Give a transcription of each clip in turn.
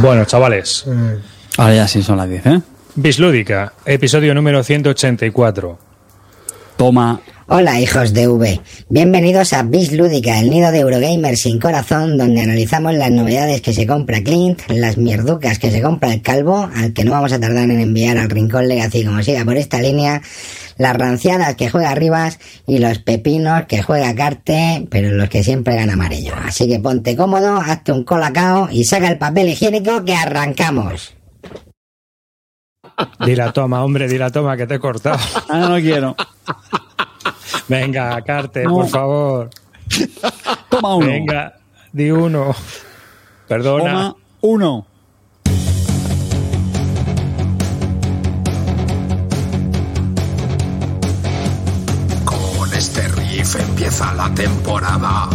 Bueno, chavales. Ahora ya sí son las 10, ¿eh? Bislúdica, episodio número 184. Toma. Hola hijos de V, bienvenidos a Bis Lúdica, el nido de Eurogamer sin corazón, donde analizamos las novedades que se compra Clint, las mierducas que se compra el calvo, al que no vamos a tardar en enviar al rincón Legacy como siga por esta línea, las ranciadas que juega Rivas y los pepinos que juega Carte, pero los que siempre gana amarillo. Así que ponte cómodo, hazte un colacao y saca el papel higiénico que arrancamos. Di la toma, hombre, di la toma que te he cortado. Ah, no quiero. Venga, Carte, No. por favor. Toma uno. Venga, di uno. Perdona. Toma uno. La temporada.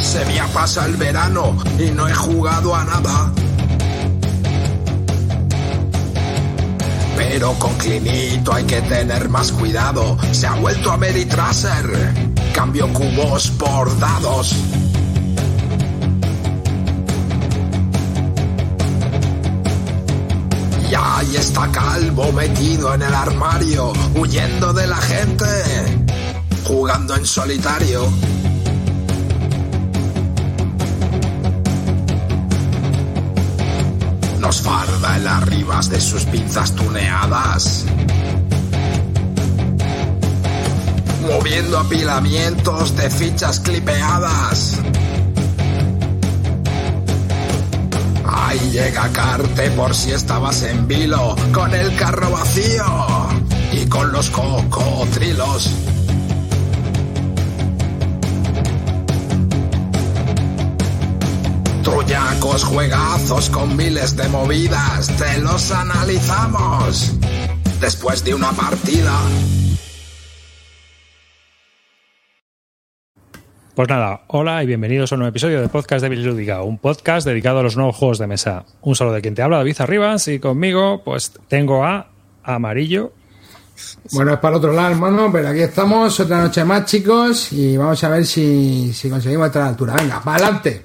Se me ha pasado el verano y no he jugado a nada. Pero con Clinito hay que tener más cuidado. Se ha vuelto a Meritraser. Cambio cubos por dados. Y ahí está Calvo metido en el armario, huyendo de la gente, jugando en solitario. Nos farda en las ribas de sus pinzas tuneadas. Moviendo apilamientos de fichas clipeadas. Ahí llega Carte por si estabas en vilo, con el carro vacío y con los cocotrilos. Trullacos juegazos con miles de movidas, te los analizamos después de una partida. Pues nada, hola y bienvenidos a un nuevo episodio de podcast de Bislúdica, un podcast dedicado a los nuevos juegos de mesa. Un saludo de quien te habla, David Arribas, y conmigo pues tengo a Amarillo. Bueno, es para el otro lado, hermano, pero aquí estamos, otra noche más, chicos, y vamos a ver si, si conseguimos estar a la altura. Venga, para adelante.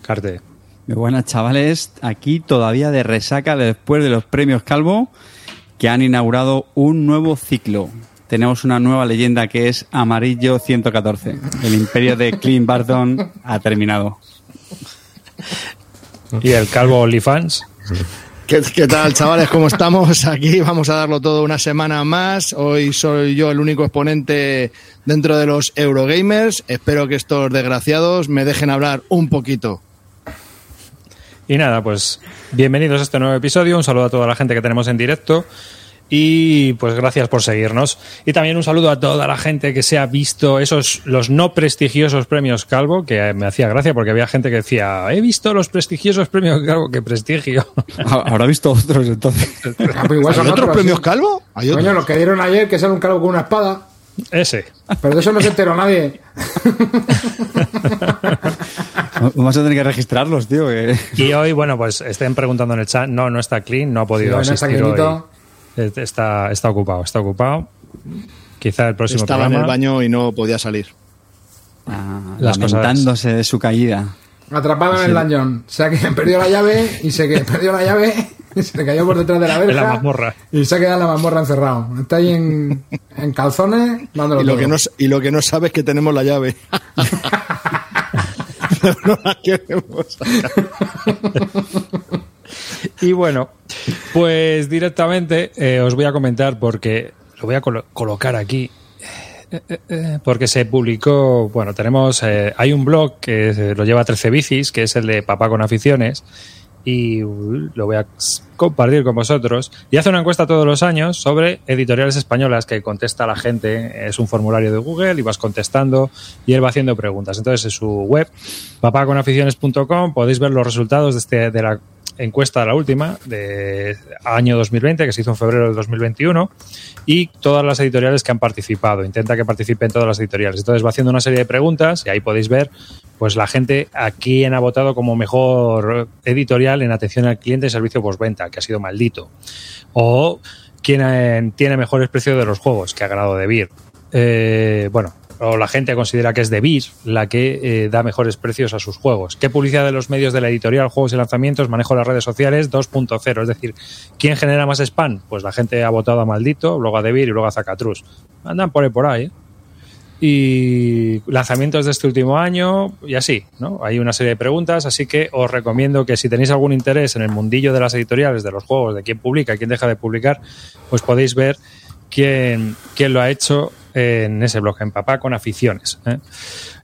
Carte. Muy buenas, chavales. Aquí todavía de resaca después de los premios Calvo, que han inaugurado un nuevo ciclo. Tenemos una nueva leyenda que es Amarillo 114. El imperio de Clint Barton ha terminado. Y el calvo OnlyFans. ¿Qué, qué tal, chavales? ¿Cómo estamos? Aquí vamos a darlo todo una semana más. Hoy soy yo el único exponente dentro de los Eurogamers. Espero que estos desgraciados me dejen hablar un poquito. Y nada, pues bienvenidos a este nuevo episodio. Un saludo a toda la gente que tenemos en directo. Y pues gracias por seguirnos. Y también un saludo a toda la gente que se ha visto esos, los no prestigiosos premios Calvo, que me hacía gracia porque había gente que decía, he visto los prestigiosos premios Calvo, qué prestigio. Habrá visto otros entonces. Ah, igual ¿Hay son otros otros, premios sí. calvo? ¿Hay otros? Coño, los que dieron ayer, que sale un calvo con una espada, Ese. pero de eso no se enteró nadie. Vamos a tener que registrarlos, tío. que- Y hoy, bueno, pues estén preguntando en el chat, no, no está clean, no ha podido Sí, hoy no está asistir hoy. Está, está ocupado, está ocupado. Quizá el próximo Estaba en programa. el baño y no podía salir. Ah, Las cosas- lamentándose de su caída. Atrapado en el dungeon. O sea que perdió la llave y se que perdió la llave y se le cayó por detrás de la verja. En la mazmorra. Y se ha quedado en la mazmorra encerrado. Está ahí en, en calzones dándolo Y lo, todo. que no, y lo que no sabe es que tenemos la llave. Pero no la queremos. Y bueno, pues directamente eh, os voy a comentar porque lo voy a colo- colocar aquí. Eh, eh, Porque se publicó, bueno, tenemos, hay un blog que lo lleva 13 bicis, que es el de Papá con Aficiones, y lo voy a compartir con vosotros. Y hace una encuesta todos los años sobre editoriales españolas que contesta la gente. Es un formulario de Google y vas contestando y él va haciendo preguntas. Entonces, en su web, papaconaficiones.com, podéis ver los resultados de, este, de la encuesta, la última, de año 2020, que se hizo en febrero del 2021, y todas las editoriales que han participado. Intenta que participen todas las editoriales. Entonces va haciendo una serie de preguntas y ahí podéis ver pues la gente a quién ha votado como mejor editorial en atención al cliente y servicio postventa, que ha sido maldito. O quién eh, tiene mejores precios de los juegos, que ha ganado de Beer. Eh, bueno, o la gente considera que es DeVir la que eh, da mejores precios a sus juegos. ¿Qué publicidad de los medios de la editorial, juegos y lanzamientos, manejo las redes sociales 2.0? Es decir, ¿quién genera más spam? Pues la gente ha votado a Maldito, luego a DeVir y luego a Zacatrus. Andan por ahí, por ahí. ¿eh? y lanzamientos de este último año y así, ¿no? Hay una serie de preguntas, así que os recomiendo que si tenéis algún interés en el mundillo de las editoriales, de los juegos, de quién publica, quién deja de publicar, pues podéis ver quién, quién lo ha hecho en ese blog, en Papá con aficiones. ¿eh?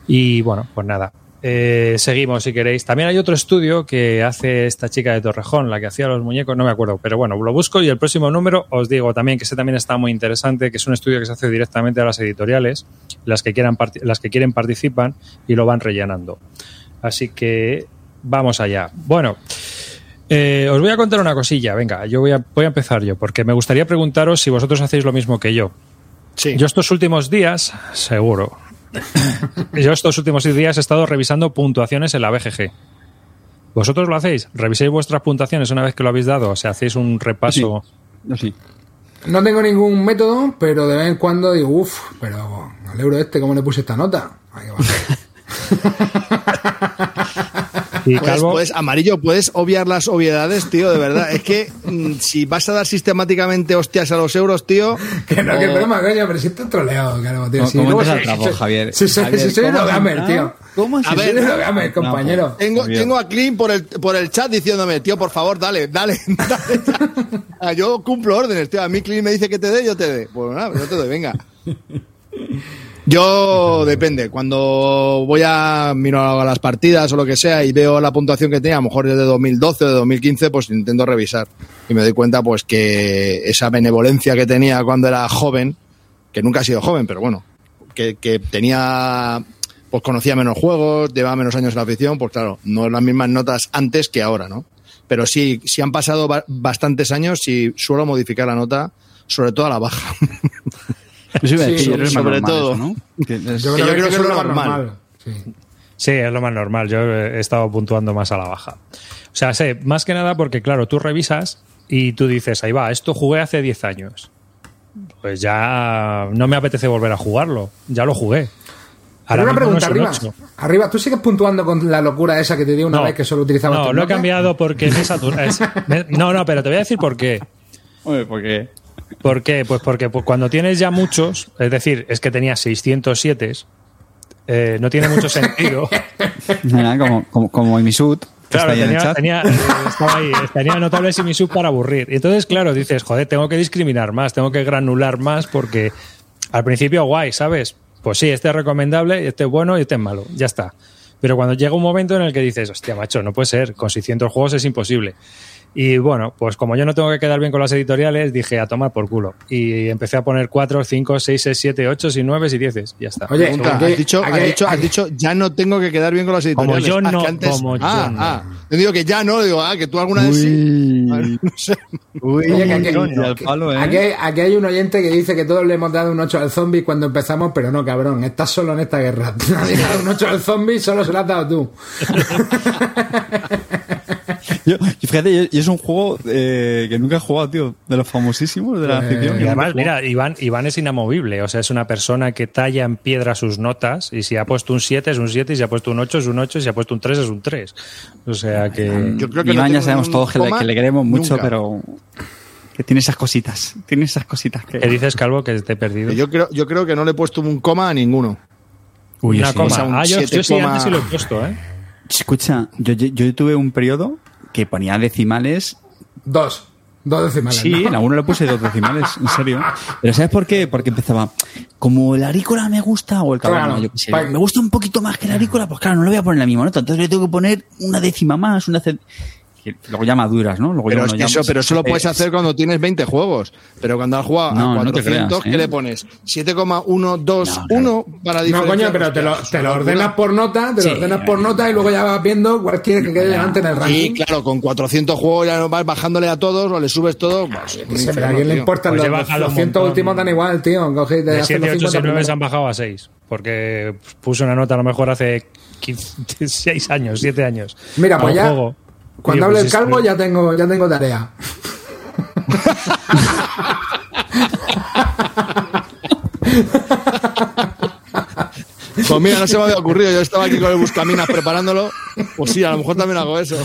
Y bueno, pues nada. Eh, seguimos si queréis. También hay otro estudio que hace esta chica de Torrejón, la que hacía los muñecos, no me acuerdo, pero bueno, lo busco y el próximo número os digo también que ese también está muy interesante, que es un estudio que se hace directamente a las editoriales, las que quieran las que quieren participan y lo van rellenando. Así que vamos allá. Bueno, eh, os voy a contar una cosilla. Venga, yo voy a, voy a empezar yo, porque me gustaría preguntaros si vosotros hacéis lo mismo que yo. Sí. Yo estos últimos días, seguro. Yo estos últimos días he estado revisando puntuaciones en la BGG. ¿Vosotros lo hacéis? ¿Reviséis vuestras puntuaciones una vez que lo habéis dado? O sea, hacéis un repaso. Yo sí. No tengo ningún método, pero de vez en cuando digo, uff, pero al euro este, ¿cómo le puse esta nota? Ahí va. Y Pues, Calvo, pues, amarillo, puedes obviar las obviedades, tío, de verdad. Es que mm, si vas a dar sistemáticamente hostias a los euros, tío. que no, que o- broma, coño, pero si estás troleado, claro, tío. ¿Cómo- Si cómo al trapo, Javier? Si, si, Javier, si soy ¿cómo Eurogamer, has tío. ¿Cómo has Si soy entrado? Eurogamer, compañero. Tengo, tengo a Clean por el, por el chat diciéndome, tío, por favor, dale, dale, dale. Yo cumplo órdenes, tío. A mí Clean me dice que te dé, yo te dé. Pues nada, yo te doy, venga. Yo depende. Cuando voy a miro a las partidas o lo que sea y veo la puntuación que tenía, a lo mejor es de 2012 o de 2015, pues intento revisar. Y me doy cuenta, pues, que esa benevolencia que tenía cuando era joven, que nunca ha sido joven, pero bueno, que, tenía, pues conocía menos juegos, llevaba menos años en la afición, pues claro, no las mismas notas antes que ahora, ¿no? Pero sí, si han pasado ba- bastantes años, sí suelo modificar la nota, sobre todo a la baja. Iba a Sí, eres sobre normal todo. eso, ¿no? Que es- Yo que creo yo que, creo que eso es lo más normal. Sí. Sí, es lo más normal. Yo he estado puntuando más a la baja. O sea, sé, más que nada porque, claro, tú revisas y tú dices, ahí va, esto jugué hace 10 años. Pues ya no me apetece volver a jugarlo. Ya lo jugué. Pero una pregunta, no arriba. Arriba, ¿tú sigues puntuando con la locura esa que te di una No. vez que solo utilizabas No, lo he cambiado porque me es- me- No, no, pero te voy a decir por qué. Hombre, porque ¿Por qué? Pues porque pues, cuando tienes ya muchos, es decir, es que tenías 607, eh, no tiene mucho sentido. Nada, como, como, como en mi sud, que Claro, ahí en el tenía, chat. tenía, eh, estaba ahí, tenía notables y mi sub para aburrir. Y entonces, claro, dices, joder, tengo que discriminar más, tengo que granular más porque al principio guay, ¿sabes? Pues sí, este es recomendable, este es bueno y este es malo, ya está. Pero cuando llega un momento en el que dices, hostia, macho, no puede ser, con 600 juegos es imposible. Y bueno, pues como yo no tengo que quedar bien con las editoriales, dije a tomar por culo. Y empecé a poner 4, 5, 6, 6, 7, 8 y 9 y 10. Y ya está. Oye, has, dicho, has, dicho, has dicho, ya no tengo que quedar bien con las Como editoriales. yo Ah, no, que antes- como ah, yo no. ah. Yo digo que ya no, digo, ah, que tú alguna vez sí. Uy. No sé. Oye, que aquí, palo, ¿eh? aquí hay, aquí hay un oyente que dice que todos le hemos dado un 8 al zombie cuando empezamos, pero no, cabrón, estás solo en esta guerra. Nadie ha dado un 8 al zombie, solo se lo has dado tú. Yo, y fíjate, y es un juego eh, que nunca he jugado, tío, de los famosísimos de la Pues, afición. Y además, mira, Iván, Iván es inamovible, o sea, es una persona que talla en piedra sus notas y si ha puesto un 7 es un 7 y si ha puesto un 8 es un 8 y si ha puesto un 3 es un 3. O sea que... Yo creo que Iván no ya sabemos todos que le, coma que le queremos mucho, nunca. pero que tiene esas cositas. Tiene esas cositas que... ¿Qué dices, Calvo, que te he perdido? Yo creo, yo creo que no le he puesto un coma a ninguno. Uy, Una sí. coma. o sea, un ah, yo, sí, coma- antes sí lo he puesto, ¿eh? Escucha, yo, yo, yo tuve un periodo que ponía decimales. Dos. Dos decimales. Sí, ¿no? en alguno le puse dos decimales, en serio. Pero ¿sabes por qué? Porque empezaba, como el arícola me gusta, o el cabrón, Claro, yo qué sé, me gusta un poquito más que el arícola, pues claro, no le voy a poner la misma nota, entonces le tengo que poner una décima más, una... que Luego ya maduras, ¿no? Luego Pero, ya es que ya- eso, pero eso lo puedes eh, hacer cuando tienes 20 juegos. Pero cuando has jugado No, a no te 400, creas, ¿eh? ¿qué le pones? 7,121 para No, coño, pero te lo, te lo ordenas por nota, te Sí. lo ordenas por nota y luego ya vas viendo cuál quieres que quede delante en el locura. Sí, ranking. claro, con 400 juegos ya no vas bajándole a todos o le subes todo. Pues, Sí, pero a quién le importan Pues los, los bajado un 200 montón. últimos dan igual, tío. Coge De haces 7, los 8 y 50 9 se han bajado a 6. Porque puse una nota a lo mejor hace 6 años, 7 años. Mira, pues ya, juego. Cuando Oye, hable pues el es- calvo ya tengo, ya tengo tarea. Pues mira, no se me había ocurrido. Yo estaba aquí con el Buscaminas preparándolo. Pues sí, a lo mejor también hago eso.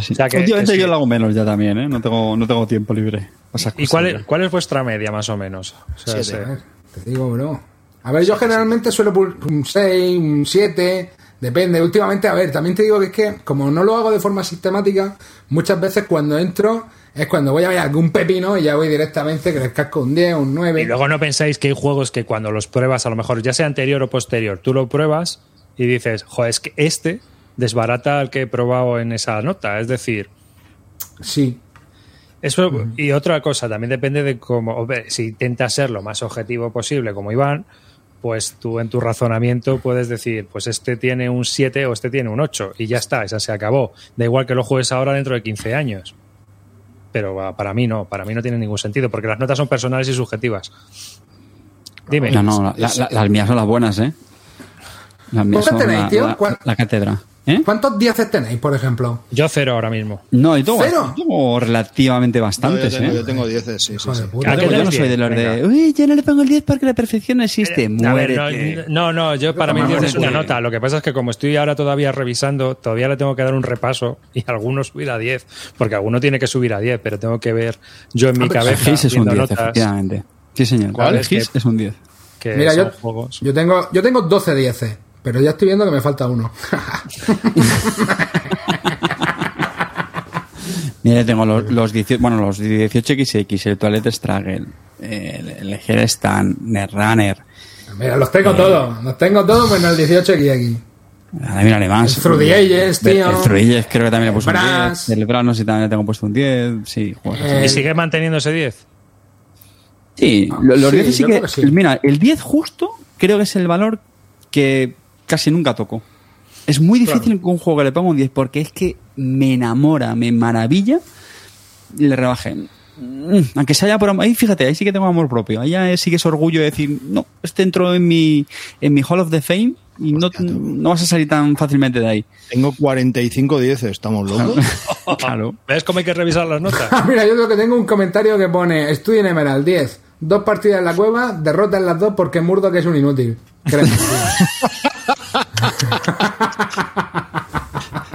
Sí. O sea, que- Últimamente que yo lo hago menos ya también, ¿eh? No tengo, no tengo tiempo libre. O sea, ¿Y cuál es, cuál es vuestra media, más o menos? O sea, Siete. se- A ver, te digo, bro. A ver, yo generalmente suelo un 6, un 7, depende. Últimamente, a ver, también te digo que es que, como no lo hago de forma sistemática, muchas veces cuando entro es cuando voy a ver algún pepino y ya voy directamente que les casco un 10, un 9. Y luego no pensáis que hay juegos que cuando los pruebas, a lo mejor ya sea anterior o posterior, tú lo pruebas y dices, joder, es que este desbarata al que he probado en esa nota. Es decir, Sí. eso. Y otra cosa, también depende de cómo. si intentas ser lo más objetivo posible, como Iván, pues tú en tu razonamiento puedes decir, pues este tiene un 7 o este tiene un 8 y ya está, esa se acabó. Da igual que lo juegues ahora dentro de 15 años. Pero ah, para mí no, para mí no tiene ningún sentido, porque las notas son personales y subjetivas. Dime. No, no, la- la- las mías son las buenas, ¿eh? Las mías ¿Cuántas son tenéis, la, tío? la- ¿Cuál- la cátedra. ¿Eh? ¿Cuántos 10 tenéis, por ejemplo? Yo cero ahora mismo. No, yo tengo, ¿Cero? yo tengo relativamente No, yo, bastantes, tengo, ¿eh? yo tengo 10, sí, sí, sí. de puta. ¿A qué Yo le no soy de los de, Venga. uy, yo no le pongo el 10 porque la perfección no existe. A ver, no, no, yo para mí Toma, 10 es una nota. Lo que pasa es que como estoy ahora todavía revisando, todavía le tengo que dar un repaso y alguno subir a 10, porque alguno tiene que subir a 10, pero tengo que ver yo en mi Ah, cabeza GIS es un viendo 10, notas efectivamente. Sí, señor. ¿Cuál? Es que- GIS es un 10. que Mira, yo, juegos. yo tengo yo tengo 12 10, pero ya estoy viendo que me falta uno. Mira, tengo los, los 18, bueno, los 18XX, el Toilet Struggle, el, el Herestan, Netrunner. Mira, los tengo todos. Los tengo todos menos el 18XX. Ahora miraré más. El Through the Ages, El- tío. El Through the Ages creo que también le puse un Brass. 10. El Brass no sé si también le tengo puesto un 10. Sí. Eh, ¿Y sigue manteniendo ese 10? Sí, lo- los sí, 10 sí que, que sí. Mira, el 10 justo creo que es el valor que casi nunca toco. Es muy difícil que un juego que le ponga un 10 porque es que me enamora, me maravilla y le rebaje. Mm, Aunque se haya por ahí, fíjate, ahí sí que tengo amor propio. Ahí ya sí que es orgullo de decir, no, este entró en mi, en mi Hall of the Fame y no, no vas a salir tan fácilmente de ahí. Tengo 45 10, estamos locos. Claro. ¿Ves cómo hay que revisar las notas? Ah, mira, yo creo que tengo un comentario que pone Estudio en Emerald 10. Dos partidas en la cueva, derrota en las dos porque Murdoch es un inútil. Créeme.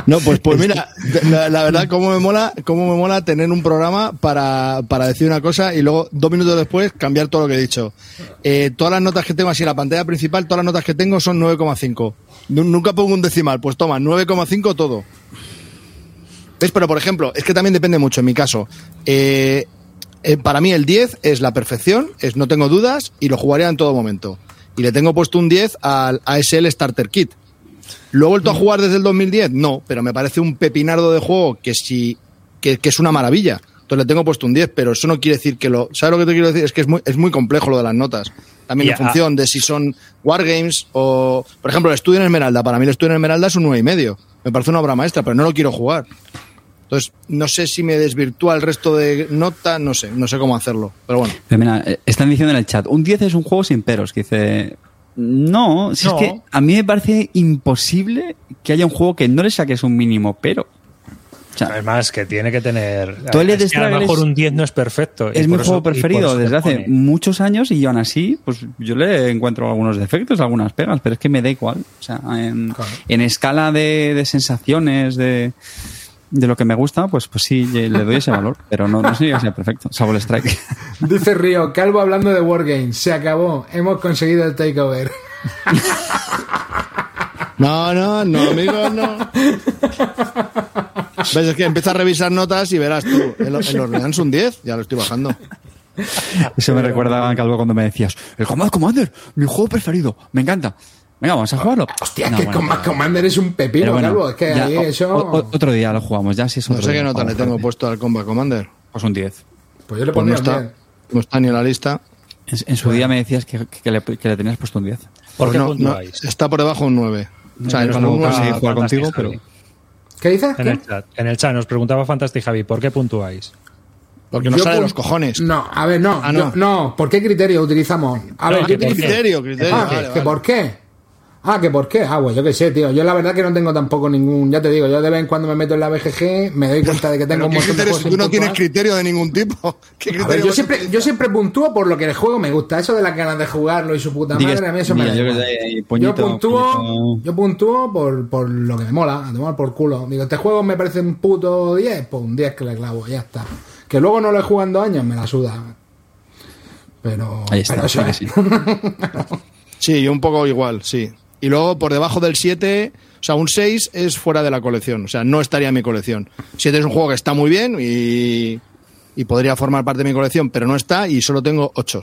No, pues, pues mira, la, la verdad, cómo me mola, cómo me mola tener un programa para, para decir una cosa y luego dos minutos después cambiar todo lo que he dicho. Eh, todas las notas que tengo así en la pantalla principal, todas las notas que tengo son 9,5. Nu- Nunca pongo un decimal, pues toma, 9,5 todo. ¿Ves? Pero por ejemplo, es que también depende mucho en mi caso. Eh, eh, para mí el 10 es la perfección, es no tengo dudas y lo jugaría en todo momento. Y le tengo puesto un 10 al ASL Starter Kit. ¿Lo he vuelto a jugar desde el 2010? No, pero me parece un pepinardo de juego que sí, que, que es una maravilla. Entonces le tengo puesto un 10, pero eso no quiere decir que lo... ¿Sabes lo que te quiero decir? Es que es muy, es muy complejo lo de las notas. También en a- función de si son Wargames o... Por ejemplo, el estudio en Esmeralda. Para mí el estudio en Esmeralda es un 9,5. y medio. Me parece una obra maestra, pero no lo quiero jugar. Entonces, no sé si me desvirtúa el resto de nota, no sé, no sé cómo hacerlo. Pero bueno. Pero mira, eh, están diciendo en el chat, un 10 es un juego sin peros, que dice... No, si No. es que a mí me parece imposible que haya un juego que no le saques un mínimo pero. O sea, Además, que tiene que tener. Toilet es que a lo mejor un 10 no es perfecto. y es mi eso- juego preferido desde hace muchos años y aún así, pues yo le encuentro algunos defectos, algunas pegas, pero es que me da igual. O sea, en, Claro. en escala de, de sensaciones, de, de lo que me gusta, pues, pues sí, le doy ese valor, pero no, no significa que sea perfecto, salvo el strike. Dice Río, Calvo hablando de Wargames. Se acabó. Hemos conseguido el takeover. No, no, no, amigo, no. Ves, es que empieza a revisar notas y verás tú. En los Reans un 10, ya lo estoy bajando. Eso me recuerda a Calvo cuando me decías, el Combat Commander, mi juego preferido, me encanta. Venga, vamos a jugarlo. Hostia, No, que bueno, Combat Commander es un pepino, pero bueno, Calvo. Es que ya, ahí o- eso... o- otro día lo jugamos, ya si es No otro sé qué nota le tengo puesto al Combat Commander. Pues un 10. Pues yo le Pues no pondría un está, 10. no está ni en la lista. En, en su día me decías que, que le, que le tenías puesto un 10. ¿Por Pues qué no, no, está por debajo un 9. O sea, conseguí Ah, jugar contigo, pero... ¿Qué dices? En ¿Qué? el chat, en el chat nos preguntaba Fantastic Javi, ¿por qué puntuáis? porque no Yo sale de los cojones. No, a ver, no. Ah, yo- no. no. ¿por qué criterio utilizamos? A No, ver, qué. Criterio, criterio. Ah, vale, ¿que vale. ¿por qué? Ah, ¿que por qué? Ah, pues yo qué sé, tío. Yo la verdad que no tengo tampoco ningún. Ya te digo, yo de vez en cuando me meto en la BGG, me doy cuenta de que tengo un ¿qué montón de criterio? juegos tú no tienes criterio de ningún tipo. ¿Qué A ver, yo siempre, yo siempre puntúo por lo que el juego me gusta. Eso de las ganas de jugarlo y su puta madre, a mí eso mira, me da yo que igual. sé, ahí, Yo puñito, puntúo, puñito. yo puntúo por, por lo que me mola, a tomar por culo. Digo, este juego me parece un puto 10, pues un 10 que le clavo, ya está. Que luego no lo he jugado en dos años, me la suda. Pero, Ahí está, pero eso sí es. sí. Sí, yo un poco igual, sí. Y luego por debajo del 7, o sea, un 6 es fuera de la colección, o sea, no estaría en mi colección. 7 es un juego que está muy bien y, y podría formar parte de mi colección, pero no está y solo tengo 8.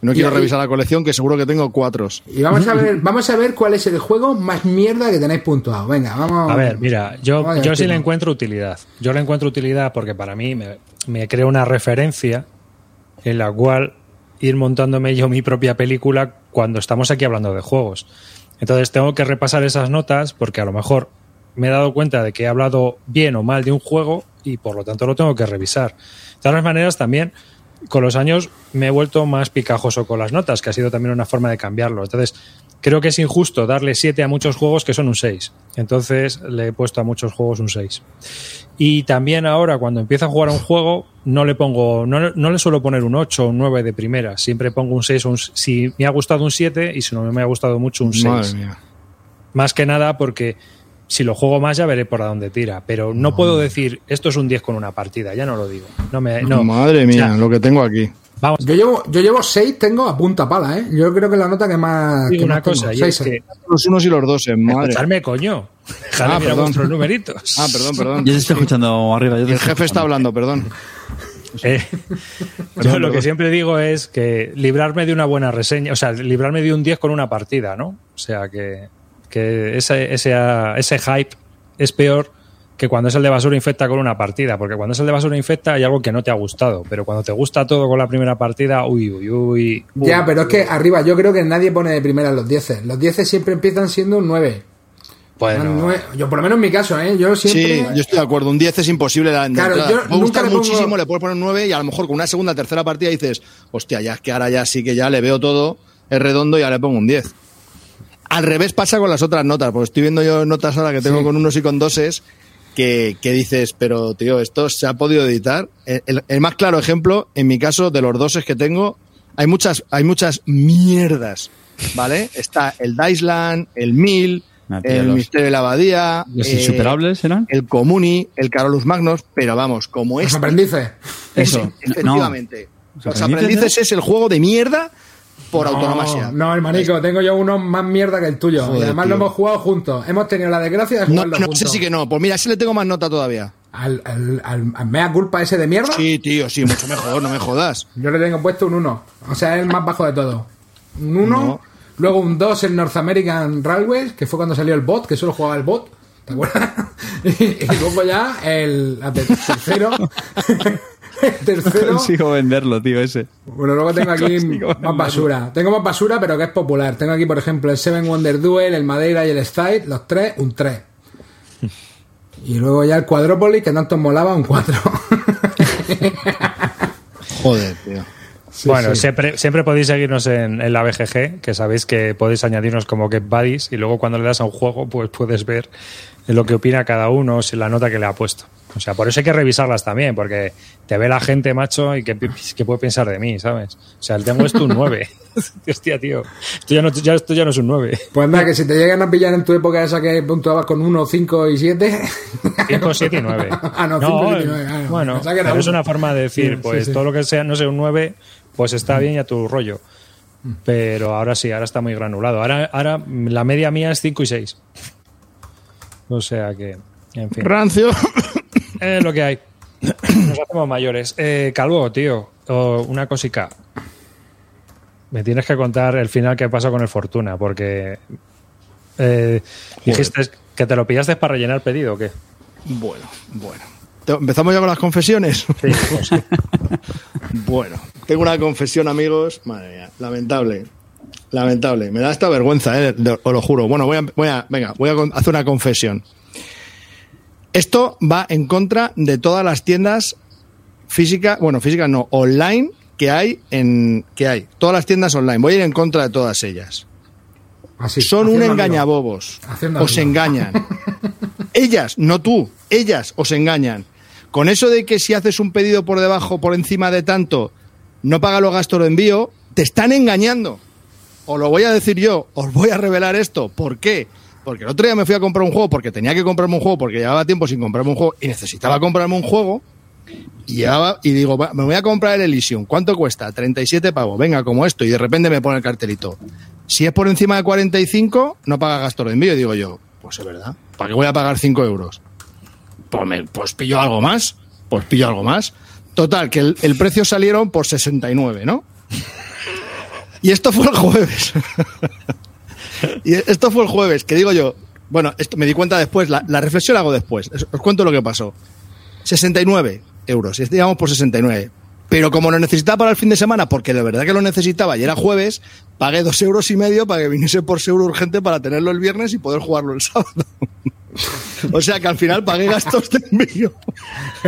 No quiero ahí- revisar la colección, que seguro que tengo 4. Y vamos a ver, vamos a ver cuál es el juego más mierda que tenéis puntuado. Venga, vamos. A ver, mira, yo, yo sí le encuentro utilidad. Yo le encuentro utilidad porque para mí me, me crea una referencia en la cual ir montándome yo mi propia película cuando estamos aquí hablando de juegos. Entonces tengo que repasar esas notas porque a lo mejor me he dado cuenta de que he hablado bien o mal de un juego y por lo tanto lo tengo que revisar. De todas maneras, también con los años me he vuelto más picajoso con las notas, que ha sido también una forma de cambiarlo. Entonces, creo que es injusto darle 7 a muchos juegos que son un 6. Entonces, le he puesto a muchos juegos un 6. Y también ahora, cuando empiezo a jugar a un juego, no le pongo, no, no le suelo poner un 8 o un 9 de primera. Siempre pongo un 6 o un, si me ha gustado un 7 y si no me ha gustado mucho un 6. Madre mía. Más que nada porque si lo juego más ya veré por dónde tira. Pero no puedo decir esto es un 10 con una partida, ya no lo digo. No me, no. Madre mía, O sea, lo que tengo aquí. Vamos, Yo llevo, yo llevo 6, tengo a punta pala, ¿eh? Yo creo que es la nota que más. que una más tengo. cosa, y Seis, es que Los unos y los dos, madre. escucharme, coño. Dejadme Ah, perdón. vuestros numeritos. Ah, perdón, perdón. Yo te estoy escuchando arriba. Yo te El jefe está hablando, perdón. Eh, yo lo que siempre digo es que librarme de una buena reseña, o sea, librarme de un 10 con una partida, ¿no? O sea, que, que ese, ese, ese hype es peor que cuando es el de basura infecta con una partida, porque cuando es el de basura infecta hay algo que no te ha gustado, pero cuando te gusta todo con la primera partida, uy, uy, uy. uy. Ya, pero es que arriba yo creo que nadie pone de primera los 10. Los 10 siempre empiezan siendo un 9. Bueno, Yo, por lo menos en mi caso, ¿eh? Yo siempre. Sí, yo estoy de acuerdo. Un 10 es imposible. de Claro, yo nunca le pongo- muchísimo, le puedes poner un 9 y a lo mejor con una segunda, tercera partida dices, hostia, ya es que ahora ya sí que ya le veo todo, es redondo y ya le pongo un 10. Al revés pasa con las otras notas, porque estoy viendo yo notas ahora que tengo Sí. con unos y con doses que, que dices, pero tío, esto se ha podido editar. El, el- el más claro ejemplo, en mi caso, de los doses que tengo, hay muchas, hay muchas mierdas, ¿vale? Está el Daisland, el Mil, Ah, tío, el los- Misterio de la Abadía, ¿Los eh, insuperables eran? el Comuni, el Carolus Magnus, pero vamos, como Los es aprendices. Eso. efectivamente. ¿Los Los aprendices aprendices es el juego de mierda por No, autonomasia. No, hermanico, tengo yo uno más mierda que el tuyo. Joder, y además tío. lo hemos jugado juntos. Hemos tenido la desgracia de No, jugarlo no, juntos. sé si que no. Pues mira, ese le tengo más nota todavía. Al, al, al- al mea culpa ese de mierda, Sí, tío, sí, mucho mejor, no me jodas. yo le tengo puesto un 1. O sea, es el más bajo de todo. Un 1, No. luego un 2 en North American Railways, que fue cuando salió el bot, que solo jugaba el bot. ¿Te acuerdas? y, y luego ya el, el tercero. el tercero. Consigo venderlo, tío, ese. Bueno, luego tengo aquí más basura. Tengo más basura, pero que es popular. Tengo aquí, por ejemplo, el Seven Wonder Duel, el Madeira y el Style, los tres, un 3. Y luego ya el Quadrópolis, que tanto molaba, un 4. Joder, tío. bueno, sí. Siempre, siempre podéis seguirnos en, en la BGG, que sabéis que podéis añadirnos como Get Buddies y luego cuando le das a un juego, pues puedes ver lo que opina cada uno, si la nota que le ha puesto. O sea, por eso hay que revisarlas también, porque te ve la gente, macho, y que, que puede pensar de mí, ¿sabes? O sea, el tengo esto un 9. Hostia, tío. Esto ya, no, ya, esto ya no es un 9. Pues nada, que si te llegan a pillar en tu época esa que puntuabas con 1, 5 y 7. 5, 7 y 9. Ah, no, 5, 7 y 9. Ah, no. bueno, pero es una forma de decir, Sí, sí, pues sí. todo lo que sea, no sé, un 9, pues está bien y a tu rollo. Pero ahora sí, ahora está muy granulado. Ahora, ahora la media mía es 5 y 6. O sea que, en fin. Rancio. Es lo que hay. Nos hacemos mayores. Eh, Calvo, tío, una cosica. Me tienes que contar el final que pasó con el Fortuna, porque eh, dijiste que te lo pillaste para rellenar el pedido, ¿o qué? Bueno, bueno. ¿Empezamos ya con las confesiones? Sí, pues sí. Bueno, tengo una confesión, amigos. Madre mía, lamentable. Lamentable. Me da esta vergüenza, eh, os lo juro. Bueno, voy a, voy a, venga, voy a hacer una confesión. Esto va en contra de todas las tiendas físicas, bueno, físicas no, online que hay en que hay. Todas las tiendas online. Voy a ir en contra de todas ellas. Así, son un engañabobos. Os engañan. ellas, no tú, ellas os engañan. Con eso de que si haces un pedido por debajo, por encima de tanto, no paga los gastos de envío, te están engañando. Os lo voy a decir yo, os voy a revelar esto. ¿Por qué? Porque el otro día me fui a comprar un juego porque tenía que comprarme un juego porque llevaba tiempo sin comprarme un juego y necesitaba comprarme un juego. Y, digo, "Va, me voy a comprar el Elysium. ¿Cuánto cuesta? 37 pavos. Venga, como esto. Y de repente me pone el cartelito. Si es por encima de 45, no paga gastos de envío. Digo yo, pues es verdad. ¿Para qué voy a pagar 5 euros? Pues, pues pillo algo más. Pues pillo algo más. Total, que el, el precio salieron por 69, ¿no? Y esto fue el jueves. y esto fue el jueves, que digo yo, bueno, esto me di cuenta después, la, la reflexión la hago después. Os cuento lo que pasó. 69 euros, y digamos por 69. Pero como lo necesitaba para el fin de semana, porque de verdad que lo necesitaba y era jueves, pagué dos euros y medio para que viniese por seguro urgente para tenerlo el viernes y poder jugarlo el sábado. o sea que al final pagué gastos de envío.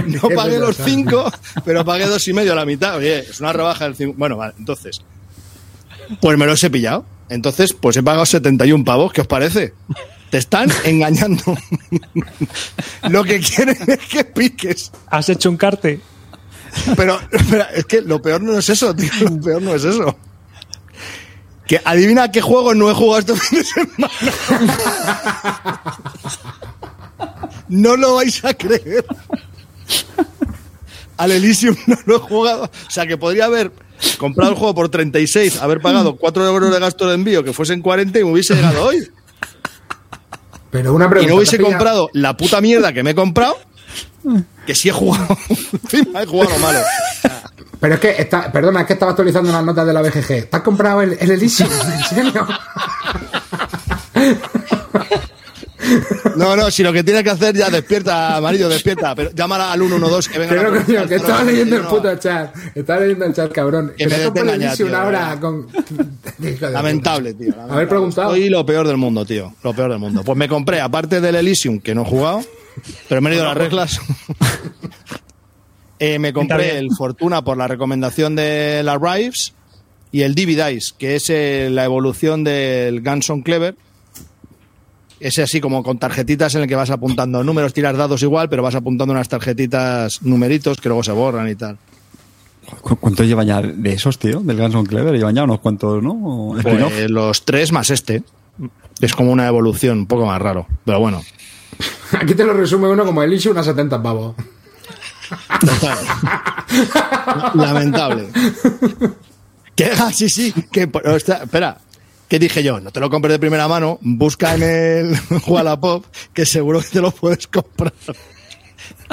No pagué los cinco, pero pagué dos y medio a la mitad. Oye, es una rebaja del cinco. Bueno, vale, entonces. Pues me los he pillado. Entonces, pues he pagado 71 pavos. ¿Qué os parece? Te están engañando. Lo que quieren es que piques. ¿Has hecho un carte? Pero, espera, es que lo peor no es eso, tío. Lo peor no es eso. Que adivina qué juego no he jugado este fin de semana. No lo vais a creer. Al Elysium no lo he jugado. O sea, que podría haber comprado el juego por 36, haber pagado 4 euros de gasto de envío, que fuesen 40 y me hubiese llegado hoy. Pero una Y pregunta. no hubiese ¿te has pillado- comprado la puta mierda que me he comprado, que sí he jugado. Encima he jugado malo. Pero es que, está, perdona, es que estaba actualizando las notas de la BGG. ¿Te has comprado el, el Elysium? ¿En serio? No, no, si lo que tienes que hacer ya despierta, amarillo, despierta. Pero llámala al 112 que venga. Pero, coño, que al estaba 012, leyendo el puto chat. Estaba leyendo el chat, cabrón. Que me compras el detenga ya, Elysium tío, con... Hijo de Lamentable, tío. lamentable. Haber preguntado. Soy lo peor del mundo, tío. Lo peor del mundo. Pues me compré, aparte del Elysium, que no he jugado, pero me he ido las reglas. Eh, me compré el Fortuna por la recomendación de la Rives y el Dividice, que es eh, la evolución del Ganson Clever. Ese así como con tarjetitas en el que vas apuntando números, tiras dados igual, pero vas apuntando unas tarjetitas, numeritos que luego se borran y tal. ¿Cu- ¿Cuánto llevan ya de esos, tío? Del Ganson Clever. Llevan ya unos cuantos, ¿no? Pues los tres más este. Es como una evolución un poco más raro. Pero bueno. Aquí te lo resume uno como Elysium a 70 pavos. Lamentable. Que, ah, sí, sí. Que, espera. ¿Qué dije yo? No te lo compres de primera mano. Busca en el Wallapop que seguro que te lo puedes comprar.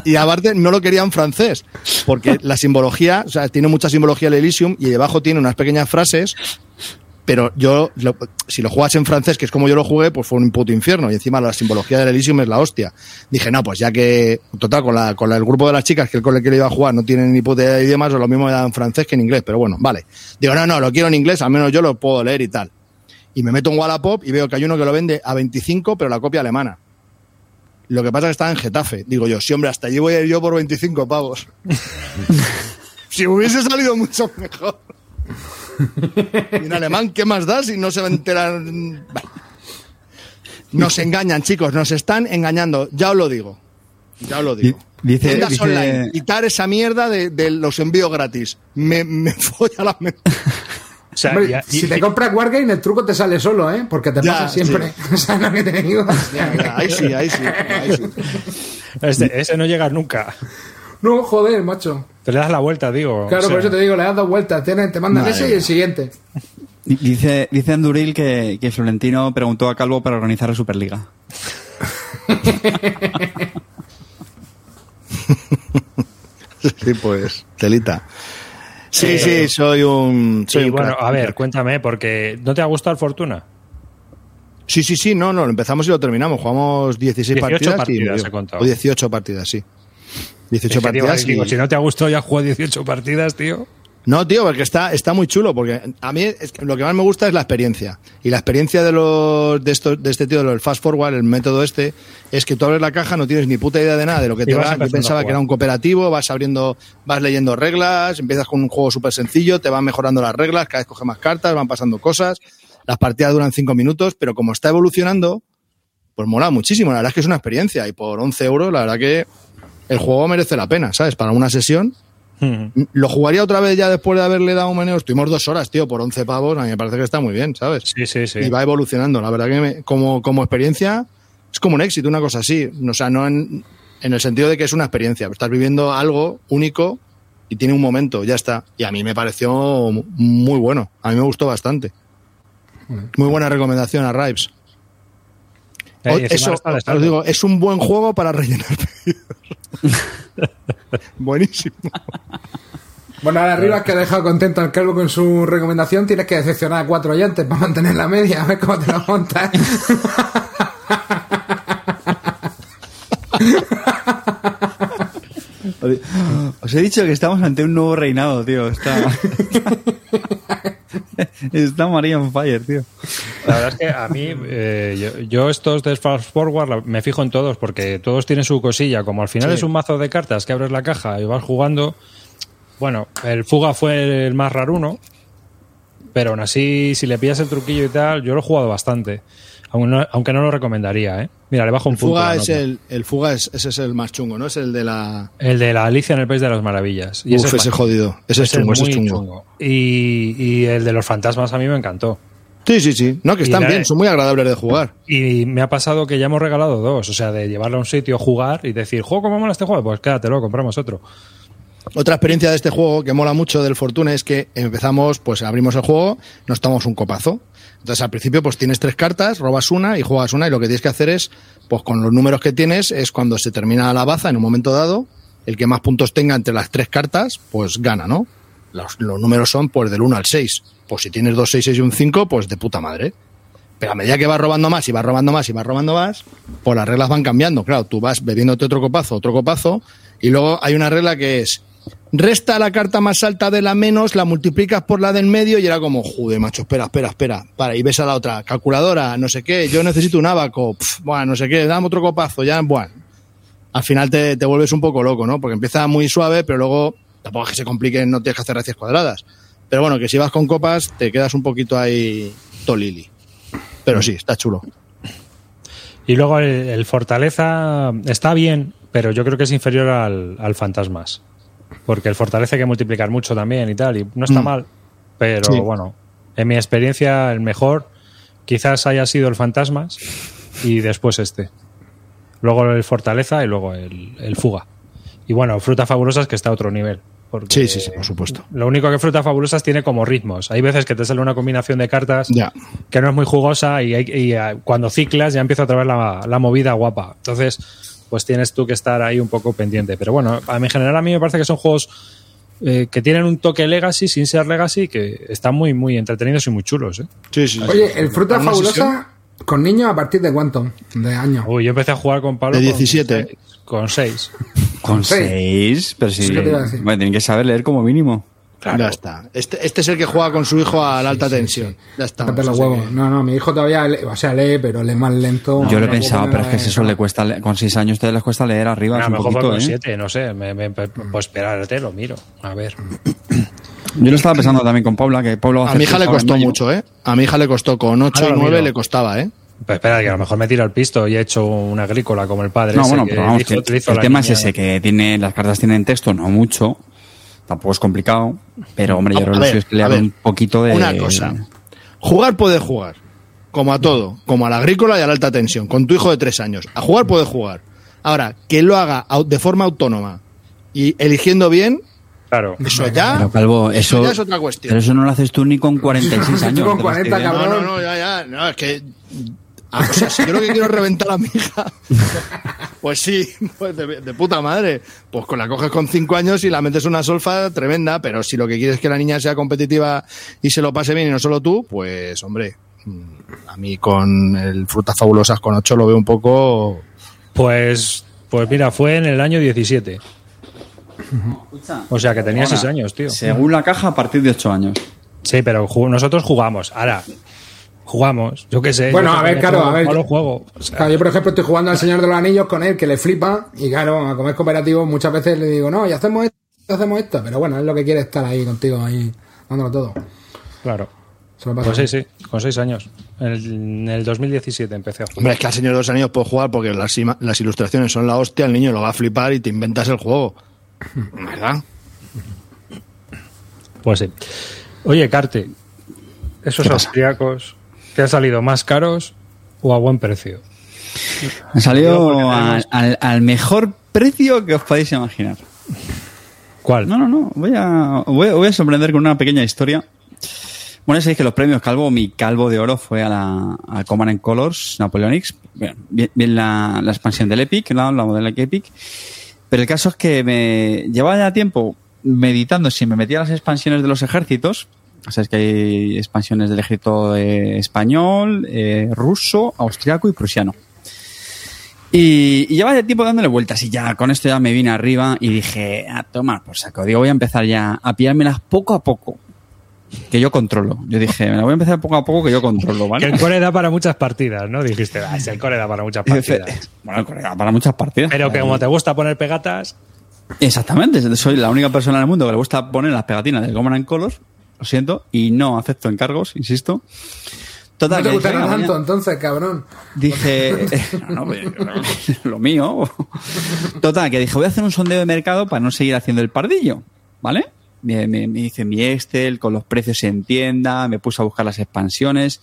Y aparte no lo quería en francés, porque la simbología, o sea, tiene mucha simbología el Elysium y debajo tiene unas pequeñas frases, pero yo, lo- si lo juegas en francés, que es como yo lo jugué, pues fue un puto infierno y encima la simbología del Elysium es la hostia. Dije, no, pues ya que, total, con, la, con la- el grupo de las chicas que el con el que lo iba a jugar no tienen ni puta idea de idiomas, o lo mismo me da en francés que en inglés, pero bueno, vale. Digo, no, no, lo quiero en inglés, al menos yo lo puedo leer y tal. Y me meto en Wallapop y veo que hay uno que lo vende a 25, pero la copia alemana. Lo que pasa es que está en Getafe. Digo yo, sí, hombre, hasta allí voy a ir yo por 25 pavos. si hubiese salido mucho mejor. Y en alemán, ¿qué más da si no se va a enterar? Nos engañan, chicos, nos están engañando. Ya os lo digo. Ya os lo digo. Di- dice- online. Quitar esa mierda de, de los envíos gratis. Me, me folla la mente. O sea, Hombre, ya- si y- te compras Wargame, el truco te sale solo, ¿eh? Porque te Ya, pasa siempre. ¿Sabes lo que te digo? Ya, ahí sí, ahí sí, ahí sí. Este- ese no llegas nunca. No, joder, macho. Te le das la vuelta, digo. Claro, O sea, por eso te digo, le das dos vueltas. Tienes- te mandan Madre ese y el siguiente. Di- Dice, dice Anduril que, que Florentino preguntó a Calvo para organizar la Superliga. Sí, pues, telita. Sí, sí, soy un. Soy Sí, un bueno, crack. a ver, cuéntame, porque ¿no te ha gustado el Fortuna? Sí, sí, sí, no, no, lo empezamos y lo terminamos. Jugamos 16 18 partidas. partidas, y. O 18 partidas, sí. 18 Es que, tío, partidas. digo, y- si no te ha gustado, ya has jugado 18 partidas, tío. No, tío, porque está, está muy chulo, porque a mí es que lo que más me gusta es la experiencia. Y la experiencia de los de estos, de este tío, del fast forward, el método este, es que tú abres la caja, no tienes ni puta idea de nada de lo que te va. Yo pensaba que era un cooperativo, vas abriendo, vas leyendo reglas, empiezas con un juego súper sencillo, te van mejorando las reglas, cada vez coges más cartas, van pasando cosas. las partidas duran 5 minutos, pero como está evolucionando, pues mola muchísimo. La verdad es que es una experiencia y por 11 euros, la verdad que el juego merece la pena, ¿sabes? Para una sesión. Lo jugaría otra vez ya después de haberle dado un meneo. Estuvimos dos horas, tío, por 11 pavos. A mí me parece que está muy bien, ¿sabes? Sí, sí, sí. Y va evolucionando. La verdad que me- como, como experiencia es como un éxito, una cosa así. O sea, no en, en el sentido de que es una experiencia. Estás viviendo algo único y tiene un momento, ya está. Y a mí me pareció muy bueno. A mí me gustó bastante. Muy buena recomendación a Rives. Eh, encima Eso, os digo, es un buen juego para rellenar pedidos. Buenísimo. Bueno, ahora arriba que ha dejado contento al calvo con su recomendación, tienes que decepcionar a cuatro oyentes para mantener la media, a ver cómo te la montas. Os he dicho que estamos ante un nuevo reinado, tío. Está, está María on fire, tío. La verdad es que a mí, eh, yo, yo estos de Fast Forward me fijo en todos porque todos tienen su cosilla. Como al final es un mazo de cartas que abres la caja y vas jugando. Bueno, el Fuga fue el más raruno, pero aún así, si le pillas el truquillo y tal, yo lo he jugado bastante. Aunque no, aunque no lo recomendaría, ¿eh? Mira, le bajo un El punto. fuga es el, el fuga es, ese es el más chungo, ¿no? Es el de la. El de la Alicia en el País de las Maravillas. Y Uf, ese es jodido. Ese es ese es chungo, ese es chungo. chungo. Y, y el de los fantasmas a mí me encantó. Sí, sí, sí. No, que están la- bien, son muy agradables de jugar. Y me ha pasado que ya hemos regalado dos, o sea, de llevarlo a un sitio, jugar y decir, juego, ¿cómo mola este juego? Pues quédatelo, compramos otro. Otra experiencia de este juego que mola mucho del Fortuna es que empezamos, pues abrimos el juego, nos tomamos un copazo. Entonces al principio pues tienes tres cartas, robas una y juegas una y lo que tienes que hacer es, pues con los números que tienes, es cuando se termina la baza en un momento dado, el que más puntos tenga entre las tres cartas, pues gana, ¿no? Los, los números son pues del 1 al 6. Pues si tienes dos 6 y un 5, pues de puta madre. Pero a medida que vas robando más y vas robando más y vas robando más, pues las reglas van cambiando. Claro, tú vas bebiéndote otro copazo, otro copazo, y luego hay una regla que es, resta la carta más alta de la menos, la multiplicas por la del medio y era como, joder, macho, espera, espera, espera. Para, y ves a la otra, calculadora, no sé qué, yo necesito un abaco, bueno, no sé qué, dame otro copazo, ya, bueno. Al final te, vuelves un poco loco, ¿no? Porque empieza muy suave, pero luego tampoco es que se complique, no tienes que hacer racias cuadradas. Pero bueno, que si vas con copas, te quedas un poquito ahí tolili. Pero sí, está chulo. Y luego el, el Fortaleza está bien, pero yo creo que es inferior al, al Fantasmas. Porque el Fortaleza hay que multiplicar mucho también y tal, y no está Mm. mal. Pero Sí. bueno, en mi experiencia, el mejor quizás haya sido el Fantasmas y después este. Luego el Fortaleza y luego el, el Fuga. Y bueno, Frutas Fabulosas que está a otro nivel. Sí, sí, sí, por supuesto. Lo único que Frutas Fabulosas tiene como ritmos. Hay veces que te sale una combinación de cartas Ya. que no es muy jugosa y, hay- y, eh, cuando ciclas ya empieza otra vez la, la movida guapa. Entonces, pues tienes tú que estar ahí un poco pendiente. Pero bueno, a mi en general a mí me parece que son juegos eh, que tienen un toque legacy sin ser legacy que están muy, muy entretenidos y muy chulos. ¿eh? Sí, sí. sí. Oye, el fruta fabulosa sesión, con niños a partir de cuánto? De años. Uy, yo empecé a jugar con Pablo De con 17. seis- Con 6. Con Sí. seis, pero si. Sí, ¿qué te iba a decir? Bueno, tienen que saber leer como mínimo. Ya está. Este, este es el que juega con su hijo a la alta tensión. Ya está. Los huevos. No, no, mi hijo todavía, lee- o sea, lee, pero lee más lento. Yo lo he No pensado, pero es que eso le cuesta. le- Con seis años te les cuesta leer arriba. A es lo un mejor poquito, con ¿eh? 7, no sé. Me, me- pues espérate, lo miro. A ver. Yo lo estaba pensando también con Paula, que Paula A mi hija le costó mucho, ¿eh? A mi hija le costó con 8 Ahora y lo 9 miro. le costaba, ¿eh? Pues espera, que a lo mejor me tiro al pisto y he hecho una agrícola como el padre. No, ese bueno, que pero vamos, hizo- que utilizó el tema es ese, que tiene las cartas tienen texto, no mucho. Tampoco es complicado, pero hombre, yo A- creo que es que le un poquito de... Una cosa. Jugar puede jugar. Como a todo. Como a la agrícola y a la alta tensión. Con tu hijo de 3 años. A jugar puede jugar. Ahora, que lo haga de forma autónoma y eligiendo bien, Claro. eso ya, Pero Calvo, eso eso, ya es otra cuestión. pero eso no lo haces tú ni con 46 años. Con lo estoy 40, viendo. No, cabrón. no, no, ya, ya. No, es que. Ah, o sea, si yo lo que quiero es reventar a mi hija. Pues sí, pues de, de puta madre. Pues con la coges con 5 años y la metes una solfa tremenda, pero si lo que quieres es que la niña sea competitiva y se lo pase bien y no solo tú, pues hombre, mm, a mí con el Frutas Fabulosas con 8 lo veo un poco. Pues, pues mira, fue en el año 17. O sea, que tenía Ahora, 6 años, tío. Según la caja, a partir de 8 años. Sí, pero nosotros jugamos. Ahora, jugamos. Yo qué sé. Bueno, yo a ver, claro, a ver. no lo juego. O sea, Claro, yo, por ejemplo, estoy jugando al Señor de los Anillos con él, que le flipa, y claro, a comer cooperativo muchas veces le digo, no, y hacemos esto, hacemos esto, pero bueno, es lo que quiere estar ahí contigo, ahí, dándolo todo. claro. Se lo pasa Pues sí, sí, con seis años. En el, en el 2017 empecé a jugar. Hombre, es que al Señor de los Anillos puedo jugar porque las, las ilustraciones son la hostia, el niño lo va a flipar y te inventas el juego. ¿Verdad? Pues sí. Oye, Carte, ¿esos austriacos te han salido más caros o a buen precio? Porque salió al, tenemos- al- al mejor precio que os podéis imaginar. ¿Cuál? No, no, no. Voy a, voy, a- voy a sorprender con una pequeña historia. Bueno, ya sabéis que los premios Calvo, mi Calvo de Oro fue a la a Command and Colors Napoleonics. Bien, bien, bien la, la expansión del Epic, la, la modelo Epic. Pero el caso es que me llevaba ya tiempo meditando si me metía a las expansiones de los ejércitos. O sea, es que hay expansiones del ejército eh, español, eh, ruso, austriaco y prusiano. Y, y llevaba ya tiempo dándole vueltas y ya con esto ya me vine arriba y dije, a tomar por saco. Digo, voy a empezar ya a pillármelas poco a poco, que yo controlo. Yo dije, me la voy a empezar poco a poco que yo controlo, Que ¿vale? el core da para muchas partidas, ¿no? Dijiste, ah, es el core da para muchas partidas. Bueno, correcto, para muchas partidas. Pero que como te gusta poner pegatas, Exactamente, soy la única persona en el mundo que le gusta poner las pegatinas del Command and Colors, lo siento, y no acepto encargos, insisto. Total, No te venga, tanto, entonces, cabrón. Dije, no, no, lo mío. Total, que dije, voy a hacer un sondeo de mercado para no seguir haciendo el pardillo, ¿vale? Me, me, me hice mi Excel con los precios en tienda, me puse a buscar las expansiones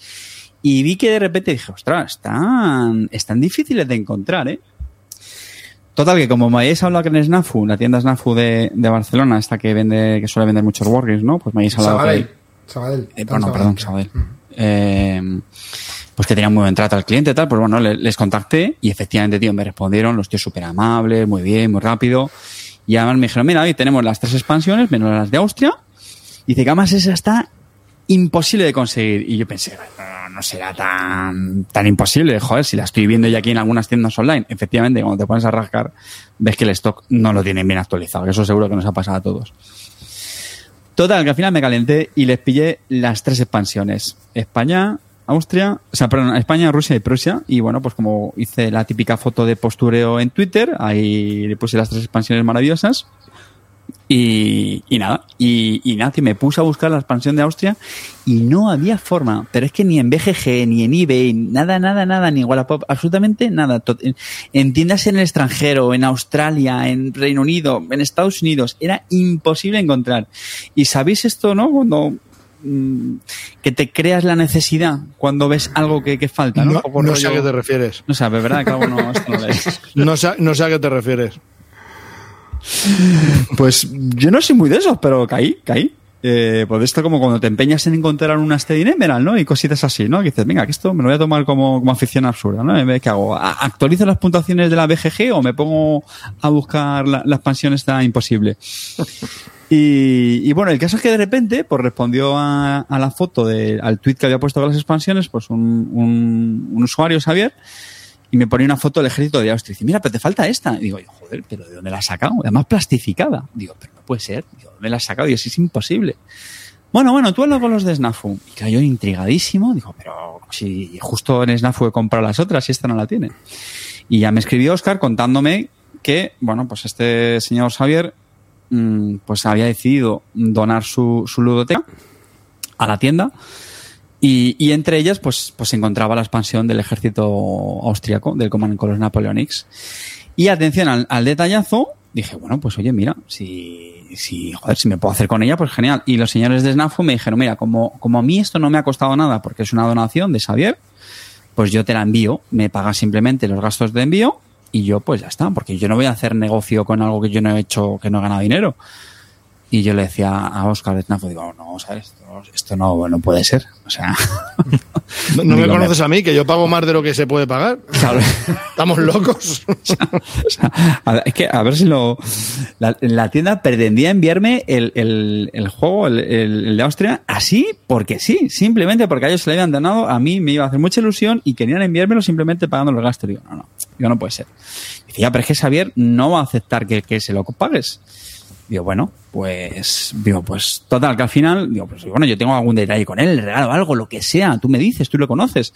y vi que de repente dije, ostras, están, están difíciles de encontrar, ¿eh? Total, que como me habéis hablado que en Snafu, la tienda Snafu de, de Barcelona, esta que vende, que suele vender muchos Wargames, ¿no? Pues me habéis hablado que Sabadell. Sabadell. eh, bueno, perdón, Sabadell. Sabadell. Eh, pues que tenía muy buen trato al cliente y tal, pues bueno, le- les, contacté y efectivamente, tío, me respondieron, los tíos súper amables, muy bien, muy rápido. Y además me dijeron, mira, hoy tenemos las tres expansiones, menos las de Austria. Y dice que además esa está imposible de conseguir. Y yo pensé, no, será tan, tan imposible, joder, si la estoy viendo ya aquí en algunas tiendas online. Efectivamente, cuando te pones a rascar, ves que el stock no lo tienen bien actualizado, que eso seguro que nos ha pasado a todos. Total, que al final me calenté y les pillé las tres expansiones. España, Austria, o sea, perdón, España, Rusia y Prusia. Y bueno, pues como hice la típica foto de postureo en Twitter, ahí le puse las tres expansiones maravillosas. Y, y nada, y, y nada, y me puse a buscar la expansión de Austria y no había forma, pero es que ni en BGG, ni en eBay, nada, nada, nada, ni Wallapop, absolutamente nada. En, en tiendas en el extranjero, en Australia, en Reino Unido, en Estados Unidos, era imposible encontrar. ¿Y sabéis esto, no? Cuando mm, que te creas la necesidad cuando ves algo que, que falta, ¿no? No, sé a qué te refieres. No sabes, ¿verdad? Claro, no, esto no. No sé, no sé a qué te refieres. Pues yo no soy muy de esos, pero caí, caí. Eh, pues esto como cuando te empeñas en encontrar una Steady Emerald, ¿no? Y cositas así, ¿no? Que dices, venga, que esto me lo voy a tomar como, como afición absurda, ¿no? En vez ¿Qué hago? ¿A- ¿Actualizo las puntuaciones de la BGG o me pongo a buscar la, expansión esta imposible? Y, bueno, el caso es que de repente, pues respondió a, a la foto, de, al tweet que había puesto con las expansiones, pues un, un usuario, Xavier, y me ponía una foto del ejército de Austria. Y dice, mira, pero te falta esta. Y digo, joder, ¿pero de dónde la has sacado? Además plastificada. Digo, pero no puede ser. Digo, ¿dónde la has sacado? Digo, es imposible. Bueno, bueno, tú hablas con los de Snafu. Y claro, yo intrigadísimo, digo, pero si justo en Snafu he comprado las otras y esta no la tiene. Y ya me escribió Oscar contándome que, bueno, pues este señor Xavier, mm, pues había decidido donar su, su ludoteca a la tienda y, y entre ellas, pues, pues se encontraba la expansión del ejército austriaco, del Command and Colors Napoleonics. Y atención al, al detallazo, dije, bueno, pues oye, mira, si, si, joder, si me puedo hacer con ella, pues genial. Y los señores de SNAFU me dijeron, mira, como, como a mí esto no me ha costado nada porque es una donación de Xavier, pues yo te la envío, me pagas simplemente los gastos de envío y yo pues ya está, porque yo no voy a hacer negocio con algo que yo no he hecho, que no he ganado dinero. Y yo le decía a Oscar digo, no, ¿sabes? Esto, esto no, no puede ser. O sea, No, no me conoces a mí, que yo pago más de lo que se puede pagar. claro. Estamos locos. O sea, a ver, es que a ver si lo. La, la tienda pretendía enviarme el, el, el juego, el de Austria, así porque sí, simplemente porque a ellos se le habían donado, a mí me iba a hacer mucha ilusión y querían enviármelo simplemente pagando los gastos. Digo, no, no, digo, no puede ser. Dice, ya, pero es que Xavier no va a aceptar que, que se lo pagues. Digo, bueno, pues, digo, pues, total, que al final, digo, pues, bueno, yo tengo algún detalle con él, regalo algo, lo que sea, tú me dices, tú lo conoces.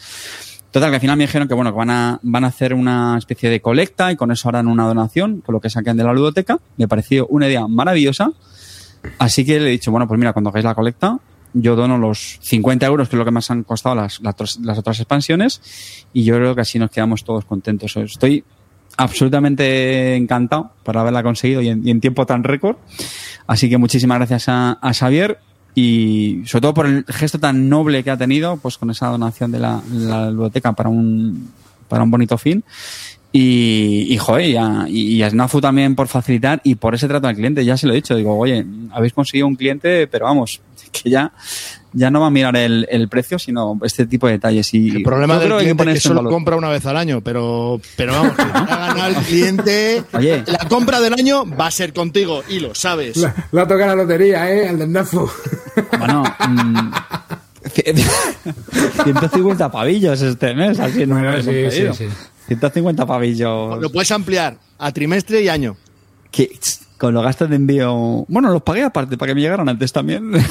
Total, que al final me dijeron que, bueno, que van a, van a hacer una especie de colecta y con eso harán una donación, con lo que saquen de la ludoteca. Me pareció una idea maravillosa. Así que le he dicho, bueno, pues mira, cuando hagáis la colecta, yo dono los 50 euros, que es lo que más han costado las, las, las otras expansiones, y yo creo que así nos quedamos todos contentos. Estoy absolutamente encantado por haberla conseguido y en, tiempo tan récord. Así que muchísimas gracias a, a Xavier y sobre todo por el gesto tan noble que ha tenido, pues con esa donación de la, la biblioteca para un, para un bonito fin. Y, y joder, y a, y a Snafu también por facilitar y por ese trato al cliente. Ya se lo he dicho, digo, oye, habéis conseguido un cliente, pero vamos, que ya, ya no va a mirar el, el precio, sino este tipo de detalles. Y El problema del que cliente que en solo valor. compra una vez al año, pero, pero vamos, que ha ganado el cliente. Oye. La compra del año va a ser contigo y lo sabes. Le ha tocado la lotería, ¿eh? El del Nafu. Bueno, mm, 150 pavillos este mes, así no Bueno, me sí, sí, sí. 150 pavillos. Lo puedes ampliar a trimestre y año. Que, con los gastos de envío. Bueno, los pagué aparte para que me llegaran antes también.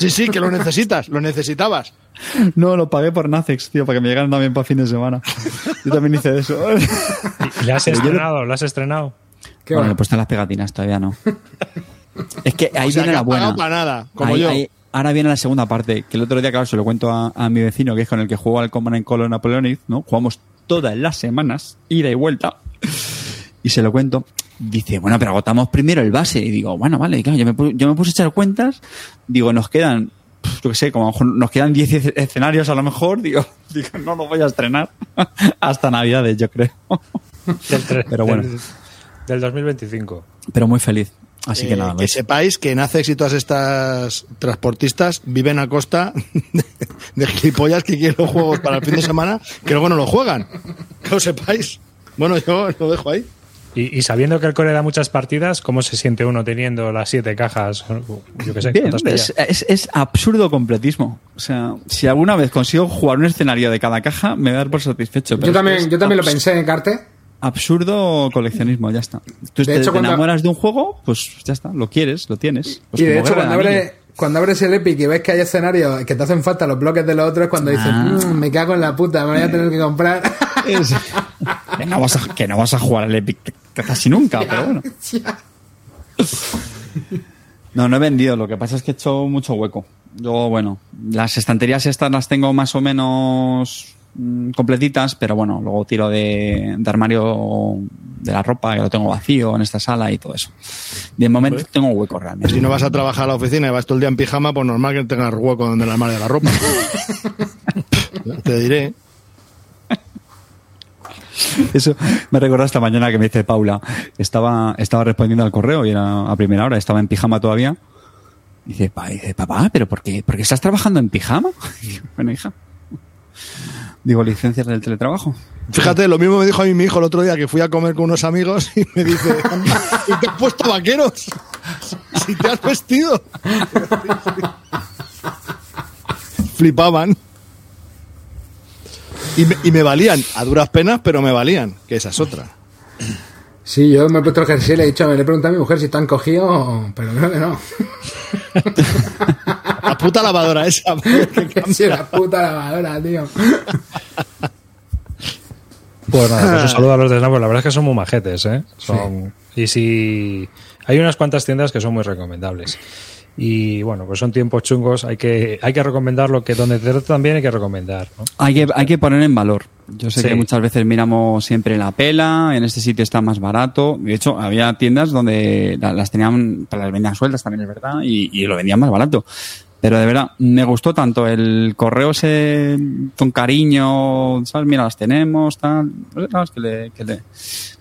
Sí, sí, que lo necesitas, lo necesitabas. no, lo pagué por Nacex, tío, para que me llegaran también para fin de semana. Yo también hice eso. ¿Y ¿Le has estrenado? ¿Lo has estrenado? Qué bueno, le he puesto las pegatinas, todavía no. es que ahí O sea, viene que la buena. para nada, como Ahí- yo. ahí- ahora viene la segunda parte, que el otro día, claro, se lo cuento a, a mi vecino, que es con el que juego al Command and Color Napoleonic, ¿no? Jugamos todas las semanas, ida y vuelta, y se lo cuento. Dice, bueno, pero agotamos primero el base. Y digo, bueno, vale, y claro, yo me, pu- yo me puse a echar cuentas, digo, nos quedan, yo qué sé, como a lo mejor nos quedan 10 esce- escenarios a lo mejor, digo, digo, no lo voy a estrenar hasta Navidades, yo creo. Del Pero bueno. Del, del 2025. pero muy feliz. Así que Eh, nada, que sepáis que Nacex y todas estas transportistas viven a costa de, de gilipollas que quieren los juegos para el fin de semana que luego no lo juegan. Que lo sepáis. Bueno, yo lo dejo ahí. Y, y sabiendo que el core da muchas partidas, ¿cómo se siente uno teniendo las siete cajas? Yo qué sé. Bien, ¿cuántas es, es- es absurdo completismo. O sea, si alguna vez consigo jugar un escenario de cada caja, me voy a dar por satisfecho. pero Yo también, yo también lo pensé en Carte. Absurdo coleccionismo, ya está. Tú te, hecho, te cuando- enamoras de un juego, pues ya está, lo quieres, lo tienes. Pues y de como hecho, cuando del abres, cuando abres el Epic y ves que hay escenarios que te hacen falta los bloques de los otros, es cuando dices, Ah. "Mm, me cago en la puta, me voy a tener que comprar. Que, no vas a, que no vas a jugar al Epic casi nunca, pero bueno. No, no he vendido, lo que pasa es que he hecho mucho hueco. Yo, bueno, las estanterías estas las tengo más o menos mm, completitas, pero bueno, luego tiro de, de armario de la ropa, que lo tengo vacío en esta sala y todo eso. De momento tengo hueco realmente. Si no vas a trabajar a la oficina y vas todo el día en pijama, pues normal que tengas hueco donde el armario de la ropa. Te diré. Eso me recuerda esta mañana que me dice Paula. Estaba, estaba respondiendo al correo y era a primera hora, estaba en pijama todavía. Dice, pa- dice papá, ¿pero por qué, estás trabajando en pijama? Digo, bueno, hija. Digo, licencias del teletrabajo. Fíjate, lo mismo me dijo a mí mi hijo el otro día que fui a comer con unos amigos y me dice, ¿y te has puesto vaqueros? Si te has vestido. Flipaban. Y me, y me valían, a duras penas, pero me valían, que esa es otra. Sí, yo me he puesto el jersey y le he dicho, le he preguntado a mi mujer si están cogidos, pero creo que no. La puta lavadora esa. que sí, la puta lavadora, tío. Pues nada, pues un saludo a los de Snap, la verdad es que son muy majetes, ¿eh? Son, Y si hay unas cuantas tiendas que son muy recomendables. Y bueno, pues son tiempos chungos, hay que, hay que recomendar lo que donde te tratan bien hay que recomendar, ¿no? Hay que, hay que poner en valor. Yo sé Sí. que muchas veces miramos siempre la pela, en este sitio está más barato. De hecho, había tiendas donde la- las tenían, pues las vendían sueltas también es verdad, y, y lo vendían más barato. Pero de verdad, me gustó tanto el correo ese con cariño, ¿sabes? Mira, las tenemos, tal. ¿sabes? Que le, que le-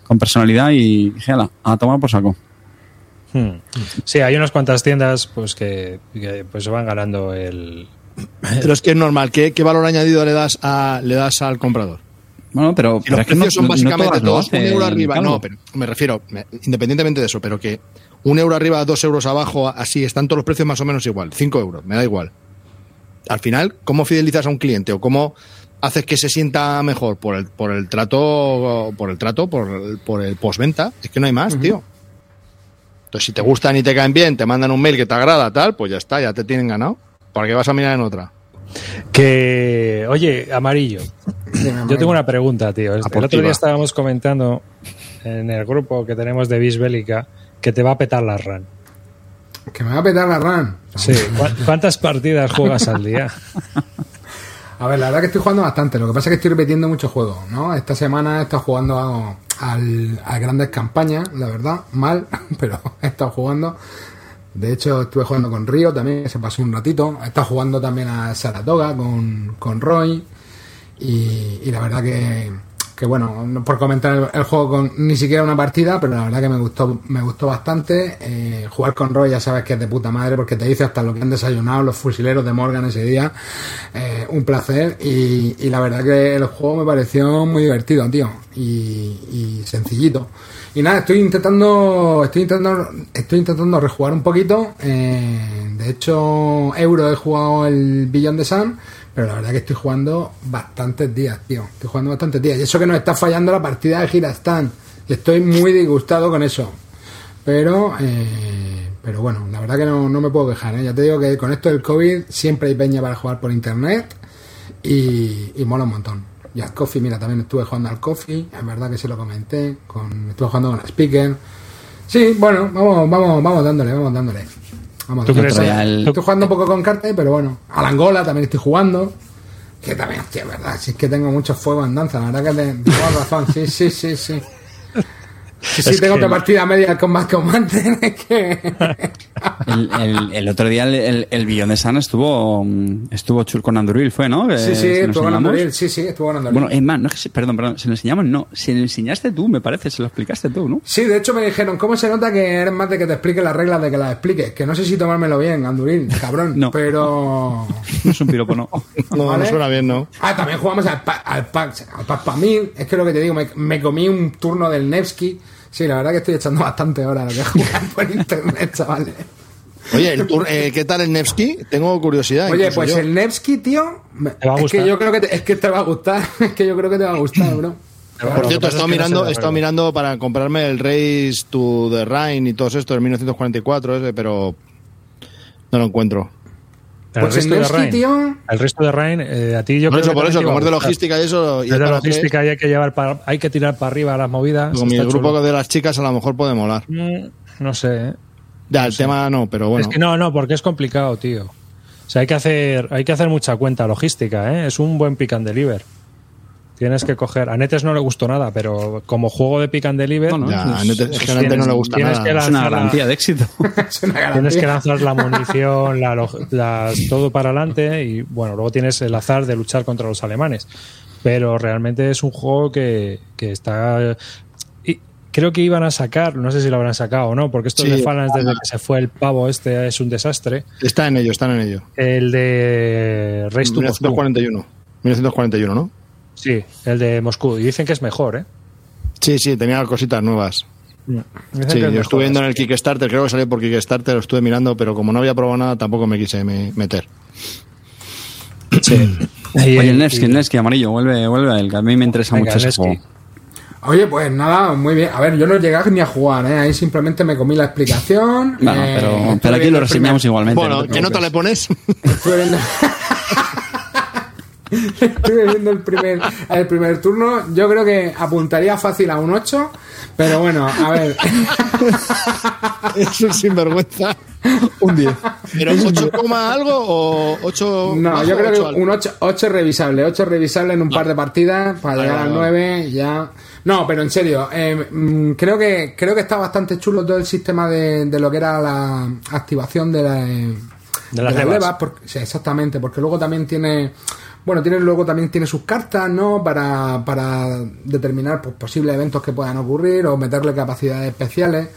con personalidad y dije, "Hala, a tomar por saco. Hmm. Sí, hay unas cuantas tiendas pues que, que, pues se van ganando el... Pero es que es normal. ¿Qué, qué valor añadido le das, a, le das al comprador? Bueno, pero, los es que no, precios son no- no básicamente lo todos un euro arriba. No, pero me refiero, me- independientemente de eso, pero que un euro arriba, dos euros abajo, así están todos los precios más o menos igual. Cinco euros, me da igual. Al final, ¿cómo fidelizas a un cliente o cómo haces que se sienta mejor por el, por el trato, por el trato, por el, por el postventa? Es que no hay más, tío. Entonces, si te gustan y te caen bien, te mandan un mail que te agrada, tal, pues ya está, ya te tienen ganado. ¿Para qué vas a mirar en otra? Que, oye, Amarillo, yo tengo una pregunta, tío. El otro día estábamos comentando en el grupo que tenemos de Bis Bélica que te va a petar la RAN. Que me va a petar la RAM. Sí. ¿Cu- ¿Cuántas partidas juegas al día? A ver, la verdad que estoy jugando bastante. Lo que pasa es que estoy repitiendo muchos juegos, ¿no? Esta semana he estado jugando a, al- a grandes campañas, la verdad. Mal, pero he estado jugando. De hecho, estuve jugando con Río también, se pasó un ratito. He estado jugando también a Saratoga con, con Roy. Y la verdad que, que bueno, no por comentar el, juego con ni siquiera una partida, pero la verdad que me gustó, me gustó bastante. Eh, jugar con Roy ya sabes que es de puta madre porque te dice hasta lo que han desayunado los fusileros de Morgan ese día. Eh, un placer y, la verdad que el juego me pareció muy divertido, tío. Y, sencillito. Y nada, estoy intentando, estoy intentando, estoy intentando rejugar un poquito. Eh, de hecho, Euro he jugado el Billón de Sun, pero la verdad que estoy jugando bastantes días, tío. Estoy jugando bastantes días. Y eso que nos está fallando la partida de Girastan. Y estoy muy disgustado con eso. Pero, eh, pero bueno, la verdad que no, no me puedo quejar. ¿eh? Ya te digo que con esto del COVID siempre hay peña para jugar por internet y, y mola un montón. Y al Coffee, mira, también estuve jugando al Coffee, es verdad que se lo comenté, con, estuve jugando con el Speaker. Sí, bueno, vamos, vamos, vamos dándole, vamos dándole. Vamos ¿Tú dándole. crees que el- Estoy jugando un poco con cartas, pero bueno. Al Angola también estoy jugando. Que también, hostia, es verdad, si es que tengo mucho fuego en danza, la verdad que te, tengo razón, sí, sí, sí, sí. Sí, sí, Es tengo que- otra partida media con más combate, es que... El, el- el otro día el, el, el Beyond the Sun estuvo, mm, estuvo chul con Anduril, fue, ¿no? Sí, sí, estuvo ganando él, sí, sí, estuvo ganando él. Bueno, es más, no es que se- perdón, perdón, se lo enseñamos, no, se lo enseñaste tú, me parece, se lo explicaste tú, ¿no? Sí, de hecho me dijeron, ¿cómo se nota que eres más de que te explique las reglas de que las expliques? Que no sé si tomármelo bien, Anduril, cabrón, No. pero... No es un piropo, no. No, ¿Vale? no suena bien, ¿no? Ah, también jugamos al, pa al pack, al pack pa' mil. Es que lo que te digo, me, me comí un turno del Nevsky. Sí, la verdad que estoy echando bastante horas de jugar por internet, chavales. Oye, el tur- eh, ¿qué tal el Nevsky? Tengo curiosidad. Oye, pues yo. el Nevsky, tío, me- Te va a es que gustar. yo creo que te, es que te va a gustar. Es que yo creo que te va a gustar, bro. Por cierto, he estado mirando, he estado mirando para comprarme el Race to the Rhine y todo esto del 1944, ese, pero no lo encuentro. El Pues el resto de tío. El resto de Rain, eh, a ti yo Por creo eso, que por eso, como es de logística y eso. y Es de logística y hay que llevar para, hay que tirar para arriba las movidas. Con mi está grupo chulo. de las chicas a lo mejor puede molar. Mm, No sé, ¿eh? Ya, el tema no, pero bueno. Es que no, no, porque es complicado, tío. O sea, hay que hacer, hay que hacer mucha cuenta logística, ¿eh? Es un buen pick and deliver. Tienes que coger. A Netes no le gustó nada, pero como juego de pick and deliver. No, no, Ya, es- a Nete- es que a tienes- Nete no le gusta tienes nada. que Es una la- garantía de éxito. Es una garantía. Tienes que lanzar la munición, la log- las- todo para adelante y bueno, luego tienes el azar de luchar contra los alemanes. Pero realmente es un juego que, que está... y creo que iban a sacar, no sé si lo habrán sacado o no, porque esto Sí, de Phalanx desde que se fue el pavo este es un desastre. Está en ello, están en ello. El de Race to Moscú. 1941. 1941, ¿no? Sí, el de Moscú. Y dicen que es mejor, ¿eh? Sí, sí, tenía cositas nuevas. Sí, yo mejor. estuve viendo en el Kickstarter, creo que salió por Kickstarter, lo estuve mirando, pero como no había probado nada, tampoco me quise me- meter. Sí. Oye, el y- Nevsky, el Nevsky amarillo, vuelve, vuelve a él, que a mí me interesa Venga, mucho ese Nevsky. juego. Oye, pues nada, muy bien. A ver, yo no llegué ni a jugar, ¿eh? Ahí simplemente me comí la explicación. Bueno, eh, pero, aquí lo el primer- reseñamos igualmente. Bueno, no ¿qué nota le pones? Estuve viendo... El primer, el primer turno. Yo creo que apuntaría fácil a un 8. Pero bueno, a ver. es un sinvergüenza. Un 10. ¿Pero 8, coma algo o 8 No, yo creo que un 8, 8 revisable. 8 revisable en un par de partidas para Vale, llegar al 9 ya. No, pero en serio, eh, mm, creo que creo que está bastante chulo todo el sistema de, de lo que era la activación de, la, eh, De las levas. porque- sí, exactamente, porque luego también tiene bueno, tiene luego también tiene sus cartas, ¿no? Para, para determinar pues, posibles eventos que puedan ocurrir o meterle capacidades especiales.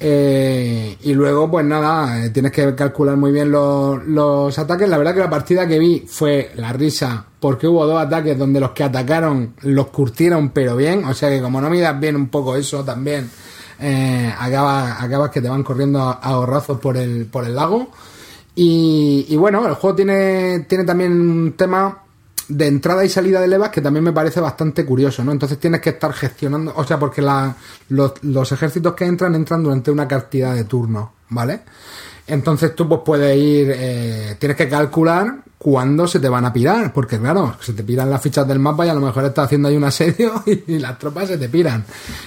Eh, y luego, pues nada, eh, tienes que calcular muy bien los, los ataques. La verdad que la partida que vi fue la risa, porque hubo dos ataques donde los que atacaron los curtieron, pero bien. O sea que como no midas bien un poco eso también, eh, acabas, acabas que te van corriendo a, a horrazos por el, por el lago. Y, y bueno, el juego tiene, tiene también un tema de entrada y salida de levas que también me parece bastante curioso, ¿no? Entonces tienes que estar gestionando, o sea, porque los ejércitos que entran entran durante una cantidad de turnos, ¿vale? Entonces tú pues puedes ir, eh, tienes que calcular cuándo se te van a pirar, porque claro, se te piran las fichas del mapa y a lo mejor estás haciendo ahí un asedio y, las tropas se te piran.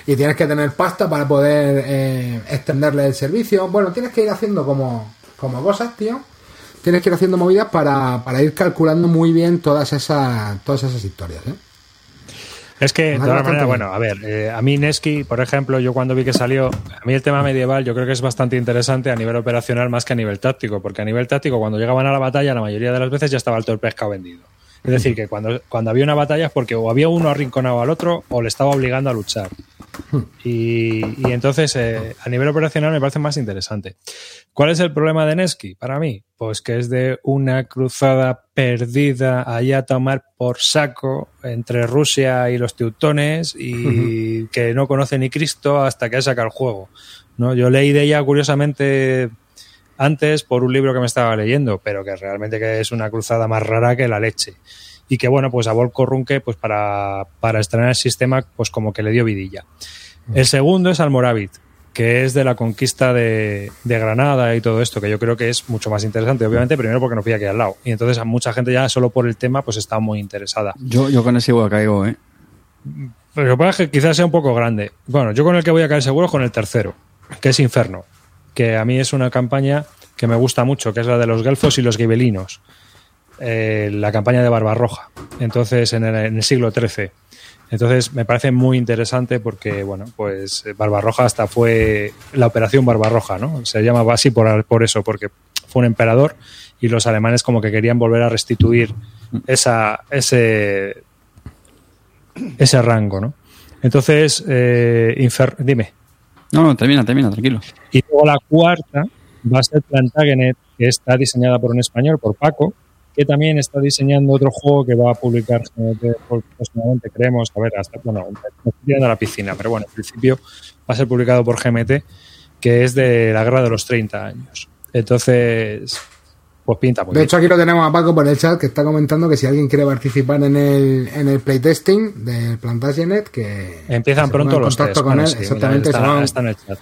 Y tienes que tener pasta para poder eh, extenderle el servicio. Bueno, tienes que ir haciendo como, como cosas, tío. Tienes que ir haciendo movidas para, para ir calculando muy bien todas esas, todas esas historias, ¿eh? Es que, de todas maneras, bueno, a ver, eh, a mí Neski, por ejemplo, yo cuando vi que salió, a mí el tema medieval yo creo que es bastante interesante a nivel operacional más que a nivel táctico, porque a nivel táctico cuando llegaban a la batalla la mayoría de las veces ya estaba el pescado vendido. Es decir, que cuando, cuando había una batalla es porque o había uno arrinconado al otro o le estaba obligando a luchar. Y, y entonces, eh, a nivel operacional me parece más interesante. ¿Cuál es el problema de Neski para mí? Pues que es de una cruzada perdida allá a tomar por saco entre Rusia y los teutones y que no conoce ni Cristo hasta que saca el juego. ¿no? Yo leí de ella, curiosamente, antes por un libro que me estaba leyendo, pero que realmente que es una cruzada más rara que la leche. Y que bueno, pues a Volko Runke, pues para, para estrenar el sistema, pues como que le dio vidilla. El segundo es Almoravit, que es de la conquista de, de Granada y todo esto, que yo creo que es mucho más interesante, obviamente, primero porque no fui aquí al lado. Y entonces a mucha gente ya solo por el tema, pues está muy interesada. Yo, yo con ese igual caigo, ¿eh? Pero lo que pasa es que quizás sea un poco grande. Bueno, yo con el que voy a caer seguro es con el tercero, que es Inferno, que a mí es una campaña que me gusta mucho, que es la de los Gelfos y los Gibelinos. Eh, la campaña de Barbarroja, entonces en el, en el siglo XIII. Entonces me parece muy interesante porque, bueno, pues Barbarroja hasta fue la operación Barbarroja, ¿no? Se llamaba así por, por eso, porque fue un emperador y los alemanes como que querían volver a restituir esa, ese, ese rango, ¿no? Entonces, eh, Infer- dime. No, no, termina, termina, tranquilo. Y luego la cuarta va a ser Plantagenet, que está diseñada por un español, por Paco, que también está diseñando otro juego que va a publicar GMT próximamente, creemos, a ver, hasta, bueno, me estoy tirando a la piscina, pero bueno, en principio va a ser publicado por GMT, que es de la guerra de los 30 años. Entonces, pues pinta muy De bien. hecho, aquí lo tenemos a Paco por el chat que está comentando que si alguien quiere participar en el, en el playtesting del Plantagenet, que Empiezan que pronto los contacto tres. con bueno, él. sí, exactamente, está, se van- está en el chat.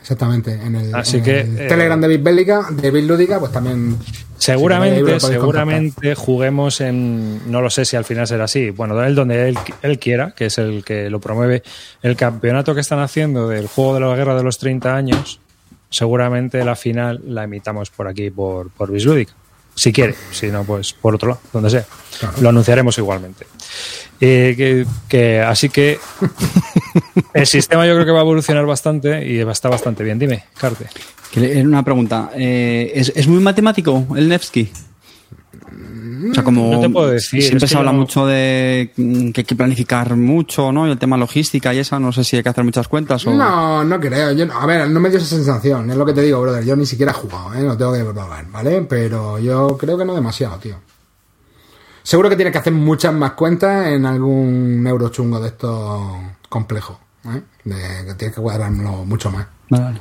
Exactamente. En el, Así en que, el eh, Telegram de Bitbélica, de Bitlúdica, pues también. Seguramente, Si seguramente juguemos en, no lo sé si al final será así, bueno, él donde él, él quiera, que es el que lo promueve, el campeonato que están haciendo del juego de la guerra de los 30 años, seguramente la final la emitamos por aquí, por, por Bislúdica. Si quiere, si no, pues por otro lado, donde sea. Lo anunciaremos igualmente. Eh, que, que- así que el sistema yo creo que va a evolucionar bastante y está bastante bien. Dime, Carte. Una pregunta. eh, ¿es, es muy matemático el Nevsky? O sea, como No te puedo decir, siempre es se habla mucho de que hay que planificar mucho, ¿no? Y el tema logística y esa, no sé si hay que hacer muchas cuentas o... No, no creo. Yo, no- a ver, no me dio esa sensación. Es lo que te digo, brother. Yo ni siquiera he jugado, ¿eh? Lo tengo que probar, ¿vale? Pero yo creo que no demasiado, tío. Seguro que tienes que hacer muchas más cuentas en algún euro chungo de estos complejos, ¿eh? De, que tienes que cuadrarlo mucho más. Vale, vale.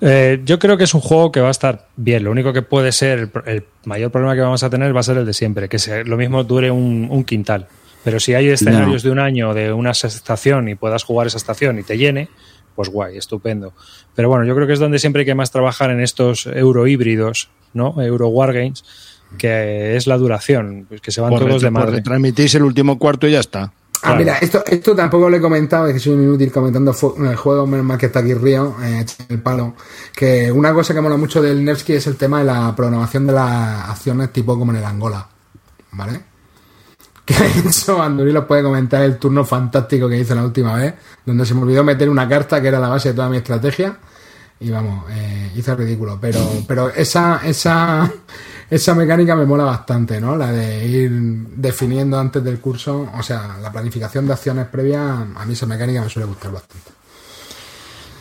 Eh, yo creo que es un juego que va a estar bien. Lo único que puede ser, el, el mayor problema que vamos a tener va a ser el de siempre, que se- lo mismo dure un, un quintal. Pero si hay escenarios de un año, de una estación y puedas jugar esa estación y te llene, pues guay, estupendo. Pero bueno, yo creo que es donde siempre hay que más trabajar en estos euro híbridos, ¿no? Euro wargames, que es la duración, pues que se van todos de madre. retransmitís el último cuarto y ya está. Ah, mira, esto, esto tampoco lo he comentado, es que soy un inútil comentando el juego, menos mal que está aquí Río, eh, el palo. Que una cosa que mola mucho del Nevsky es el tema de la programación de las acciones tipo como en el Angola. ¿Vale? Que eso Anduri lo puede comentar el turno fantástico que hice la última vez, donde se me olvidó meter una carta que era la base de toda mi estrategia. Y vamos, eh, hice el ridículo. Pero, pero esa, esa, esa mecánica me mola bastante, ¿no? La de ir definiendo antes del curso, o sea, la planificación de acciones previas, a mí esa mecánica me suele gustar bastante.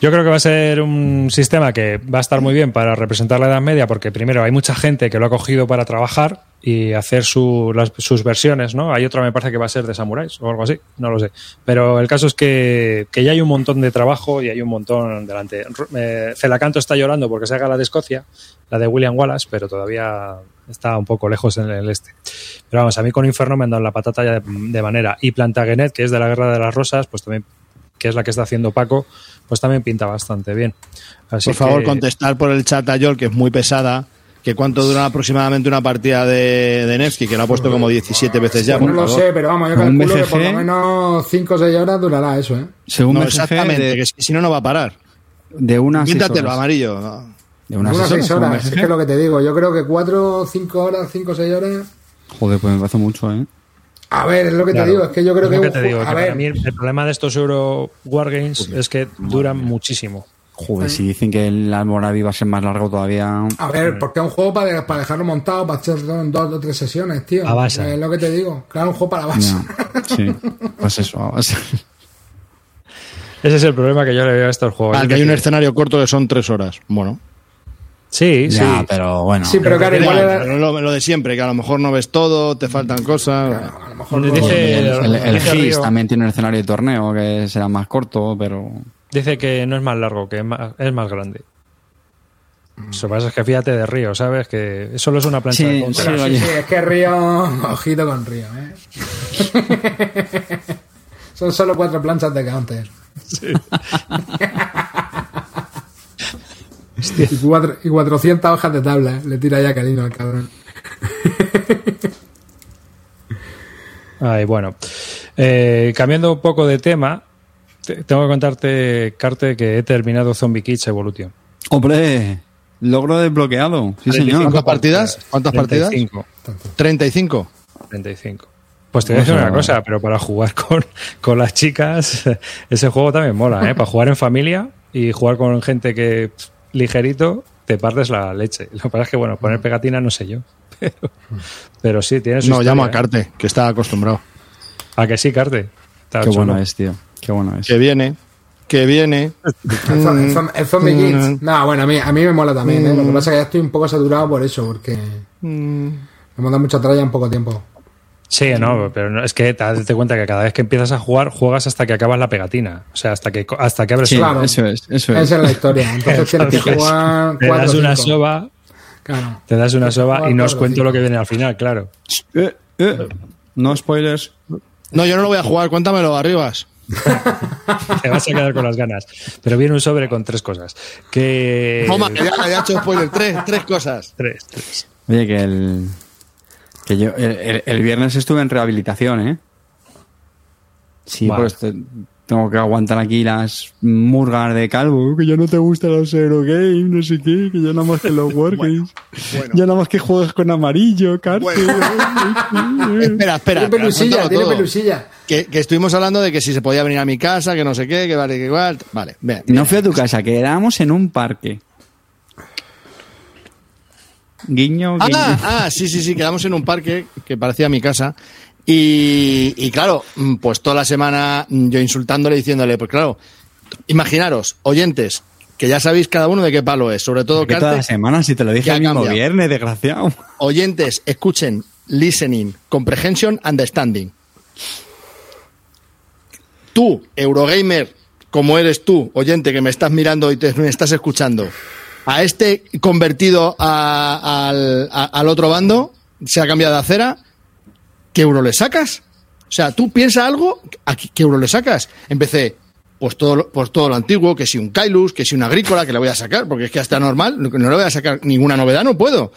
Yo creo que va a ser un sistema que va a estar muy bien para representar la Edad Media, porque primero hay mucha gente que lo ha cogido para trabajar y hacer su- sus versiones, ¿no? Hay otra, me parece que va a ser de samuráis o algo así, no lo sé. Pero el caso es que, que ya hay un montón de trabajo y hay un montón delante. Eh, Celacanto está llorando porque se haga la de Escocia, la de William Wallace, pero todavía está un poco lejos en el este. Pero vamos, a mí con Inferno me han dado la patata ya de, de manera. Y Plantagenet, que es de la Guerra de las Rosas, pues también que es la que está haciendo Paco, pues también pinta bastante bien. Así Por favor, que- contestar por el chat a Yol, que es muy pesada, que cuánto dura aproximadamente una partida de, de Nevsky, que lo ha puesto como 17 veces ya. Pues por no lo favor. sé, pero vamos, yo calculo que por lo menos 5 o 6 horas durará eso, ¿eh? Según No, BGG, exactamente, de, que es que si no, no va a parar. de una a seis Invéntatelo, horas. amarillo. ¿no? De unas Unas seis 6 horas, horas, es que es lo que te digo. Yo creo que 4 o 5 horas, 5 o 6 horas. Joder, pues me parece mucho, ¿eh? A ver, es lo que Claro. te digo, es que yo creo Es que. lo un te digo, a que ver, para mí el, el problema de estos Euro Wargames es que duran muchísimo. Joder, si dicen que el Almoraví va a ser más largo todavía. A ver, porque es un juego para, para dejarlo montado, para echar en dos o tres sesiones, tío. A base. Es lo que te digo. Claro, un juego para base. Sí, pues eso. a base. Ese es el problema que yo le veo a estos juegos. Que hay un escenario corto que son 3 horas. Bueno. Sí, sí. Ya, pero bueno. Sí, pero claro, igual era- lo, lo de siempre, que a lo mejor no ves todo, te faltan cosas. a lo mejor Dice- luego- El, el, el Dice GIS Río- también tiene un escenario de torneo que será más corto, pero. Dice que no es más largo, que es más, es más grande. Lo que pasa es que fíjate de Río, ¿sabes? Que solo es una plancha Sí, de contra. sí, Sí, sí, es que Río, ojito con Río, ¿eh? Son solo cuatro planchas de counter. y, cuatro- y 400 hojas de tabla, ¿eh? le tira ya Calino al cabrón. Ay, bueno. Eh, cambiando un poco de tema, te- tengo que contarte, Carte, que he terminado Zombie Kids Evolution. ¡Hombre! Logro desbloqueado. Sí, señor. ¿Cuántas partidas? ¿Cuántas partidas? 35. 35. 35. Pues te voy a decir Vamos a una cosa, pero para jugar con, con las chicas, ese juego también mola, ¿eh? Para jugar en familia y jugar con gente que pff, ligerito, te partes la leche. Lo que pasa es que, bueno, poner pegatina no sé yo. Pero, pero sí, tienes No, llamo a Carte, que está acostumbrado. ¿A que sí, Carte? Está Qué chulo. bueno es, tío. Qué bueno es. Que viene, que viene. El, Zombie Kids. No, bueno, a mí, a mí me mola también, ¿eh? Lo que pasa es que ya estoy un poco saturado por eso, porque me hemos dado mucha tralla en poco tiempo. Sí, no, pero no, es que te das cuenta que cada vez que empiezas a jugar, juegas hasta que acabas la pegatina. O sea, hasta que, hasta que abres Sí, el- Claro. eso es, eso Esa es. es la historia. Entonces tienes que jugar te das una soba, Claro. te das una soba y no os cuento lo que viene al final, claro. Eh, eh, No spoilers. No, yo no lo voy a jugar, cuéntamelo, arribas. Te vas a quedar con las ganas. Pero viene un sobre con tres cosas. Que. Toma, que ya le he hecho spoiler. Tres, tres cosas. Tres, tres. Oye, que el. Que yo. El, el- el viernes estuve en rehabilitación, ¿eh? Sí, Vale. pues te- tengo que aguantar aquí las murgas de calvo. Que ya no te gustan los Eurogames, no sé qué. Que ya nada más que los Wargames. Ya nada más que juegas con amarillo, Carte. Espera, espera. Tiene pelusilla, tiene pelusilla. Que, que estuvimos hablando de que si se podía venir a mi casa, que no sé qué, que vale, que igual. Vale, bien. No fui a tu casa, quedamos en un parque. Guiño, guiño. Ah, ah, sí, sí, sí, quedamos en un parque que parecía mi casa. Y, y claro, mm, pues toda la semana mm, yo insultándole, diciéndole, pues claro, imaginaros, oyentes, que ya sabéis cada uno de qué palo es, sobre todo que toda la semana, si te lo dije el mismo viernes, desgraciado. oyentes, escuchen, listening, comprehension, understanding. Tú, Eurogamer, como eres tú, oyente que me estás mirando y te, me estás escuchando, a este convertido a- al, a- al otro bando, se ha cambiado de acera, ¿qué euro le sacas? O sea, tú piensas algo, ¿a qué, euro le sacas? Empecé, pues todo, pues todo lo antiguo, que si un Kailus, que si un Agrícola, que le voy a sacar, porque es que hasta normal, no, le voy a sacar ninguna novedad, no puedo.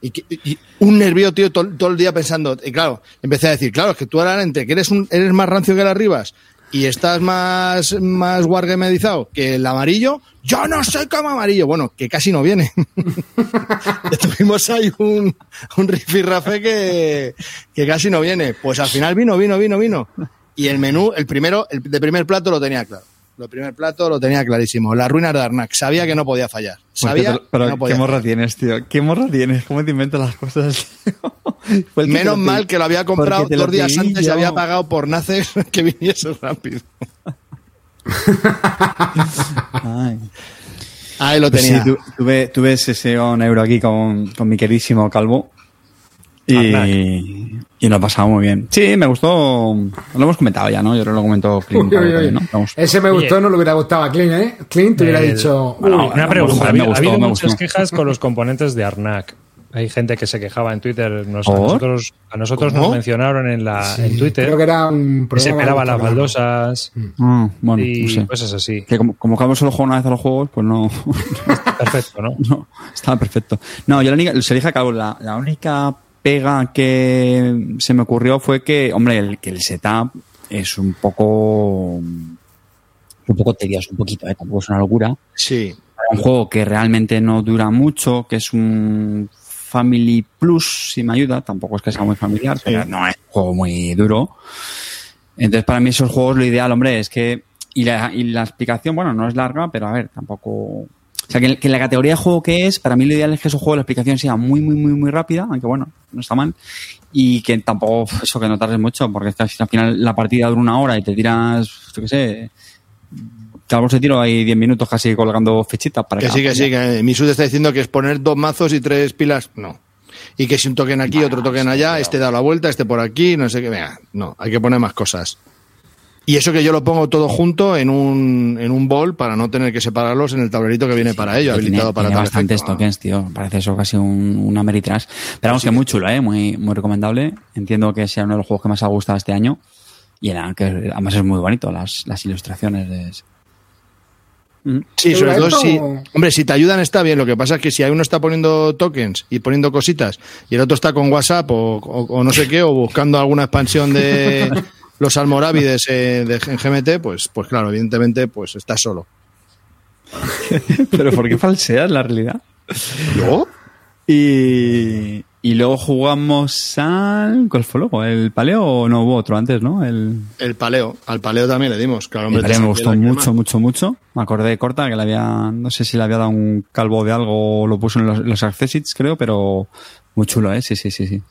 Y, y un nervio, tío, todo, todo el día pensando. Y claro, empecé a decir, claro, es que tú ahora entre que eres, un, eres más rancio que las Rivas y estás más, más wargamedizado que el amarillo, yo no soy como amarillo. Bueno, que casi no viene. Tuvimos ahí un, un rifirrafe que, que casi no viene. Pues al final vino, vino, vino, vino. Y el menú, el primero, el de primer plato lo tenía claro. El primer plato lo tenía clarísimo. Las ruinas de Arnak. Sabía que no podía fallar. Sabía Porque te- pero que no qué morra fallar. tienes, tío. ¿Qué morra tienes? ¿Cómo te inventas las cosas, tío? Que Menos lo mal que lo había comprado lo dos días antes y había pagado por naces que viniese rápido. Ay. Ahí lo Pues tenía. sí, tu- tuve, tuve sesión euro aquí con, con mi queridísimo Calvo. Y, y nos pasamos muy bien. Sí, me gustó. Lo hemos comentado ya, ¿no? Yo creo que lo comentó Clint. Uy, uy, uy. también, ¿no? Vamos. Ese me gustó, no le hubiera gustado a Clint, ¿eh? Clint te hubiera Eh, dicho. bueno, uy, una pregunta. ha habido, muchas gustó. quejas con los componentes de Arnak. hay gente que se quejaba en Twitter. Nos- a nosotros, a nosotros nos mencionaron en, la, Sí, en Twitter Creo que era un que se de las baldosas Ah, bueno, y no sé. cosas así. Que como, como solo juega una vez a los juegos, pues no, Perfecto, ¿no? no estaba perfecto. No, yo la única, se dije a Calvo, la, la única pega que se me ocurrió fue que, hombre, el, que el setup es un poco un poco tedioso, un poquito, ¿eh? tampoco es una locura. Sí. un juego que realmente no dura mucho, que es un Family Plus, si me ayuda, tampoco es que sea muy familiar, pero no es un juego muy duro. Entonces, para mí esos juegos lo ideal, hombre, es que... Y la, y la explicación, bueno, no es larga, pero a ver, tampoco... O sea, que, que la categoría de juego que es, para mí lo ideal es que esos juegos la explicación sea muy, muy, muy, muy rápida, aunque bueno, no está mal. Y que tampoco, eso, que no tardes mucho, porque que al final la partida dura una hora y te tiras, yo qué sé, Calvo se tiro ahí 10 minutos casi colgando fichitas para Que sí, que sí, que Misu te está diciendo que es poner dos mazos y tres pilas. No. Y que si un token aquí, otro token allá, este da la vuelta, este por aquí, no sé qué. Venga, no, hay que poner más cosas. Y eso que yo lo pongo todo junto en un, en un bol para no tener que separarlos en el tablerito que viene para ello, habilitado tiene, para tiene bastantes efecto. tokens, tío. Parece eso casi un, una Ameritrash. Pero vamos, que muy chulo, ¿eh? Muy, muy recomendable. Entiendo que sea uno de los juegos que más ha gustado este año. Y era, que además es muy bonito, las, las ilustraciones. de- Sí, sobre ¿Dura todo si, hombre, si te ayudan está bien. Lo que pasa es que si hay uno está poniendo tokens y poniendo cositas y el otro está con WhatsApp o, o- o no sé qué o buscando alguna expansión de los almorávides eh, de, en GMT, pues, pues claro, evidentemente, pues estás solo. Pero ¿por qué falseas la realidad? ¿Yo? Y, y luego jugamos al... ¿Cuál fue luego? ¿El paleo o no hubo otro antes, no? El, El paleo, al paleo también le dimos. Claro, hombre, el paleo me gustó mucho, mucho, mucho. Me acordé de Corta que le había... No sé si le había dado un calvo de algo o lo puso en los, los accessits, creo, pero muy chulo, ¿eh? Sí, sí, sí, sí.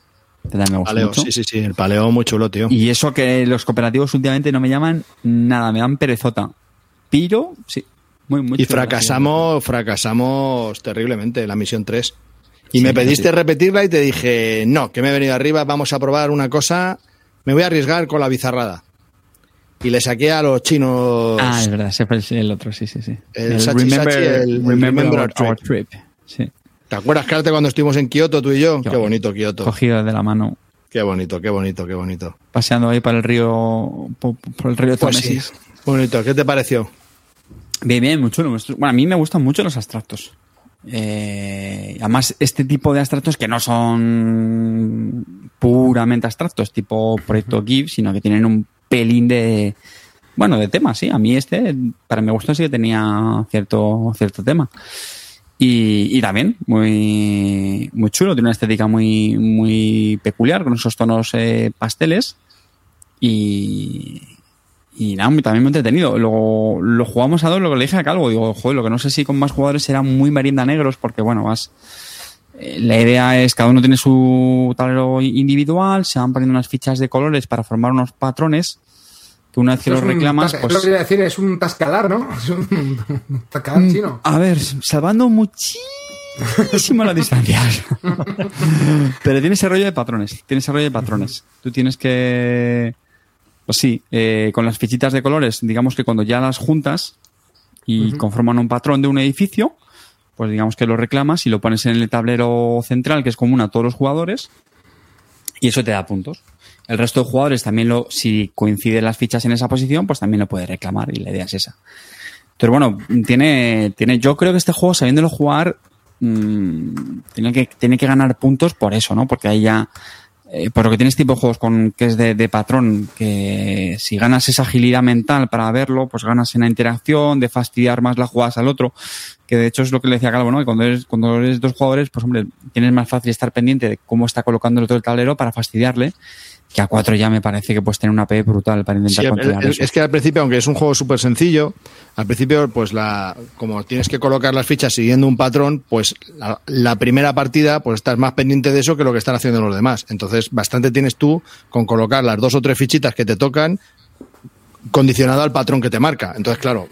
También me Paleo, mucho. sí, sí, sí, el paleo muy chulo, tío. Y eso que los cooperativos últimamente no me llaman nada, me dan perezota. Pero, sí, muy, muy Y chulo. fracasamos, fracasamos terriblemente en la misión 3. Y Sí, me pediste sí. repetirla y te dije, no, que me he venido arriba, vamos a probar una cosa, me voy a arriesgar con la bizarrada. Y le saqué a los chinos Ah, es verdad, ese fue el, el otro, sí, sí, sí. El Sachi Sachi, el- el remember, Remember our, Our our trip. Sí, ¿Te acuerdas, Carte, cuando estuvimos en Kioto, tú y yo? Qué Qué, bonito, Kioto. cogido de la mano, Qué bonito, qué bonito, qué bonito. paseando ahí por el río, por, por el río Pues sí, bonito. ¿Qué te pareció? Bien, bien, muy chulo. Bueno, a mí me gustan mucho los abstractos. Eh, además, este tipo de abstractos que no son puramente abstractos, tipo Proyecto GIF, sino que tienen un pelín de, bueno, de tema, sí. A mí este, para mi gusto, sí que tenía cierto, cierto tema. Y, y también muy, muy chulo, tiene una estética muy, muy peculiar, con esos tonos eh, pasteles. Y, y nada, también muy entretenido. Luego lo jugamos a dos, lo que le dije a Calvo, digo, joder, lo que no sé si con más jugadores será muy merienda negros, porque bueno, vas. eh, La idea es cada uno tiene su tablero individual, se van poniendo unas fichas de colores para formar unos patrones una vez que un reclamas, pues. Lo que iba a decir es un tascalar, ¿no? Es un, un tascalar Mm, chino. A ver, salvando muchísimo las distancias. Pero tiene ese rollo de patrones. Tiene ese rollo de patrones. Tú tienes que. Pues sí, eh, con las fichitas de colores, digamos que cuando ya las juntas y conforman un patrón de un edificio, pues digamos que lo reclamas y lo pones en el tablero central, que es común a todos los jugadores, y eso te da puntos. El resto de jugadores también lo, si coinciden las fichas en esa posición, pues también lo puede reclamar y la idea es esa. Entonces, bueno, tiene, tiene, yo creo que este juego, sabiéndolo jugar, mm, tiene, que, tiene que ganar puntos por eso, ¿no? Porque ahí ya, eh, por lo que tienes tipo de juegos con, que es de, de patrón, que si ganas esa agilidad mental para verlo, pues ganas en la interacción, de fastidiar más las jugadas al otro, que de hecho es lo que le decía Calvo, ¿no? Que cuando eres, cuando eres dos jugadores, pues hombre, tienes más fácil estar pendiente de cómo está colocando el otro el tablero para fastidiarle, que a cuatro ya me parece que puedes tener una P brutal para intentar Sí, el- controlar el- eso. es que al principio, aunque es un juego súper sencillo, al principio, pues la, como tienes que colocar las fichas siguiendo un patrón, pues la, la primera partida, pues estás más pendiente de eso que lo que están haciendo los demás. Entonces, bastante tienes tú con colocar las dos o tres fichitas que te tocan condicionado al patrón que te marca. Entonces, claro,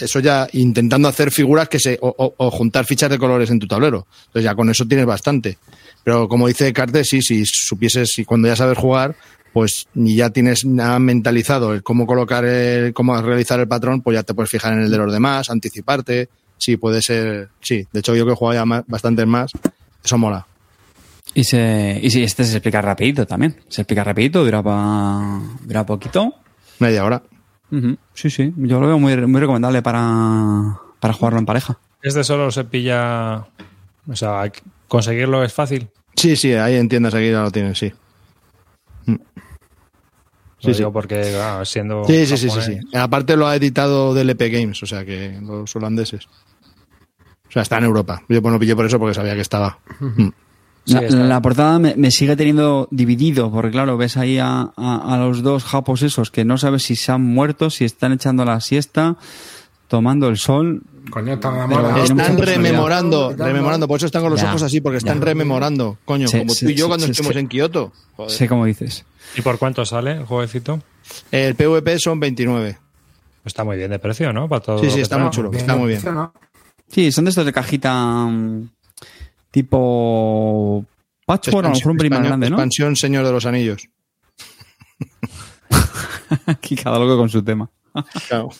eso ya intentando hacer figuras que se, o, o- o juntar fichas de colores en tu tablero. Entonces ya con eso tienes bastante. Pero como dice Cartes, sí, si supieses, y cuando ya sabes jugar, pues ni ya tienes nada mentalizado el cómo colocar, el, cómo realizar el patrón, pues ya te puedes fijar en el de los demás, anticiparte. Sí, puede ser, sí. De hecho, yo que he jugado ya más, bastantes más, eso mola. Y, se, y sí, este se explica rapidito también. Se explica rapidito, dura, pa- dura poquito. Media hora. Sí, sí, yo lo veo muy, muy recomendable para, para jugarlo en pareja. Este solo se pilla. O sea, conseguirlo es fácil. Sí, sí, ahí en tiendas aquí ya lo tienen, sí. Lo Sí, digo sí. porque, claro, siendo. Sí, sí, sí, sí, sí. Aparte lo ha editado DLP Games, o sea que los holandeses. O sea, está en Europa. Yo pues, no pillé por eso porque sabía que estaba. Mm. Sí, la, portada me, me sigue teniendo dividido, porque claro, ves ahí a, a- a los dos japos esos que no sabes si se han muerto, si están echando la siesta, tomando el sol. Coño, están rememorando, rememorando. Por eso están con los Ya. ojos así, porque están Ya. rememorando. Coño, Sí, como sí, tú y yo sí, cuando sí, estuvimos sí. en Kioto. Joder. Sé cómo dices. ¿Y por cuánto sale el jueguecito? El PvP son 29. Está muy bien de precio, ¿no? Para todo Sí, sí, está trae. muy chulo. Está muy bien. ¿no? Sí, son de estos de cajita mm, tipo patchwork, a lo mejor un Expansión- grande, ¿no? Expansión Señor de los Anillos. Aquí cada loco con su tema. Claro.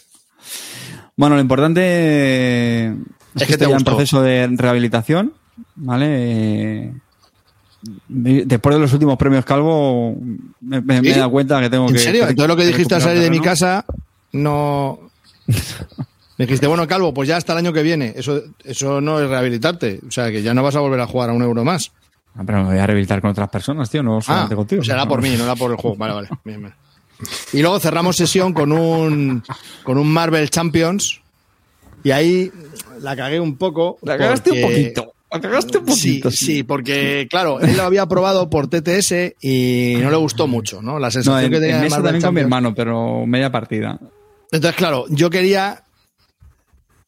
Bueno, lo importante es, Es que que te esté ya en proceso de rehabilitación, ¿vale? Eh, Después de los últimos premios Calvo, me, me- me he dado cuenta que tengo ¿En que... serio? que- Entonces lo que dijiste al salir de mi casa, no... Me dijiste, bueno, Calvo, pues ya hasta el año que viene. Eso, eso no es rehabilitarte. O sea, que ya no vas a volver a jugar a un euro más. Ah, pero me voy a rehabilitar con otras personas, tío, no Ah, solamente contigo. o sea, era por mí, no era por el juego. Vale, vale. Bien, bien. Y luego cerramos sesión con un, con un Marvel Champions. Y ahí la cagué un poco. La cagaste un porque- poquito. La cagaste un Sí, poquito. sí, porque claro, él lo había probado por TTS y no le gustó mucho, ¿no? La No, sensación en, que tenía en de mesa Marvel también con mi Champions. hermano, pero media partida. Entonces, claro, yo quería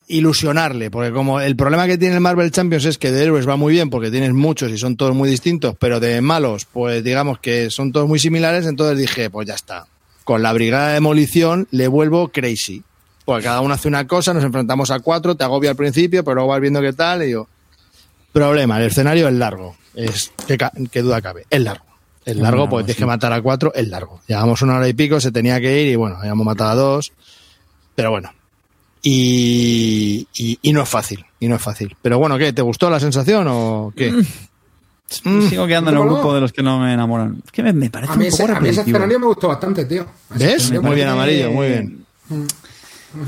ilusionarle, porque como el problema que tiene el Marvel Champions es que de héroes va muy bien porque tienes muchos y son todos muy distintos, pero de malos, pues digamos que son todos muy similares, entonces dije, pues ya está. Con la brigada de demolición le vuelvo crazy. Porque cada uno hace una cosa, nos enfrentamos a cuatro, te agobia al principio, pero luego vas viendo qué tal y digo, problema, el escenario es largo. Es, qué duda cabe, es largo. Es largo, porque tienes sí. que matar a cuatro, es largo. Llevamos una hora y pico, se tenía que ir y bueno, habíamos matado a dos. Pero bueno. Y, y, y no es fácil, y no es fácil. Pero bueno, ¿qué? ¿Te gustó la sensación o qué? Mm. Sigo quedando en el grupo de los que no me enamoran. Es que me, me parece A mí, un ese, poco a mí ese escenario me gustó bastante, tío. Ese ¿Ves? Muy bien, amarillo, muy bien.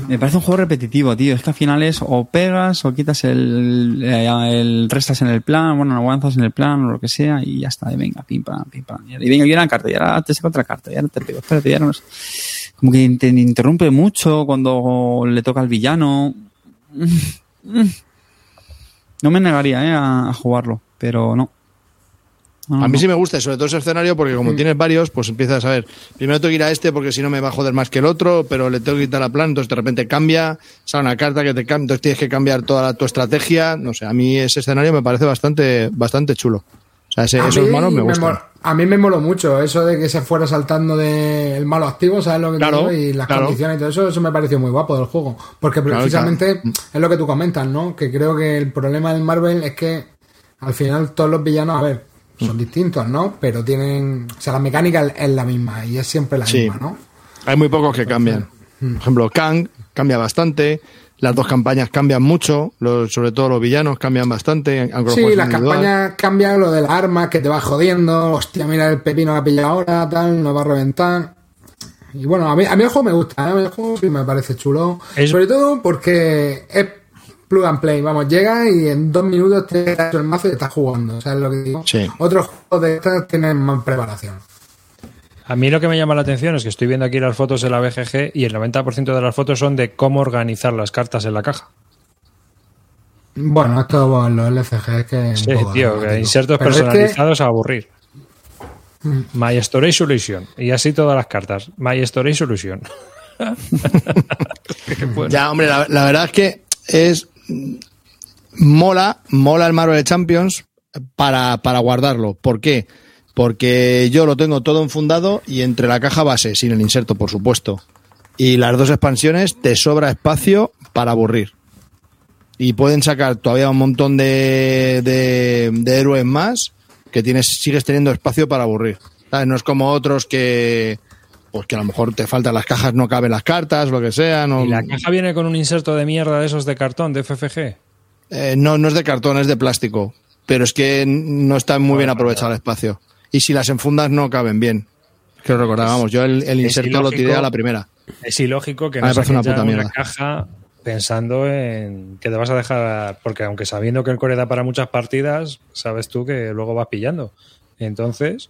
Me parece un juego repetitivo, tío. Es que al final es o pegas o quitas el, eh, el restas en el plan, bueno, avanzas en el plan o lo que sea y ya está. Y venga, pim, pam, pim, pam. Y venga, viene una carta y ahora te saco otra carta y ahora te pego. Espérate, ya no es- Como que te interrumpe mucho cuando le toca al villano. No me negaría eh, a, a jugarlo, pero no. No, A mí no. sí me gusta, y sobre todo ese escenario, porque como tienes varios, pues empiezas a ver. Primero tengo que ir a este porque si no me va a joder más que el otro, pero le tengo que quitar la plan, entonces de repente cambia, sale una carta que te cambia, entonces tienes que cambiar toda la- tu estrategia. No sé, a mí ese escenario me parece bastante, bastante chulo. O sea, ese- esos malos me me gustan. mol- a mí me moló mucho eso de que se fuera saltando del malo activo, ¿sabes lo que te digo? Y las claro. condiciones y todo eso, eso me pareció muy guapo del juego. Porque Claro, precisamente es lo que tú comentas, ¿no? Que creo que el problema del Marvel es que al final todos los villanos, a ver, Mm. Son distintos, ¿no? Pero tienen. O sea, la mecánica es- la misma y es siempre la Sí. misma, ¿no? Hay muy pocos que cambian. Por ejemplo, Kang cambia bastante. Las dos campañas cambian mucho, los- sobre todo los villanos cambian bastante. Sí, las campañas cambian lo de las armas que te va jodiendo. Hostia, mira el pepino que ha pillado ahora, tal, nos va a reventar. Y bueno, a mí, a mí el juego me gusta, ¿eh? A mí el juego sí me parece chulo. Es- Sobre todo porque es plug and play. Vamos, llega y en dos minutos te das el mazo y estás jugando. ¿Sabes lo que digo? Sí. Otros juegos de estos tienen más preparación. A mí lo que me llama la atención es que estoy viendo aquí las fotos de la BGG y el 90% de las fotos son de cómo organizar las cartas en la caja. Bueno, esto bueno, los LCG es que. Sí, tío, que insertos Pero es que- personalizados a aburrir. My Storage Solution. Y así todas las cartas. My Storage Solution. Bueno. Ya, hombre, la, la verdad es que es. Mola, mola el Marvel Champions para, para guardarlo. ¿Por qué? Porque yo lo tengo todo enfundado y entre la caja base, sin el inserto, por supuesto, y las dos expansiones, te sobra espacio para aburrir. Y pueden sacar todavía un montón de, de, de héroes más que tienes, sigues teniendo espacio para aburrir. No es como otros que, pues que a lo mejor te faltan las cajas, no caben las cartas, lo que sea. No, ¿Y la caja viene con un inserto de mierda de esos de cartón, de FFG? Eh, no, no es de cartón, es de plástico. pero es que no está muy bien aprovechado el espacio. Y si las enfundas no caben bien. Que recordábamos, yo el, el inserto lo tiré a la primera. Es ilógico que Ah, no saques una puta una caja pensando en que te vas a dejar, porque aunque sabiendo que el core da para muchas partidas, sabes tú que luego vas pillando. Entonces,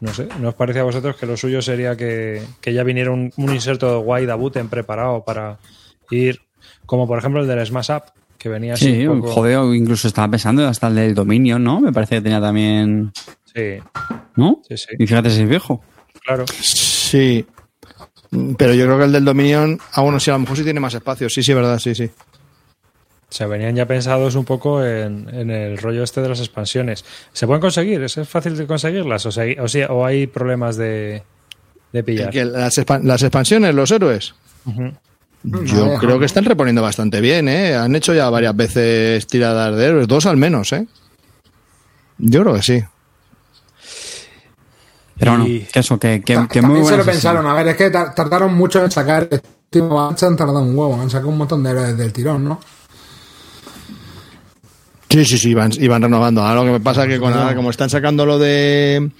no sé, ¿no os parece a vosotros que lo suyo sería que, que ya viniera un, un inserto guay de booten preparado para ir, como por ejemplo el del Smash Up, que venía así Sí, un poco... joder, incluso estaba pensando hasta el del dominio, ¿no? Me parece que tenía también. Sí, ¿No? sí, sí, Y fíjate si es viejo. claro. Sí. Pero yo creo que el del Dominion, ah, bueno, sí, a lo mejor sí tiene más espacio. Sí, sí, verdad, sí, sí. Se venían ya pensados un poco en, en el rollo este de las expansiones. ¿Se pueden conseguir? ¿Es fácil de conseguirlas? ¿O, o, sí- o hay problemas de, de pillar? Que las, las expansiones, los héroes. Yo creo que están reponiendo bastante bien, ¿eh? Han hecho ya varias veces tiradas de héroes, dos al menos, ¿eh? Yo creo que sí. Pero bueno, Y- que eso, que, que, que muy También se lo pensaron. A ver, es que tar- tardaron mucho en sacar el último batch, han tardado un huevo. Han sacado un montón de héroes del tirón, ¿no? Sí, sí, sí, iban, iban renovando. Ahora lo que me pasa es que con, como están sacando lo de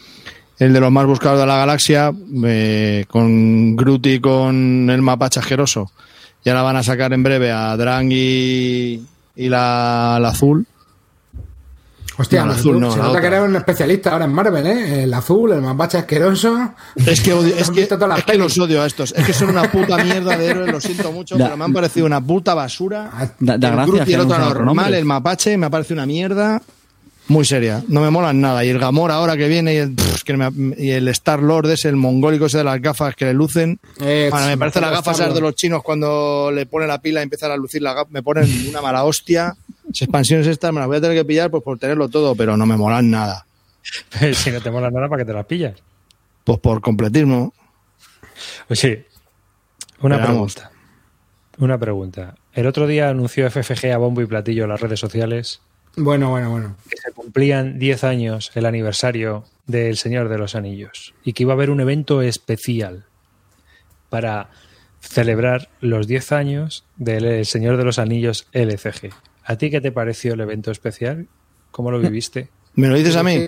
el de los más buscados de la galaxia, eh, con Groot y con el mapache asqueroso, y ahora van a sacar en breve a Drang y, y la, la azul. Hostia, No, el azul no, se nota que eres un especialista ahora en Marvel, ¿eh? El azul, el mapache asqueroso. Es que, odio- es que, es los odio a estos. Es que son una puta mierda de héroes, lo siento mucho, Da- pero me han parecido una puta basura. Da- da el gracia Groot y que el no otro normal, nombre. el mapache, me parece una mierda muy seria. No me molan nada. Y el Gamor ahora que viene y el, pff, que me- y el Star Lord es el mongólico ese de las gafas que le lucen. Eh, Bueno, me parece las gafas esas de los chinos cuando le ponen la pila y empiezan a lucir la gafa. Me ponen una mala hostia. Las expansiones estas me las voy a tener que pillar pues por tenerlo todo, pero no me molan nada. si no te mola nada, ¿para que te las pillas? Pues por completismo. Oye, una Pero vamos. pregunta. Una pregunta. El otro día anunció FFG a bombo y platillo en las redes sociales Bueno, bueno, bueno. que se cumplían 10 años el aniversario del Señor de los Anillos y que iba a haber un evento especial para celebrar los 10 años del El Señor de los Anillos LCG. ¿A ti qué te pareció el evento especial? ¿Cómo lo viviste? ¿Me lo dices a mí?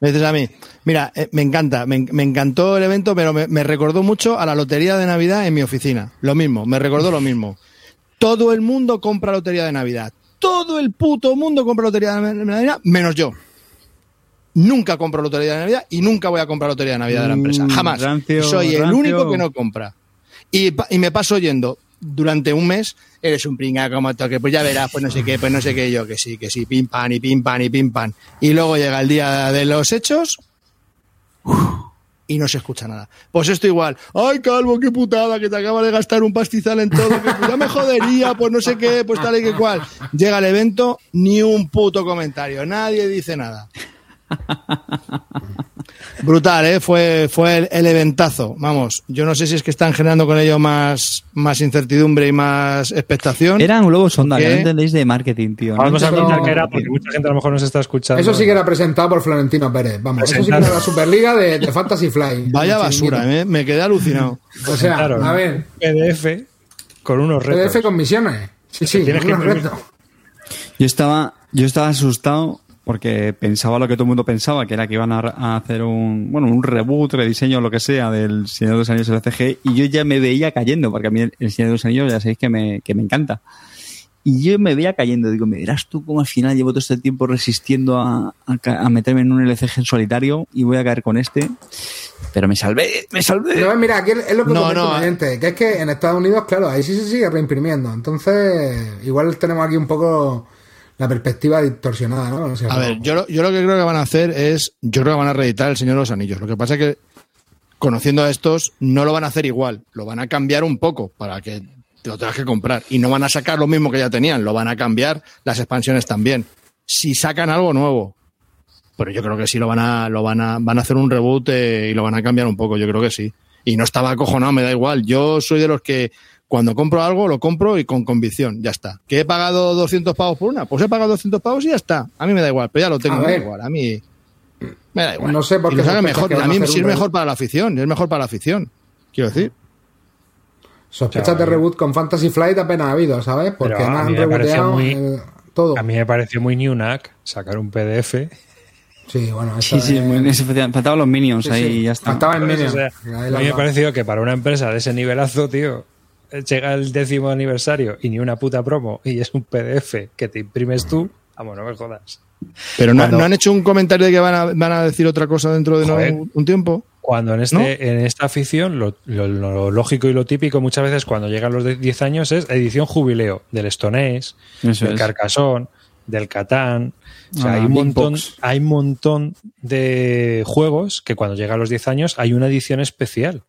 Me dices a mí. Mira, eh, me encanta, me, me encantó el evento, pero me, me recordó mucho a la lotería de Navidad en mi oficina. Lo mismo, me recordó lo mismo. Todo el mundo compra lotería de Navidad. Todo el puto mundo compra lotería de Navidad, menos yo. Nunca compro lotería de Navidad y nunca voy a comprar lotería de Navidad de la empresa. Mm, Jamás. rancio, Soy el rancio. único que no compra. Y, y me paso oyendo durante un mes, eres un pringa como toque, pues ya verás, pues no sé qué, pues no sé qué, yo que sí, que sí, pim pam y pim pam y pim pam. Y luego llega el día de los hechos y no se escucha nada. Pues esto igual, ay Calvo, qué putada, que te acabas de gastar un pastizal en todo, que ya me jodería, pues no sé qué, pues tal y que cual. Llega el evento, ni un puto comentario, nadie dice nada. Brutal, ¿eh? Fue, fue el, el eventazo. Vamos, yo no sé si es que están generando con ello más, más incertidumbre y más expectación. Era un globo sonda, no entendéis de marketing, tío. No Vamos a de que era porque mucha gente a lo mejor nos está escuchando. Eso sí que era presentado por Florentino Pérez. Vamos, eso sí que era la Superliga de, de Fantasy Fly. Vaya basura. ¿eh? me quedé alucinado. O sea, a ver, PDF con unos retos. PDF con misiones. Sí, sí, tienes que retos. Yo estaba, yo estaba asustado porque pensaba lo que todo el mundo pensaba, que era que iban a, a hacer un, bueno, un reboot, rediseño, lo que sea, del Señor de los Anillos LCG, y yo ya me veía cayendo, porque a mí el, el Señor de los Anillos ya sabéis que me, que me encanta. Y yo me veía cayendo, digo, me verás tú cómo al final llevo todo este tiempo resistiendo a, a ca- a meterme en un LCG en solitario y voy a caer con este. Pero me salvé, me salvé. No, mira, aquí es lo que No, no, eh. gente, que es que en Estados Unidos, claro, ahí sí se sigue reimprimiendo. Entonces, igual tenemos aquí un poco la perspectiva distorsionada, ¿no? O sea, A ver, yo, lo- yo lo que creo que van a hacer es, yo creo que van a reeditar El Señor de los Anillos. Lo que pasa es que, conociendo a estos, no lo van a hacer igual, lo van a cambiar un poco para que te lo tengas que comprar. Y no van a sacar lo mismo que ya tenían, lo van a cambiar las expansiones también. Si sacan algo nuevo. Pero yo creo que sí lo van a, lo van a, van a hacer un reboot eh, y lo van a cambiar un poco, yo creo que sí. Y no estaba acojonado, me da igual. Yo soy de los que cuando compro algo, lo compro y con convicción, ya está. ¿Que he pagado 200 pavos por una? Pues he pagado 200 pavos y ya está. A mí me da igual, pero ya lo tengo, A me da igual. A mí me da igual. No sé por qué mejor. que A mí sí es mejor para la afición, es mejor para la afición. Quiero decir. Sospechas de reboot con Fantasy Flight apenas ha habido, ¿sabes? Porque Pero a además mí han me pareció reboteado muy- el todo. A mí me pareció muy Newnack sacar un PDF. Sí, bueno, Sí, eso sí, es- faltaban los minions sí, ahí sí. y ya está. Faltaba el Minion. o sea, Ahí a mí me has pareció que para una empresa de ese nivelazo, tío, llega el décimo aniversario y ni una puta promo y es un PDF que te imprimes tú, vamos, no me jodas. Pero no, Cuando- ¿no han hecho un comentario de que van a, van a decir otra cosa dentro de no- un tiempo. Cuando en, este, en esta afición, lo, lo- lo lógico y lo típico muchas veces cuando llegan los de 10 años es edición jubileo del Stonés, Eso del es. Carcassonne, del Catán. O sea, Ah, hay, un montón, Box. hay un montón de juegos que cuando llegan los 10 años hay una edición especial.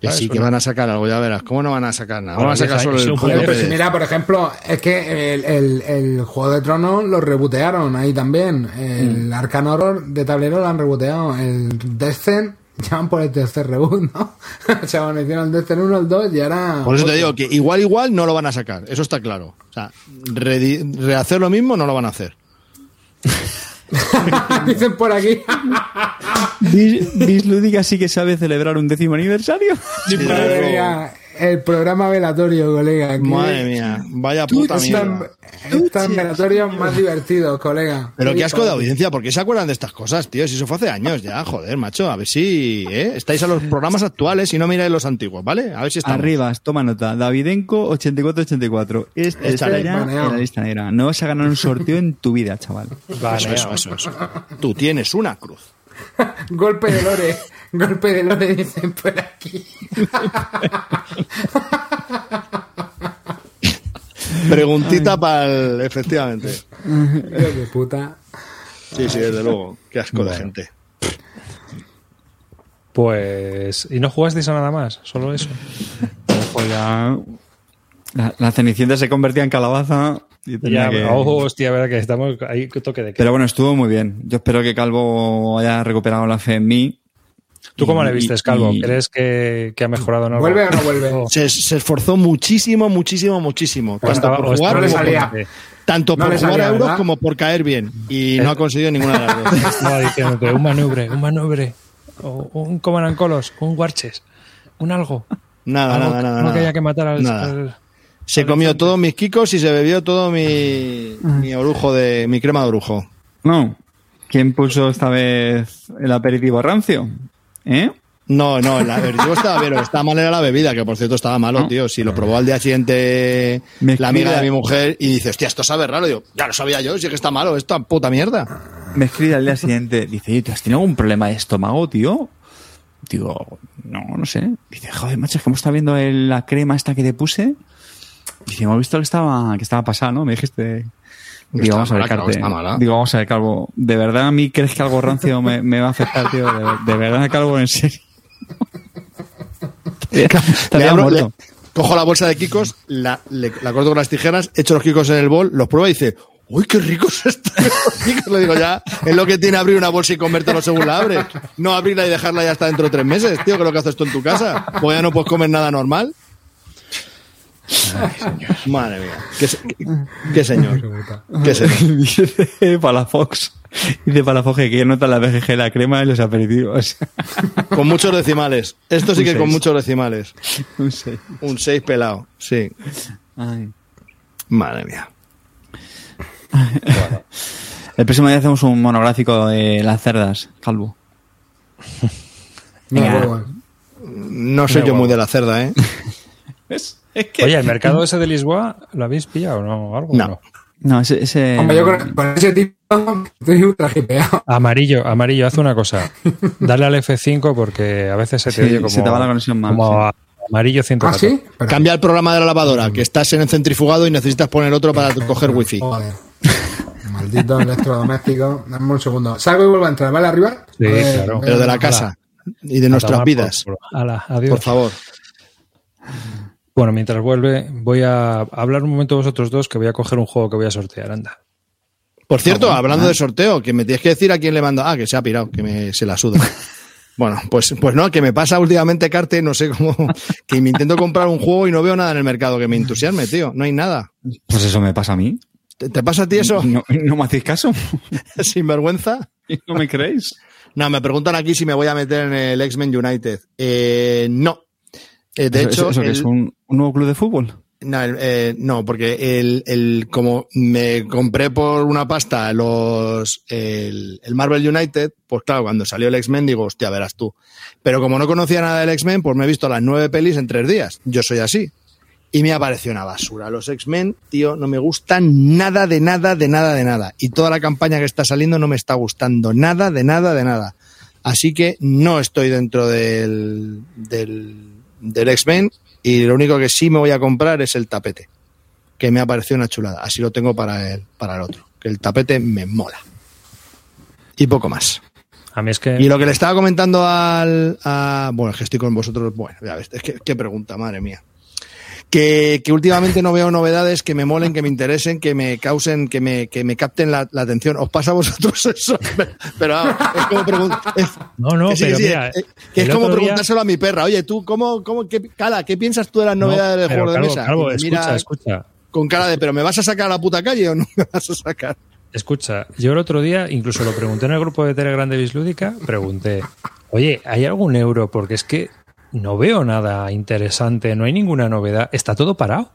Que sí, que van a sacar algo, ya verás. ¿Cómo no van a sacar nada? Bueno, van a sacar solo el juego juego Pero si mira, por ejemplo, es que el, el- el Juego de Tronos lo rebotearon ahí también. El Arcane Horror de tablero lo han reboteado. El Descent ya van por el tercer reboot, ¿no? o sea, bueno, hicieron el Descent 1, el 2 y ahora... Por eso te digo que igual, igual no lo van a sacar. Eso está claro. O sea, rehacer lo mismo no lo van a hacer. Dicen por aquí. Bis, Bis Lúdica sí que sabe celebrar un décimo aniversario. Mía, el programa velatorio, colega. que- Madre mía, vaya puta Están, mierda. están velatorios más divertidos, colega. Pero qué asco de audiencia, ¿por qué se acuerdan de estas cosas, tío? Si eso fue hace años ya, joder, macho. A ver si ¿eh? estáis a los programas actuales y no miráis los antiguos, ¿vale? A ver si estamos. Arribas, toma nota. Davidenko 8484. Este Está ya en la lista negra. No vas a ganar un sorteo en tu vida, chaval. Eso, eso, eso, eso. Tú tienes una cruz. Golpe de lore. Golpe de lore, dicen por aquí. Preguntita para el. Efectivamente. De puta. Sí, sí, desde luego. Qué asco de gente. Pues. ¿Y no jugasteis a nada más? Solo eso. Pues ya... La, la Cenicienta se convertía en calabaza Ya, que- oh, hostia, verdad que estamos ahí que toque de queda. Pero bueno, estuvo muy bien. Yo espero que Calvo haya recuperado la fe en mí. ¿Tú cómo le vistes, Calvo? y- ¿Crees que, que ha mejorado algo? ¿Vuelve o no vuelve? Se, se esforzó muchísimo, muchísimo, muchísimo. O Tanto por o jugar, no como, salía. diciéndote- tanto No por jugar salía, a euros ¿verdad? como por caer bien. Y no ha conseguido ninguna de las dos. Estaba diciéndote un maneubre, un maneubre, o un Colors, un Warches, un algo. Nada, Algo- nada, nada. algo que haya que matar al. Nada. al- Se comió todos mis kikos y se bebió todo mi, mi orujo de mi crema de orujo. No. ¿Quién puso esta vez el aperitivo rancio? ¿Eh? No, no, el aperitivo estaba bien, estaba mal era la bebida, que por cierto estaba malo, tío. Si lo probó al día siguiente Me la amiga de mi mujer y dice, hostia, esto sabe raro. Digo, ya lo sabía yo, si es que está malo, esta puta mierda. Me escribe al día siguiente. Dice, "Oye, ¿tú has tenido algún problema de estómago, tío? Digo, no, no sé. Dice, joder, macho, es que hemos estado viendo el- la crema esta que te puse. Dice, hemos visto que estaba, que estaba pasada, ¿no? Me dijiste. Digo, vamos a ver, mala. Digo, vamos a ver, Calvo. ¿De verdad a mí crees que algo rancio me, me va a afectar, tío? ¿De, de verdad, Calvo, en serio? Te Le abro- le- cojo la bolsa de kikos, la, le- la corto con las tijeras, echo los kikos en el bol, los prueba y dice, uy, qué ricos estos kikos. Le digo, ya, es lo que tiene abrir una bolsa y convertirlo según la abres. No abrirla y dejarla ya hasta dentro de tres meses, tío, que es lo que haces tú en tu casa. Pues ya no puedes comer nada normal. Madre mía, qué, qué- qué señor. Qué señor. Dice Palafox. Dice Palafox que nota la BGG, la crema y los aperitivos. Con muchos decimales. Esto sí Un que con muchos decimales. No sé. Un 6 pelado, sí. Ay. Madre mía. El próximo día hacemos un monográfico de las cerdas, Calvo. No soy yo muy de la cerda, ¿eh? ¿Ves? Es que... Oye, ¿el mercado ese de Lisboa lo habéis pillado o no? ¿Algo o No. No, ese... ese- Hombre, yo con, con ese tipo estoy ultra hipeado. Amarillo, amarillo, haz una cosa. Dale al F5 porque a veces se te Sí, oye como. se te va la conexión mal, Como sí. amarillo ¿Ah, 114. sí? Pero- Cambia el programa de la lavadora, que estás en el centrifugado y necesitas poner otro para coger wifi. Joder. Maldito electrodoméstico. Dame un segundo. Salgo y vuelvo a entrar, ¿vale? Arriba. Sí, ver, claro. Pero de la casa y de A nuestras por vidas. Hala, adiós. Por favor. Bueno, mientras vuelve, voy a hablar un momento vosotros dos que voy a coger un juego que voy a sortear. Anda. Por cierto, hablando de sorteo, que me tienes que decir a quién le mando. Ah, que se ha pirado, que me, se la suda. Bueno, pues, pues no, que me pasa últimamente, Carte, no sé cómo, que me intento comprar un juego y no veo nada en el mercado que me entusiasme, tío. No hay nada. Pues eso me pasa a mí. ¿Te, te pasa a ti eso? No, no me hacéis caso. Sin vergüenza. ¿No me creéis? No, me preguntan aquí si me voy a meter en el X-Men United. Eh, no. Eh, de Eso- hecho, eso, eso que el- es un, un nuevo club de fútbol. no, eh, no, porque el, el, como me compré por una pasta los el, el Marvel United, pues claro, cuando salió el X-Men digo, hostia, verás tú. Pero como no conocía nada del X-Men, pues me he visto las nueve pelis en tres días. Yo soy así. Y me ha parecido una basura. Los X-Men, tío, no me gustan nada, de nada, de nada, de nada. Y toda la campaña que está saliendo no me está gustando nada, de nada, de nada. Así que no estoy dentro del, del, del X-Men y lo único que sí me voy a comprar es el tapete, que me ha parecido una chulada. Así lo tengo para el, para el otro, que el tapete me mola. Y poco más. A mí es que. Y lo que le estaba comentando al... a- bueno, es que estoy con vosotros... Bueno, ya ves, es que qué pregunta, madre mía. Que, que últimamente no veo novedades que me molen, que me interesen, que me causen, que me, que me capten la, la atención. ¿Os pasa a vosotros eso? Pero vamos, es como preguntar... No, no, que sí, pero que sí, mira. que es como otro día- preguntárselo a mi perra. Oye, tú, ¿cómo, cómo, qué, Cala, ¿qué piensas tú de las No, novedades del juego de mesa? Calvo, mira escucha, escucha. con cara de, ¿pero me vas a sacar a la puta calle o no me vas a sacar? Escucha, yo el otro día, incluso lo pregunté en el grupo de Telegram de Bislúdica, pregunté, oye, ¿hay algún euro? Porque es que no veo nada interesante, no hay ninguna novedad, está todo parado.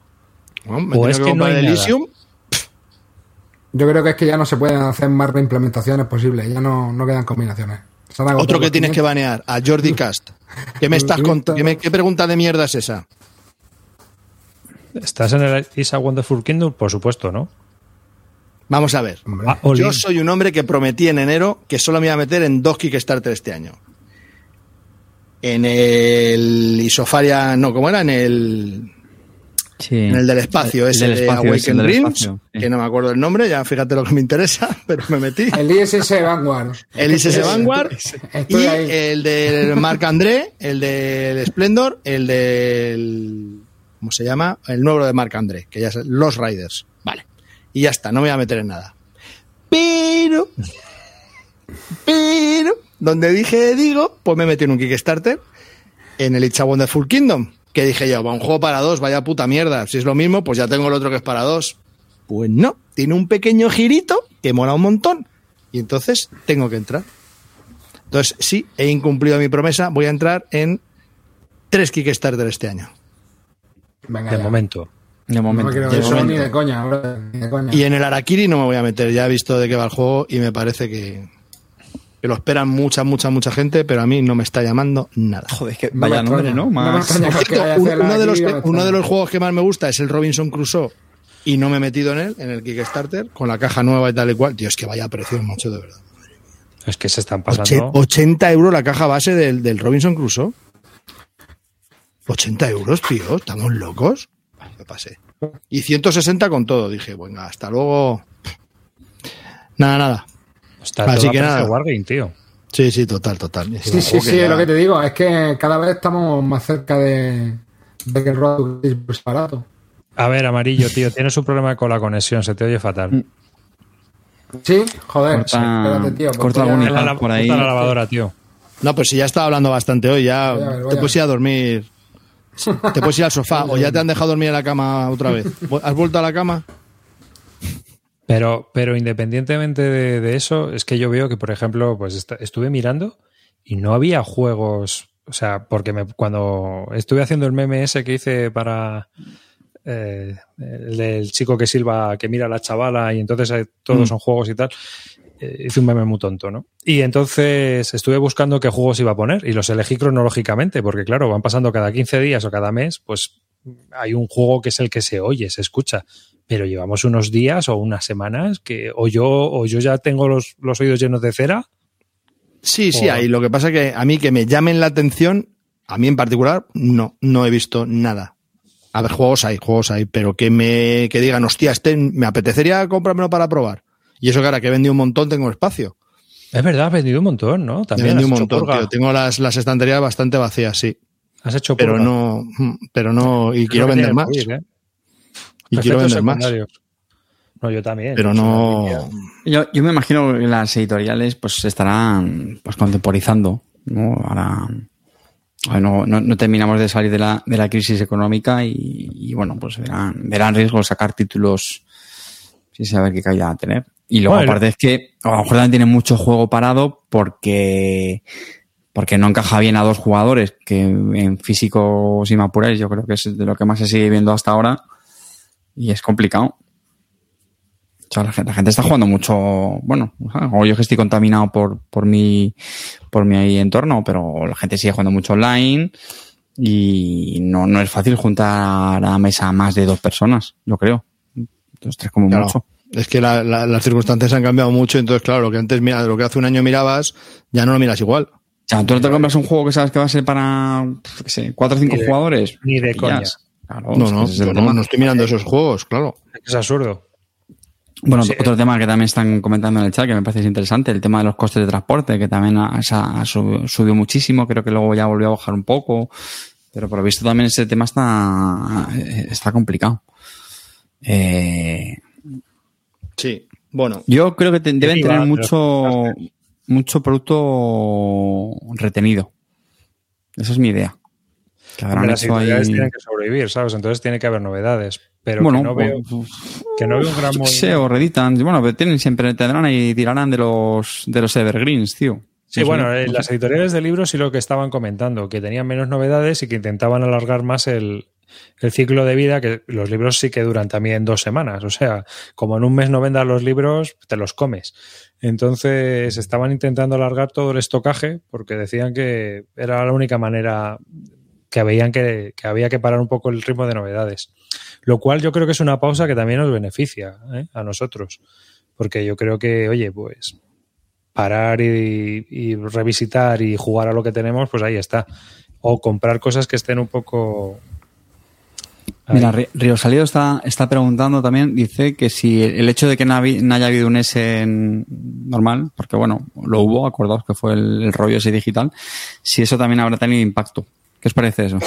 Bueno, me O es que no hay el nada. Elysium. Yo creo que es que ya no se pueden hacer más reimplementaciones posibles, ya no, no quedan combinaciones. Otro que tienes que 500. banear, a Jordi Cast. ¿Qué me estás contando? ¿Qué, me- qué pregunta de mierda es esa? ¿Estás en el Is a Wonderful Kingdom? Por supuesto, ¿no? Vamos a ver. Ah. Yo soy un hombre que prometí en enero que solo me iba a meter en dos Kickstarter este año. En el Isofaria, no, ¿cómo era? En el, Sí. en el del espacio, El ese del de espacio, ese Awaken del Dreams, espacio, sí. que no me acuerdo el nombre, ya fíjate lo que me interesa, pero me metí. El ISS Vanguard. El ISS Vanguard Estoy y ahí. el del Marc André, el del Splendor, el del. ¿Cómo se llama? El nuevo de Marc André, que ya es Los Riders. Vale. Y ya está, no me voy a meter en nada. Pero. Pero. Donde dije digo, pues me metí en un Kickstarter en el It's a Wonderful Kingdom. Que dije yo, va un juego para dos, vaya puta mierda. Si es lo mismo, pues ya tengo el otro que es para dos. Pues no, tiene un pequeño girito que mola un montón. Y entonces tengo que entrar. Entonces, sí, he incumplido mi promesa. Voy a entrar en tres Kickstarter este año. Venga, De ya. momento. De No momento. me creo de eso momento. ni de coña, bro, ni de coña. Y en el Arakiri no me voy a meter. Ya he visto de qué va el juego y me parece que, que lo esperan mucha, mucha, mucha gente, pero a mí no me está llamando nada. Joder, es que No vaya nombre, ¿no? Más... cierto, uno, de los, aquí, que- me uno de extraña. los juegos que más me gusta es el Robinson Crusoe y no me he metido en él, en el Kickstarter, con la caja nueva y tal y cual. Tío, es que vaya precio, macho, de verdad. Es que se están Oche- pasando. 80 euros la caja base del, del Robinson Crusoe. 80 euros, tío, estamos locos. Me pasé. Y 160 con todo. Dije, bueno, hasta luego. Nada, nada. Está Así que nada. Wargame, tío. Sí, sí, total, total. Sí, sí, "Jo, que sí, ya". es lo que te digo. Es que cada vez estamos más cerca de, de que el Road es barato. A ver, amarillo, tío, tienes un problema con la conexión, se te oye fatal. Sí, joder. Corta- espérate, tío, pues corta la, por ahí. corta la lavadora, tío. No, pues si ya estaba hablando bastante hoy, ya Voy a ver, voy te puedes ir a dormir. Te puedes ir al sofá o ya te han dejado dormir en la cama otra vez. ¿Has vuelto a la cama? Pero, pero independientemente de, de eso, es que yo veo que, por ejemplo, pues estuve mirando y no había juegos. O sea, porque me, cuando estuve haciendo el meme ese que hice para eh, el del chico que silba, que mira a la chavala y entonces eh, todos Mm. son juegos y tal, eh, hice un meme muy tonto, ¿no? Y entonces estuve buscando qué juegos iba a poner y los elegí cronológicamente, porque claro, van pasando cada 15 días o cada mes, pues hay un juego que es el que se oye, se escucha pero llevamos unos días o unas semanas que o yo o yo ya tengo los, los oídos llenos de cera Sí, sí, hay. Lo que pasa que a mí que me llamen la atención, a mí en particular, no, no he visto nada. A ver, juegos hay, juegos hay, pero que me que digan, hostia, este me apetecería comprármelo para probar. Y eso que ahora que he vendido un montón tengo espacio. es verdad has vendido un montón no He también vendido un montón, tío. Tengo las, las estanterías bastante vacías, sí. has hecho Pero purga. no, pero no, y Es quiero vender más. ¿eh? Y quiero vender más. no yo también Pero no. Yo, yo me imagino que las editoriales pues se estarán pues contemporizando, ¿no? Ahora ahora no, no, no terminamos de salir de la, de la crisis económica y, y, bueno, pues verán, verán riesgo sacar títulos sin saber qué calidad tener. Y luego Bueno, aparte es que a lo mejor también tiene mucho juego parado porque porque no encaja bien a dos jugadores, que en físico, si me apuráis, yo creo que es de lo que más se sigue viendo hasta ahora. Y es complicado. O sea, la gente, la gente está jugando mucho, bueno, o yo que estoy contaminado por, por mi, por mi entorno, pero la gente sigue jugando mucho online y no, no es fácil juntar a mesa más de dos personas, yo creo. Dos, tres como Claro. mucho. Es que la- la- las circunstancias han cambiado mucho, entonces, claro, lo que antes mira, lo que hace un año mirabas, ya no lo miras igual. O sea, tú no te compras un juego que sabes que va a ser para, qué sé, cuatro o cinco Ni de- jugadores. ni de Pillas. Claro, No, no, es yo no, no estoy mirando esos juegos, claro. Es absurdo. Bueno, Sí. otro tema que también están comentando en el chat que me parece interesante, el tema de los costes de transporte, que también ha, ha- ha sub- subido muchísimo, creo que luego ya volvió a bajar un poco, pero por lo visto también ese tema está, está complicado. Eh, Sí. Bueno, yo creo que te- deben tener mucho, mucho producto retenido. Esa es mi idea. Hombre, las ahí- editoriales tienen que sobrevivir, ¿sabes? Entonces tiene que haber novedades. Pero bueno, que, no veo, pues, que no veo un gran sé, o reeditan. Bueno, pero tienen siempre, tendrán ahí, tirarán de los, de los evergreens, tío. Sí, bueno, eh, las editoriales de libros sí lo que estaban comentando, que tenían menos novedades y que intentaban alargar más el, el ciclo de vida, que los libros sí que duran también dos semanas. O sea, como en un mes no vendas los libros, te los comes. Entonces estaban intentando alargar todo el estocaje porque decían que era la única manera que veían que, que había que parar un poco el ritmo de novedades. Lo cual yo creo que es una pausa que también nos beneficia ¿eh? a nosotros. Porque yo creo que, oye, pues parar y, revisitar y jugar a lo que tenemos, pues ahí está. O comprar cosas que estén un poco. Mira, Río Salido está, está preguntando también, dice que si el hecho de que no, haya habido un S en- normal, porque bueno, lo hubo, acordaos que fue el rollo ese digital, si eso también habrá tenido impacto. ¿Qué os parece eso?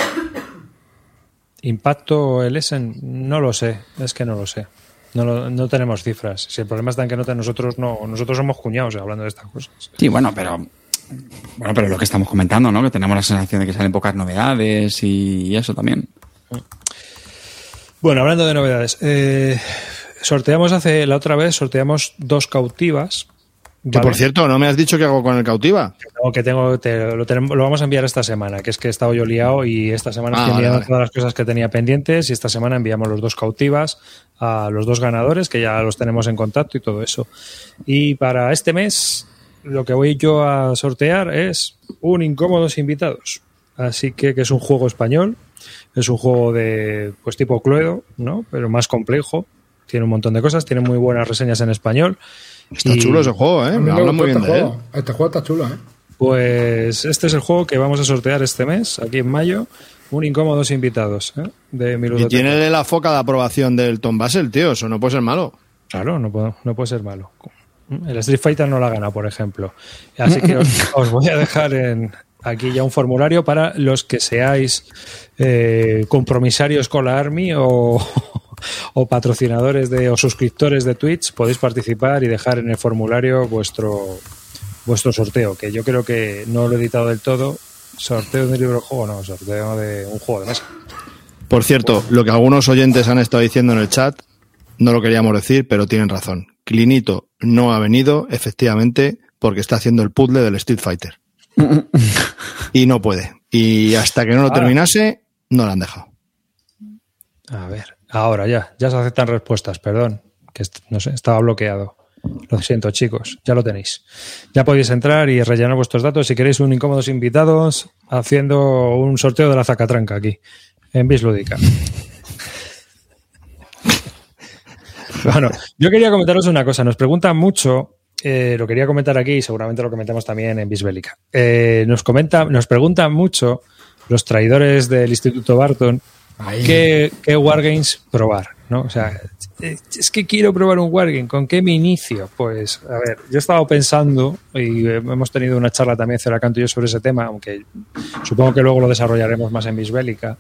Impacto el Essen, no lo sé, es que no lo sé. No, lo- no tenemos cifras. Si el problema está en que no te- nosotros no, nosotros somos cuñados hablando de estas cosas. Sí, bueno, pero bueno, pero lo que estamos comentando, ¿no? Que tenemos la sensación de que salen pocas novedades y eso también. Bueno, hablando de novedades, eh, sorteamos hace la otra vez, sorteamos dos cautivas. Que ¿vale? por cierto, ¿no me has dicho qué hago con el cautiva? No, que tengo, te- lo, tenemos- lo vamos a enviar esta semana, que es que he estado yo liado y esta semana Ah, estoy vale, enviando vale. todas las cosas que tenía pendientes y esta semana enviamos los dos cautivas a los dos ganadores, que ya los tenemos en contacto y todo eso. Y para este mes, lo que voy yo a sortear es un Incómodos Invitados. Así que, que es un juego español, es un juego de pues tipo Cluedo, ¿no? Pero más complejo. Tiene un montón de cosas, tiene muy buenas reseñas en español. Está Y- chulo ese juego, ¿eh? Me muy bien este de él. juego. Este juego está chulo, ¿eh? Pues este es el juego que vamos a sortear este mes, aquí en mayo. Un incómodos invitados ¿eh? de mi Y tiene la foca de aprobación del Tom Basel, tío. Eso no puede ser malo. Claro, no puede, no puede ser malo. El Street Fighter no la gana, por ejemplo. Así que os, os voy a dejar en, aquí ya un formulario para los que seáis eh, compromisarios con la Army o, o patrocinadores de, o suscriptores de Twitch. Podéis participar y dejar en el formulario vuestro, vuestro sorteo, que yo creo que no lo he editado del todo. ¿Sorteo de un libro de juego? No, sorteo de un juego de mesa. Por cierto, lo que algunos oyentes han estado diciendo en el chat, no lo queríamos decir, pero tienen razón. Clinito no ha venido, efectivamente, porque está haciendo el puzzle del Street Fighter. y no puede. Y hasta que no lo Ah. terminase, no lo han dejado. A ver, ahora ya, ya se aceptan respuestas, perdón, que no sé, estaba bloqueado. Lo siento, chicos, ya lo tenéis. Ya podéis entrar y rellenar vuestros datos si queréis un incómodos invitados haciendo un sorteo de la zacatranca aquí, en Bislúdica. bueno, yo quería comentaros una cosa. Nos preguntan mucho, eh, lo quería comentar aquí y seguramente lo comentamos también en Bisbélica. Eh, nos, comenta, nos preguntan mucho los traidores del Instituto Barton. ¿Qué, qué wargames probar? ¿no? O sea, eh, es que quiero probar un wargame. ¿Con qué me inicio? Pues, a ver, yo he estado pensando, y hemos tenido una charla también, Ceracanto y yo, sobre ese tema, aunque supongo que luego lo desarrollaremos más en Bisbélica.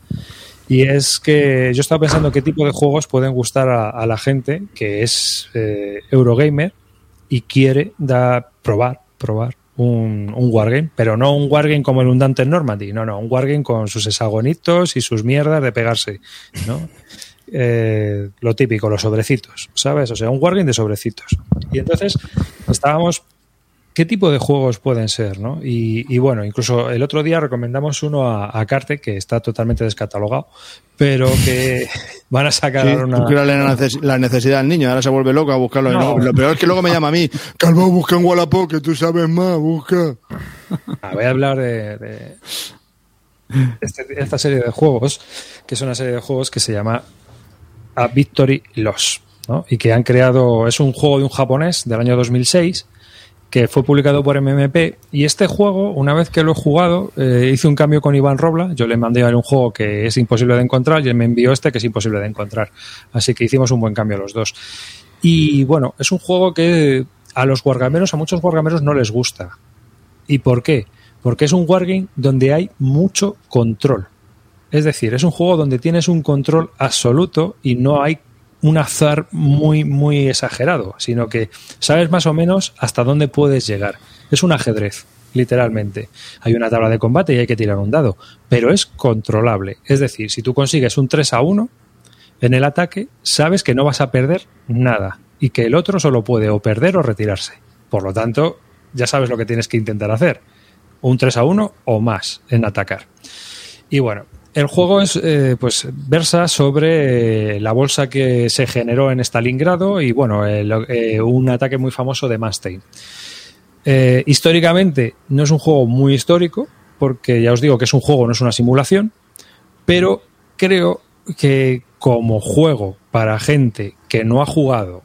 Y es que yo he estado pensando qué tipo de juegos pueden gustar a, a la gente que es eh, Eurogamer y quiere da, probar, probar un, un wargame, pero no un wargame como el Undante Normandy, no, no, un wargame con sus hexagonitos y sus mierdas de pegarse, ¿no? Eh, lo típico, los sobrecitos, ¿sabes? O sea, un wargame de sobrecitos. Y entonces estábamos ¿qué tipo de juegos pueden ser? ¿no? Y, y bueno, incluso el otro día recomendamos uno a, a Carte, que está totalmente descatalogado, pero que van a sacar Sí, una... la, neces- la necesidad del niño, ahora se vuelve loco a buscarlo. no- lo peor es que luego me llama a mí, Calvo, busca en Wallapop, que tú sabes más, busca. Ah, voy a hablar de, de este- esta serie de juegos, que es una serie de juegos que se llama A Victory Loss, ¿no? y que han creado, es un juego de un japonés del año 2006 que fue publicado por MMP y este juego, una vez que lo he jugado, eh, hice un cambio con Iván Robla, yo le mandé a él un juego que es imposible de encontrar y él me envió este que es imposible de encontrar, así que hicimos un buen cambio los dos. Y bueno, es un juego que a los wargameros, a muchos wargameros no les gusta, ¿Y por qué? Porque es un wargame donde hay mucho control. Es decir, es un juego donde tienes un control absoluto y no hay un azar muy, muy exagerado, sino que sabes más o menos hasta dónde puedes llegar. Es un ajedrez, literalmente. Hay una tabla de combate y hay que tirar un dado, pero es controlable. Es decir, si tú consigues un 3 a 1 en el ataque, sabes que no vas a perder nada y que el otro solo puede o perder o retirarse. Por lo tanto, ya sabes lo que tienes que intentar hacer. Un 3 a 1 o más en atacar. Y bueno, el juego es, eh, pues, versa sobre eh, la bolsa que se generó en Stalingrado y, bueno, eh, un ataque muy famoso de Manstein. Eh, históricamente no es un juego muy histórico, porque ya os digo que es un juego, no es una simulación, pero creo que como juego para gente que no ha jugado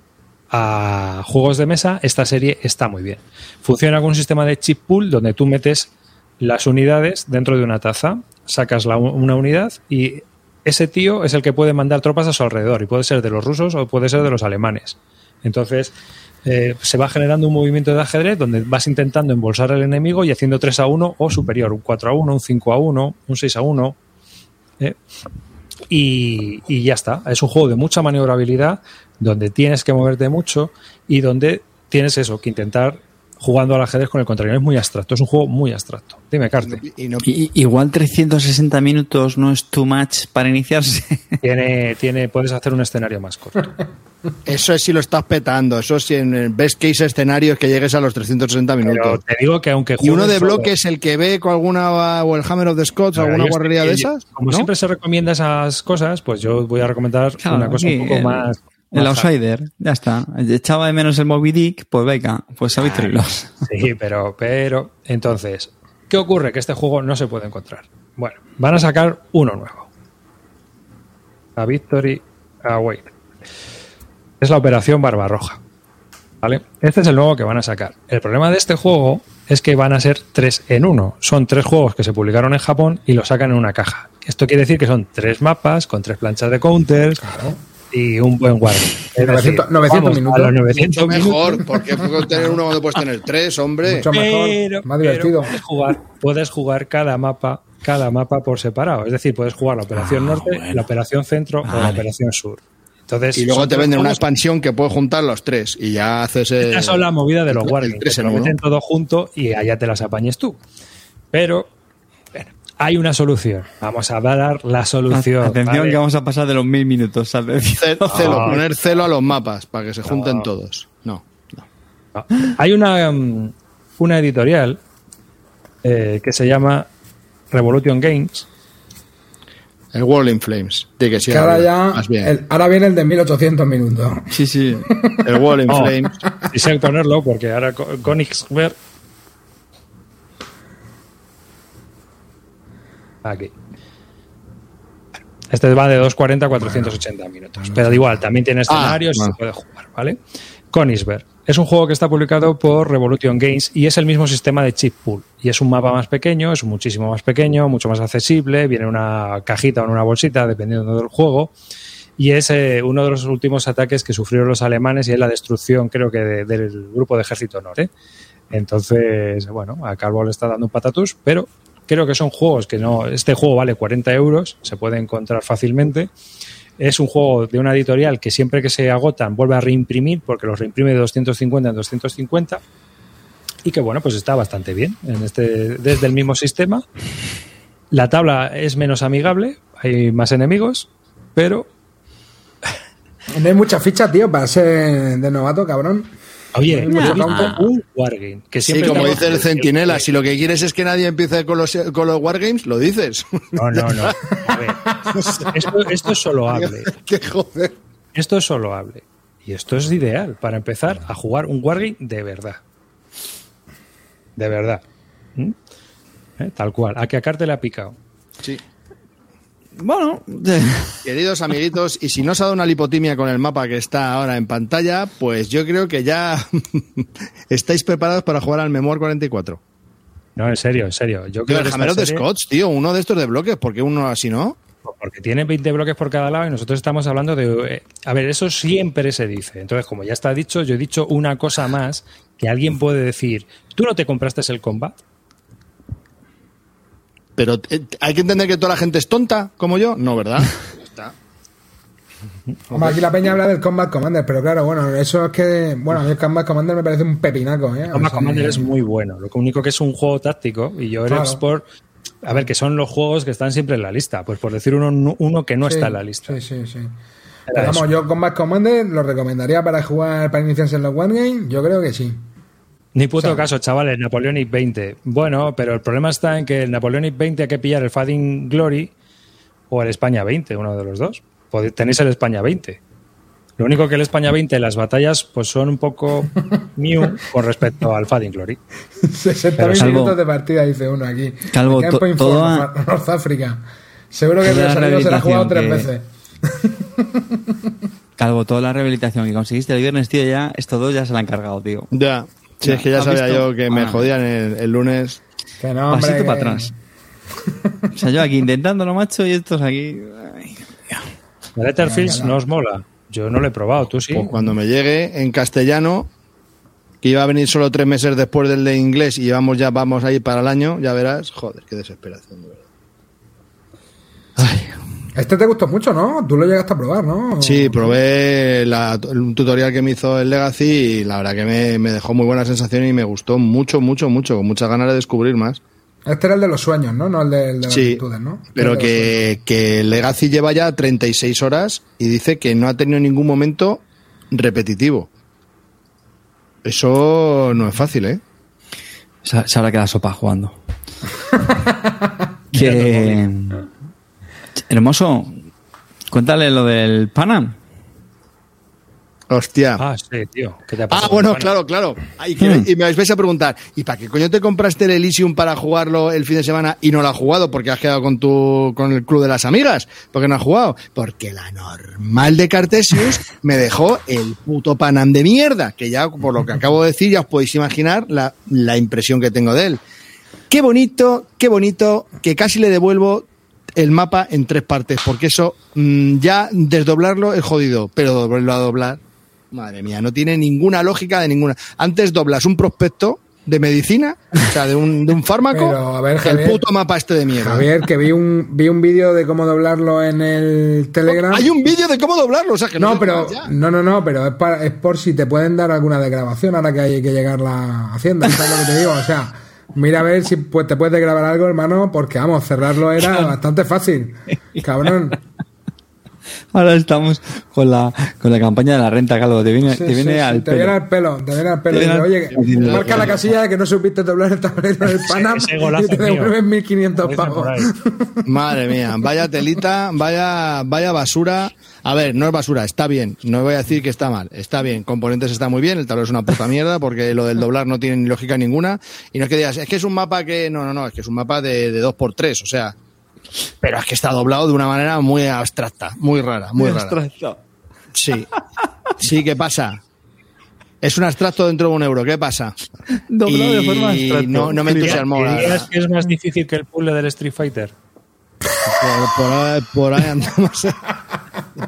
a juegos de mesa, esta serie está muy bien. Funciona con un sistema de chip pool donde tú metes las unidades dentro de una taza, sacas una unidad y ese tío es el que puede mandar tropas a su alrededor y puede ser de los rusos o puede ser de los alemanes. Entonces eh, se va generando un movimiento de ajedrez donde vas intentando embolsar al enemigo y haciendo 3 a 1 o superior, un 4 a 1, un 5 a 1, un 6 a 1. ¿eh? Y, y ya está. Es un juego de mucha maniobrabilidad, donde tienes que moverte mucho y donde tienes eso, que intentar jugando al ajedrez con el contrario. Es muy abstracto, es un juego muy abstracto. Dime, Carte. Y no- I- igual 360 minutos no es too much para iniciarse. Tiene, tiene, puedes hacer un escenario más corto. eso es si lo estás petando, eso es si en el best case escenario es que llegues a los 360 Pero minutos. te digo que aunque Y uno de solo- bloques, el que ve con alguna, o el Hammer of the Scots, Ahora, alguna guarrería de esas. Como ¿no? siempre se recomienda esas cosas, pues yo voy a recomendar Claro, una cosa un poco el- más. El outsider, ya está. Echaba de menos el Moby Dick, pues venga, pues a Victory Loss. Sí, pero, pero, entonces, ¿qué ocurre? Que este juego no se puede encontrar. Bueno, van a sacar uno nuevo. A Victory Await. Es la operación Barbarroja. ¿Vale? Este es el nuevo que van a sacar. El problema de este juego es que van a ser tres en uno. Son tres juegos que se publicaron en Japón y los sacan en una caja. Esto quiere decir que son tres mapas con tres planchas de counters y un buen guardia. Es 900 900 vamos a minutos. los 900 Mucho mejor, minutos. porque puedes tener uno cuando puedes tener tres, hombre. Mucho mejor, Pero- más divertido. puedes jugar, puedes jugar cada mapa, cada mapa por separado. Es decir, puedes jugar la operación norte, la operación centro o la Vale. operación sur. Entonces, Y luego te venden una expansión que puede juntar los tres y ya haces. Esa son la movida de los en te meten todo junto y allá te las apañes tú. Pero bueno, hay una solución. Vamos a dar la solución. Atención ¿vale? que vamos a pasar de los mil minutos. ce- Celo, poner celo a los mapas para que se junten No. todos. No, no. No. Hay una, mm, una editorial eh, que se llama Revolution Games. El World in Flames. Di que sí. Ahora ya. Más bien. el- ahora viene el de 1800 minutos. Sí, sí. El World in No. Flames. Y sé ponerlo porque ahora Co- Aquí. Este va de 240 a 480 minutos. Pero da igual, también tiene escenarios y bueno. se puede jugar, ¿vale? Königsberg. Es un juego que está publicado por Revolution Games y es el mismo sistema de chip pool. Y es un mapa más pequeño, es muchísimo más pequeño, mucho más accesible, viene en una cajita o en una bolsita, dependiendo del juego. Y es eh, uno de los últimos ataques que sufrieron los alemanes y es la destrucción, creo que, de- del grupo de ejército norte. Entonces, bueno, a Calvo le está dando un patatús, pero creo que son juegos que no. Este juego vale 40 euros, se puede encontrar fácilmente. Es un juego de una editorial que siempre que se agotan vuelve a reimprimir, porque los reimprime de 250 en 250. Y que bueno, pues está bastante bien en este, desde el mismo sistema. La tabla es menos amigable, hay más enemigos, pero No hay muchas fichas, tío, para ser de novato, cabrón. Oye, visto campo. un Wargame. Que Sí, como dice el centinela, si lo que quieres es que nadie empiece con los, con los wargames, lo dices. No, no, no. A ver, esto, esto es solo hable. Qué joder. Esto es solo hable. Y esto es ideal para empezar a jugar un Wargame de verdad. De verdad. ¿Mm? ¿Eh? Tal cual. A que a Carte le ha picado. Sí. Bueno, Queridos amiguitos, y si no os ha dado una lipotimia con el mapa que está ahora en pantalla, pues yo creo que ya estáis preparados para jugar al Memoir 44. No, en serio, en serio. Yo creo el serie- Scots, tío, uno de estos de bloques, ¿por qué uno así no? Porque tiene 20 bloques por cada lado y nosotros estamos hablando de... eh, A ver, eso siempre se dice. Entonces, como ya está dicho, yo he dicho una cosa más que alguien puede decir, ¿tú no te compraste el combat? Pero eh, hay que entender que toda la gente es tonta, como yo. No, ¿verdad? Hombre, aquí la peña habla del Combat Commander, pero claro, bueno, eso es que. Bueno, a mí el Combat Commander me parece un pepinaco, ¿eh? Combat O sea, Commander es muy bueno. Lo único que es un juego táctico y yo Claro. era Sport... A ver, que son los juegos que están siempre en la lista. Pues por decir uno, uno que no sí, está en la lista. Sí, sí, sí. Pero vamos, yo Combat Commander lo recomendaría para jugar, para iniciarse en los Wargame, yo creo que sí. Ni puto O sea, caso, chavales, Napoleonic 20. Bueno, pero el problema está en que el Napoleonic 20 hay que pillar el Fighting Glory o el España 20, uno de los dos. Tenéis el España 20. Lo único que el España 20, las batallas, pues son un poco new con respecto al Fighting Glory. 60 Pero salvo- minutos de partida, dice uno aquí. Calvo, to- todo a- North África. Seguro que el se la ha jugado tres veces. Calvo, toda la rehabilitación que conseguiste el viernes, tío, ya estos dos ya se la han cargado, tío. Ya. Si es que ya ¿Has sabía visto? yo que me Ah. jodían el, el lunes. Que no, hombre, Pasito que- para atrás. O sea, yo aquí intentándolo, macho, y estos aquí. ay. El Etherfields no os mola. Yo no lo he probado, tú sí. Pues cuando me llegue en castellano, que iba a venir solo tres meses después del de inglés y llevamos ya, vamos ahí para el año, ya verás. Joder, qué desesperación, de verdad. Este te gustó mucho, ¿no? Tú lo llegaste a probar, ¿no? Sí, probé la- un tutorial que me hizo el Legacy y la verdad que me, me dejó muy buena sensación y me gustó mucho, mucho, mucho, con muchas ganas de descubrir más. Este era el de los sueños, ¿no? No el de, el de las Sí, virtudes, ¿no? pero que, que el Legacy lleva ya 36 horas y dice que no ha tenido ningún momento repetitivo. Eso no es fácil, ¿eh? Se, se habrá quedado sopa jugando. que. Hermoso, cuéntale lo del Panam. Hostia. Ah, sí, tío. ¿Qué te ha Ah, pasado? bueno, Bueno, claro, claro. Que- Hmm. y me vais a preguntar, ¿y para qué coño te compraste el Elysium para jugarlo el fin de semana y no lo has jugado? Porque has quedado con tu con el club de las amigas. ¿Por qué no has jugado? Porque la normal de Cartesius me dejó el puto Panam de mierda, que ya por lo que acabo de decir ya os podéis imaginar la, la impresión que tengo de él. Qué bonito, qué bonito, que casi le devuelvo el mapa en tres partes, porque eso mm, ya desdoblarlo es jodido, pero volverlo a doblar, madre mía, no tiene ninguna lógica de ninguna. Antes doblas un prospecto de medicina, o sea, de un, de un fármaco, Pero, a ver, Javier, el puto mapa este de mierda. Javier, que vi un, vi un vídeo de cómo doblarlo en el Telegram. Hay un vídeo de cómo doblarlo, o sea, que no, pero no, no, no, pero es, para- es por si te pueden dar alguna desgrabación ahora que hay que llegar la hacienda, ¿sabes lo que te digo? O sea, mira a ver si pues, te puedes grabar algo, hermano, porque vamos, cerrarlo era bastante fácil. Cabrón. Ahora estamos con la, con la campaña de la renta, Calvo. Te viene, Sí, te viene sí, sí, al te pelo. viene al pelo, te viene al pelo. Te viene Dice, al- Oye, Sí, sí, marca sí. la casilla de que no supiste doblar el tablero del Panam y te devuelven 1500 Dicen pavos. Madre mía, vaya telita, vaya, vaya basura. A ver, no es basura, está bien. No voy a decir que está mal. Está bien. Componentes está muy bien. El tablero es una puta mierda porque lo del doblar no tiene ni lógica ninguna. Y no es que digas, es que es un mapa que. No, no, no, es que es un mapa de, de 2x3. O sea. Pero es que está doblado de una manera muy abstracta, muy rara, muy rara. Sí. Sí, ¿qué pasa? Es un abstracto dentro de un euro. ¿Qué pasa? Doblado de forma abstracta. no, no me entusiasmó. la ¿Dirías verdad. que es más difícil que el puzzle del Street Fighter? Por, por ahí, por ahí andamos.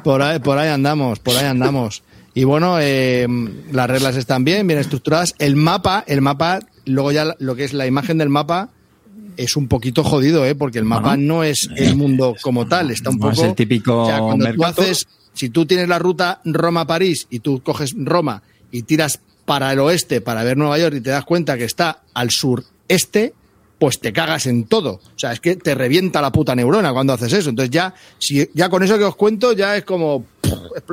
Por ahí, por ahí andamos, por ahí andamos. Y bueno, eh, las reglas están bien, bien estructuradas. El mapa, el mapa, luego ya lo que es la imagen del mapa es un poquito jodido, ¿eh? Porque el mapa Bueno. no es el mundo como tal, está un No es poco... el típico o sea, cuando tú haces, si tú tienes la ruta Roma-París y tú coges Roma y tiras para el oeste para ver Nueva York y te das cuenta que está al sureste, pues te cagas en todo. O sea, es que te revienta la puta neurona cuando haces eso. Entonces ya, si ya con eso que os cuento, ya es como...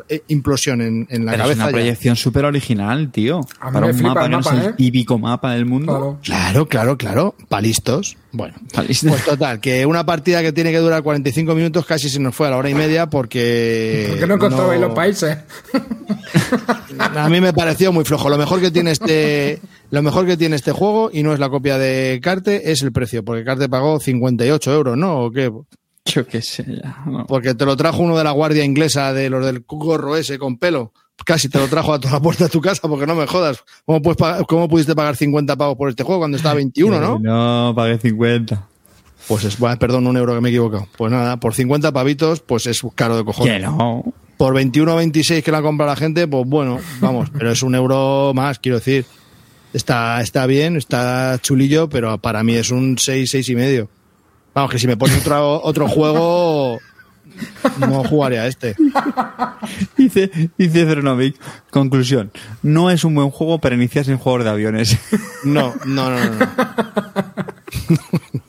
eh, implosión en, en la Pero es cabeza. una ya. proyección súper original, tío. A mí Para me un flipa mapa el que no mapa, es el ¿eh? típico mapa del mundo. Claro. Claro, claro, claro. Palistos. Bueno. Pues total, que una partida que tiene que durar 45 minutos casi se nos fue a la hora y media porque... ¿Por qué no encontrabais no- los países? A mí me pareció muy flojo. Lo mejor que tiene este, lo mejor que tiene este juego y no es la copia de Carte es el precio, porque Carte pagó 58 euros, ¿no? ¿O qué? Yo qué sé, ya. no. Porque te lo trajo uno de la guardia inglesa de los del gorro ese con pelo. Casi te lo trajo a toda la puerta de tu casa, porque no me jodas. ¿Cómo, puedes pagar- cómo pudiste pagar 50 pavos por este juego cuando estaba 21, no? No, pagué 50. Pues es, bueno, perdón, un euro que me he equivocado. Pues nada, por 50 pavitos, pues es caro de cojones. Que no. Por 21 o 26 que la compra la gente, pues bueno, vamos, pero es un euro más, quiero decir. Está, está bien, está chulillo, pero para mí es un 6, 6 y medio. Vamos, que si me pones otro, otro juego, no jugaría a este. Dice, dice Zeronovic. Conclusión. No es un buen juego para iniciarse en juegos de aviones. No, no, no, no.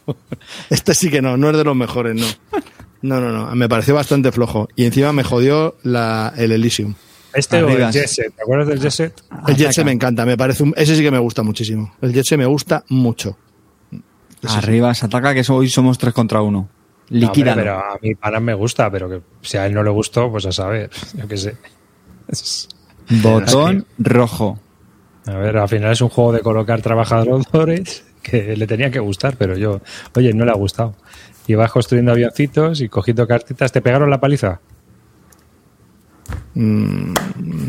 no. Este sí que no, no es de los mejores, no. No, no, no. Me pareció bastante flojo. Y encima me jodió la, el Elysium. Este o el Arriba. Jet Set, ¿te acuerdas del Jet Set? El Jet Set me encanta, me parece un, ese sí que me gusta muchísimo. El Jet Set me gusta mucho. Arriba se ataca que hoy somos 3 contra 1. No, hombre, Liquida. pero a mí para me gusta, pero que si a él no le gustó, pues a saber, yo qué sé. Botón rojo. A ver, al final es un juego de colocar trabajadores que le tenía que gustar, pero yo, oye, no le ha gustado. Y vas construyendo avioncitos y cogiendo cartitas. ¿Te pegaron la paliza? Mm,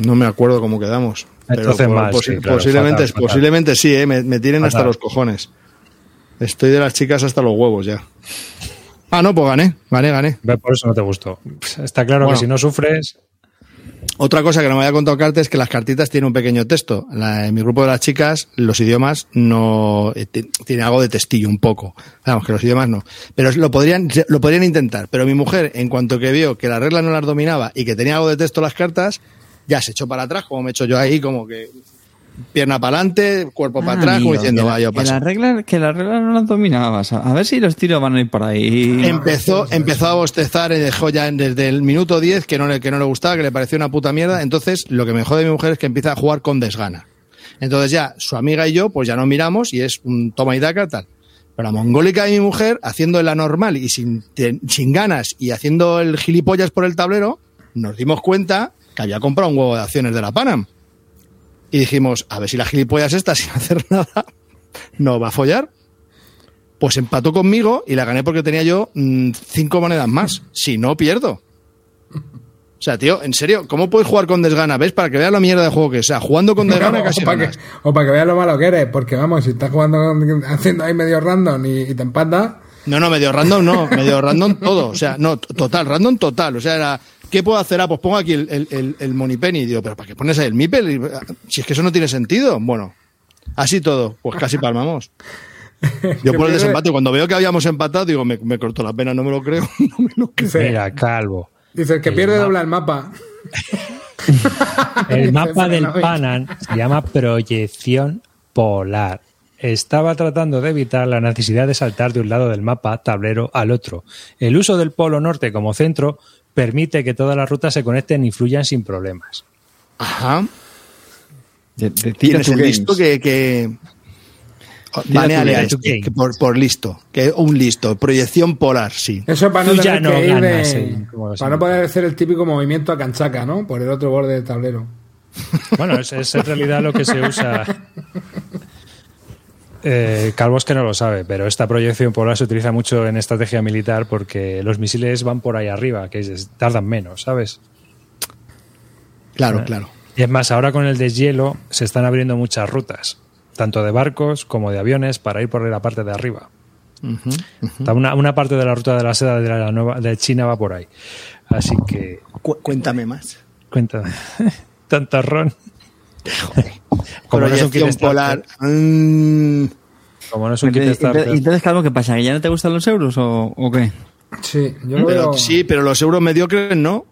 no me acuerdo cómo quedamos. Entonces po- mal, posi- sí, claro, posiblemente, fatal, fatal. posiblemente sí, ¿eh? me, me tienen hasta Fatal. los cojones. Estoy de las chicas hasta los huevos ya. Ah, no, pues gané, gané, gané. Por eso no te gustó. Está claro Bueno. que si no sufres, Otra cosa que no me había contado Carte es que las cartitas tienen un pequeño texto. La- en mi grupo de las chicas, los idiomas no eh, ti- tienen algo de testillo, un poco. Vamos, que los idiomas no. Pero lo podrían, lo podrían intentar. Pero mi mujer, en cuanto que vio que las reglas no las dominaba y que tenía algo de texto las cartas, ya se echó para atrás, como me he hecho yo ahí, como que pierna para adelante, cuerpo para atrás, como diciendo, que la- va, yo que paso. las reglas que las reglas no las dominabas. A ver si los tiros van a ir por ahí. Empezó, empezó a bostezar y dejó ya desde el minuto 10 que no, le, que no le gustaba, que le pareció una puta mierda. Entonces, lo que me jode de mi mujer es que empieza a jugar con desgana. Entonces ya, su amiga y yo, pues ya nos miramos y es un toma y daca, tal. Pero la mongólica de mi mujer, haciendo la normal y sin, sin ganas y haciendo el gilipollas por el tablero, nos dimos cuenta que había comprado un huevo de acciones de la Panam. Y dijimos, a ver si la gilipollas esta, sin hacer nada, no va a follar. Pues empató conmigo y la gané porque tenía yo mm, cinco monedas más. Si no, pierdo. O sea, tío, en serio, ¿cómo puedes jugar con desgana? ¿Ves? Para que veas la mierda de juego que es. O sea, jugando con desgana casi o, para que, o para que veas lo malo que eres, porque vamos, si estás jugando haciendo ahí medio random y, y te empatas, No, no, medio random no, medio random todo. O sea, no, total, random total. O sea, era, ¿qué puedo hacer? Ah, pues pongo aquí el, el, el, el money penny. Y digo, ¿pero para qué pones ahí el mipel? Si es que eso no tiene sentido. Bueno, así todo, pues casi palmamos. Yo por el desempate, cuando veo que habíamos empatado, digo, me, me cortó la pena, no me lo creo, no me lo creo. dice, mira, calvo. dice, el que El pierde dobla el mapa. El mapa del. Panan se llama proyección polar. Estaba tratando de evitar la necesidad de saltar de un lado del mapa tablero al otro. El uso del polo norte como centro permite que todas las rutas se conecten y fluyan sin problemas. Ajá. De- de tira Tienes el games. listo que... que... Este, por, por listo. Que un listo. Proyección polar, sí. Eso para no tener no que ir de- ganas, para no poder hacer el típico movimiento a canchaca, ¿no? Por el otro borde del tablero. Bueno, es, es en realidad lo que se usa. Eh, Calvo es que no lo sabe, pero esta proyección polar se utiliza mucho en estrategia militar porque los misiles van por ahí arriba, que es- tardan menos, ¿sabes? Claro, claro. Y es más, ahora con el deshielo se están abriendo muchas rutas, tanto de barcos como de aviones, para ir por la parte de arriba. Una, una parte de la ruta de la seda de, la nueva, de China va por ahí. Así que, Cu- cuéntame más. cuéntame. Tanto ron. Como no es un kit polar. mm, como no es un kit Entonces, starter, entonces, claro, ¿qué pasa? ¿Que ya no te gustan los euros o, o qué? Sí, yo pero, veo... sí, pero los euros mediocres no.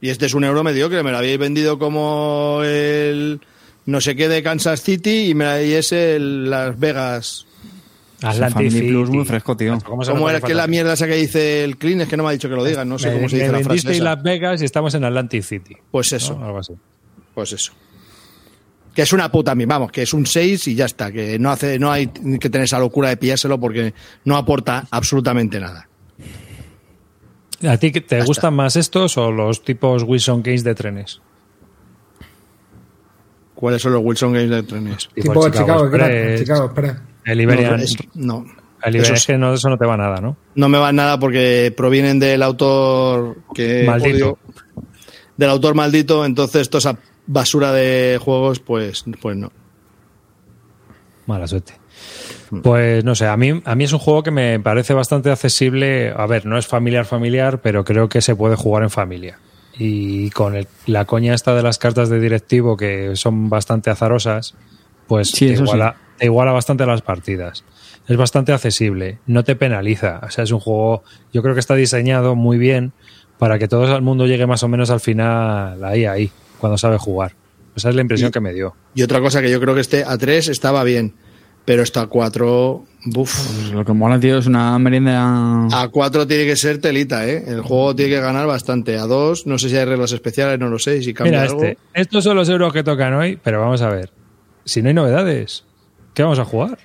Y este es un euro mediocre. Me lo habéis vendido como el no sé qué de Kansas City y me y es el Las Vegas Atlantic. Plus muy fresco, tío. ¿Cómo ¿Cómo es que la mierda esa que dice el Clean? Es que no me ha dicho que lo diga, no sé Me- cómo se dice la frase. esa. Las Vegas y estamos en Atlantic City. Pues ¿no? eso, Algo así. pues eso. Que es una puta, vamos, que es un 6 y ya está, que no hace, no hay que tener esa locura de pillárselo porque no aporta absolutamente nada. ¿A ti qué- te gustan más estos o los tipos Wilson Games de trenes? ¿Cuáles son los Wilson Games de trenes? Tipo el Chicago, Express, Express, Chicago Express. El Iberian. No, es- no. el Iberian es que no, eso no te va nada, ¿no? no me van nada porque provienen del autor que Maldito. odio, del autor maldito, entonces toda esa basura de juegos, pues, pues no. Mala suerte. Pues no sé, a mí, a mí es un juego que me parece bastante accesible. A ver, no es familiar familiar, pero creo que se puede jugar en familia. Y con el- la coña esta de las cartas de directivo que son bastante azarosas, pues Sí, te, sí. iguala, te iguala bastante las partidas. Es bastante accesible, no te penaliza. O sea, es un juego, yo creo que está diseñado muy bien para que todo el mundo llegue más o menos al final ahí, ahí, cuando sabe jugar. Esa es la impresión Y- que me dio. Y otra cosa que yo creo que este A3 estaba bien, pero esta A4, buf. Pues lo que mola, tío, es una merienda. A4 tiene que ser telita, ¿eh? El juego tiene que ganar bastante. A2, no sé si hay reglas especiales, no lo sé. Y si cambia Mira, algo. este. Estos son los euros que tocan hoy, pero vamos a ver. Si no hay novedades, ¿qué vamos a jugar?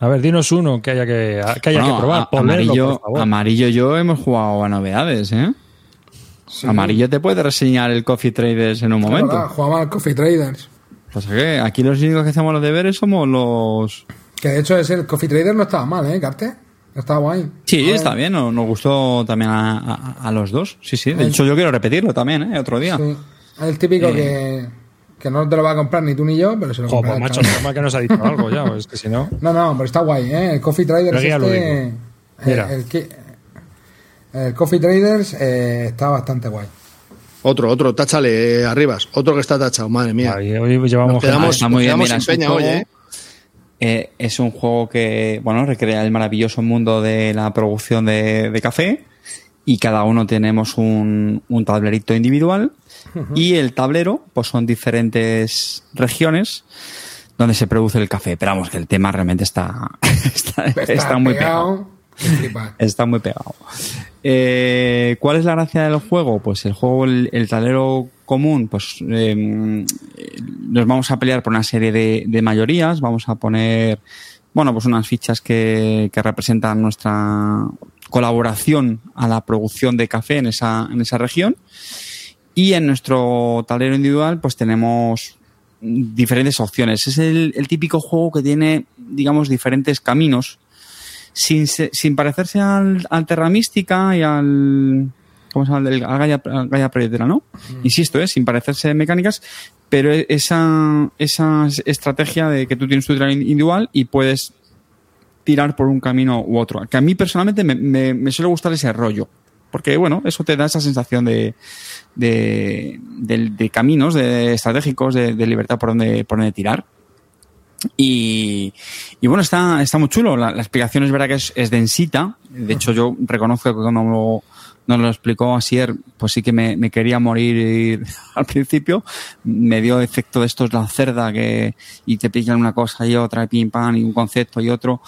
A ver, dinos uno que haya que, que, haya Bueno, que probar. a- amarillo, por favor. amarillo y yo hemos jugado a novedades, ¿eh? Amarillo te puede reseñar el Coffee Traders en un Es momento. verdad, Jugamos al Coffee Traders. Pues que aquí los únicos que hacemos los deberes somos los. Que de hecho ese el Coffee Trader no estaba mal, ¿eh, Carte? Estaba guay. Sí, A ver, está bien, nos nos gustó también a, a- a los dos. Sí, sí. De hecho, yo quiero repetirlo también, ¿eh? Otro día. sí. Es el típico que, que no te lo va a comprar ni tú ni yo, pero se lo Jo, compra el macho, cabrón. menos mal que nos ha dicho algo ya, es que si no. No, no, pero está guay, ¿eh? El Coffee ya lo este... digo. eh, Mira. El, que- el Coffee Traders eh, está bastante guay. Otro, otro, táchale, eh, Arribas. Otro que está tachado, madre mía. Ahí, hoy llevamos Nos quedamos, está muy bien, mira, sin es un peña hoy, juego- ¿eh? Eh, es un juego que, bueno, recrea el maravilloso mundo de la producción de, de café y cada uno tenemos un, un tablerito individual y el tablero, pues son diferentes regiones donde se produce el café. Pero vamos, que el tema realmente está, está, está muy pegado. Está muy pegado. Eh, ¿Cuál es la gracia del juego? Pues el juego, el, el común, pues eh, nos vamos a pelear por una serie de, mayorías. Vamos a poner, bueno, pues unas fichas que, que representan nuestra colaboración a la producción de café en esa, en esa región. Y en nuestro tablero individual, pues tenemos diferentes opciones. Es el típico juego que tiene, digamos, diferentes caminos sin, sin parecerse al, al Terra Mística y al. ¿Cómo se llama? Al Gaia, Gaia ¿no? Insisto, ¿eh? sin parecerse mecánicas, pero e- esa, esa estrategia de que tú tienes tu tren individual y puedes tirar por un camino u otro. Que a mí personalmente me, me, me suele gustar ese rollo. Porque, bueno, eso te da esa sensación de, de, de- de caminos de estratégicos, de, de libertad por donde, por donde tirar. Y, y bueno, está, está muy chulo. La, la explicación es verdad que es, es densita. De hecho, yo reconozco que cuando lo- nos lo explicó Asier, pues sí que me, me quería morir al principio. Me dio efecto de estos la cerda que, y te pillan una cosa y otra, y pim pam, y un concepto y otro,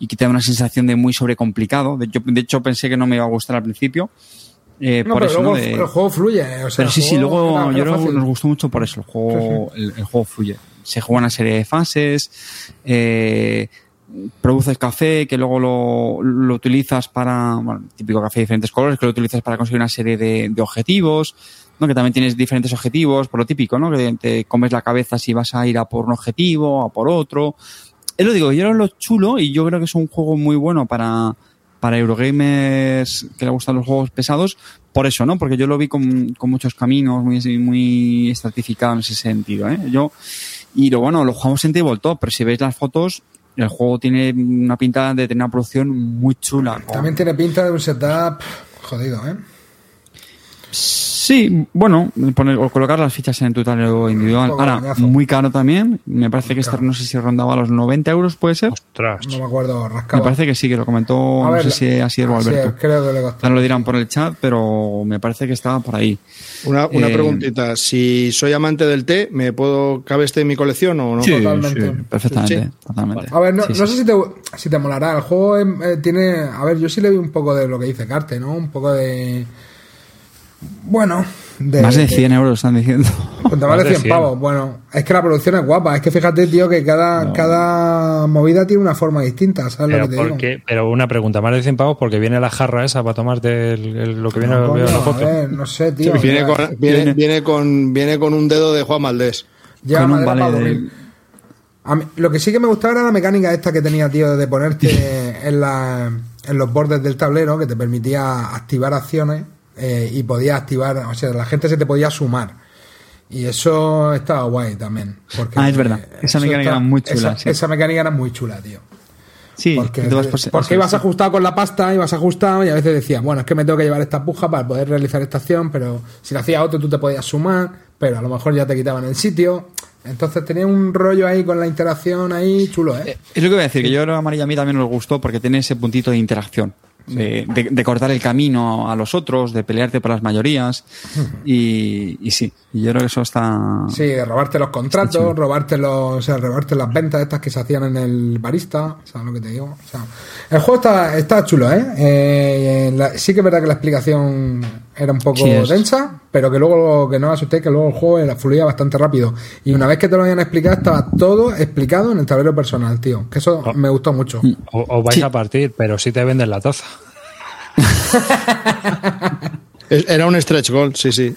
y que te da una sensación de muy sobrecomplicado. De hecho, de hecho pensé que no me iba a gustar al principio. Eh, No, por pero eso, luego ¿no? De- el juego fluye. O sea, pero sí, sí, juego luego era- yo creo que nos gustó mucho por eso. El juego, el, el juego fluye. Se juega una serie de fases, eh, produces café que luego lo, lo utilizas para, bueno, típico café de diferentes colores, que lo utilizas para conseguir una serie de, objetivos, ¿no? Que también tienes diferentes objetivos, por lo típico, ¿no? Que te comes la cabeza si vas a ir a por un objetivo, a por otro. Es lo digo, yo lo chulo y yo creo que es un juego muy bueno para, para Eurogamers que le gustan los juegos pesados, por eso, ¿no? Porque yo lo vi con, con muchos caminos, muy, muy estratificado en ese sentido, ¿eh? Yo, y lo bueno, lo jugamos en Tabletop, pero si veis las fotos, el juego tiene una pinta de tener una producción muy chula. También tiene pinta de un setup jodido, ¿eh? Sí, bueno, poner, o colocar las fichas en tu tablero individual. Ahora, muy caro también. Me parece que esta no sé si rondaba los 90 euros, ¿puede ser? Ostras. No me acuerdo, Me rascaba. parece que sí, que lo comentó, A no ver, sé si ha sido así Alberto. es, creo que le costó. Ya no lo dirán por el chat, pero me parece que estaba por ahí. Una, una Eh, preguntita. Si soy amante del té, ¿me puedo cabe este en mi colección o no? Sí, Totalmente. sí, perfectamente, Sí. totalmente. A ver, no, Sí, no sí. sé si te, si te molará. El juego eh, eh, tiene. A ver, yo sí le vi un poco de lo que dice Carte, ¿no? Un poco de. Bueno, de. Más de 100 euros están diciendo. Pues te Más vale de 100 100. pavos. Bueno, es que la producción es guapa. Es que fíjate, tío, que cada, cada movida tiene una forma distinta. ¿Sabes Pero, lo que te digo? ¿por qué? pero una pregunta, más de 100 pavos porque viene la jarra esa para tomarte el- el- lo que viene No, en la foto. a ver, no sé, tío. Viene ya- con, viene, viene con, viene con un dedo de Juan Valdés. lleva con un vale de-. A mí- lo que sí que me gustaba era la mecánica esta que tenía, tío, de ponerte en, la, en los bordes del tablero, que te permitía activar acciones eh, y podía activar, o sea, la gente se te podía sumar. Y eso estaba guay también. Porque, Ah, es verdad. eh, Esa mecánica era muy chula, Esa, sí. esa mecánica era muy chula, tío. Sí, Porque, vas por- ibas sí. ajustado con la pasta, ibas ajustado y a veces decías, bueno, es que me tengo que llevar esta puja para poder realizar esta acción, pero si lo hacía otro tú te podías sumar, pero a lo mejor ya te quitaban el sitio. Entonces tenía un rollo ahí con la interacción ahí chulo, ¿eh? Es lo que voy a decir, que yo a María a mí también nos gustó porque tiene ese puntito de interacción. De, de- de cortar el camino a los otros, de pelearte por las mayorías. Y, y sí, yo creo que eso está. Sí, de robarte los contratos, robarte los, o sea, robarte las ventas estas que se hacían en el barista, ¿sabes lo que te digo? O sea, el juego está, está chulo, ¿eh? Eh, la- sí que es verdad que la explicación era un poco Sí, densa, pero que luego, que no os asustéis, que luego el juego era, fluía bastante rápido. Y una vez que te lo habían explicado, estaba todo explicado en el tablero personal, tío. Que eso Oh. me gustó mucho. O, o vais Sí. a partir, pero sí te venden la taza. Era un stretch goal, sí, sí.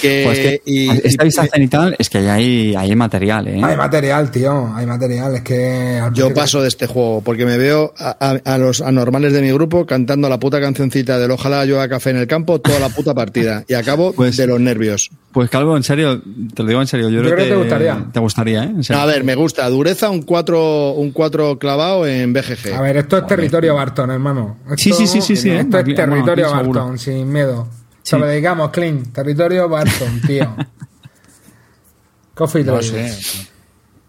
Que, Pues que y- esta y- vista cenital es que hay, hay material, ¿eh? Hay material, tío, hay material. Es que. Yo paso de este juego porque me veo a, a- a los anormales de mi grupo cantando la puta cancioncita del ojalá llueva café en el campo toda la puta partida y acabo Pues- de los nervios. Pues Calvo, en serio, te lo digo en serio, yo, Yo creo que te gustaría. Te gustaría, ¿eh? A ver, me gusta. Dureza un 4 un cuatro clavado en BGG. A ver, esto es territorio Barton, hermano. Esto, Sí, sí, sí, sí, sí, Esto ¿eh? es territorio seguro. Barton, sin miedo. Sí. Se lo dedicamos, clean. Territorio Barton, tío. Coffee No sé.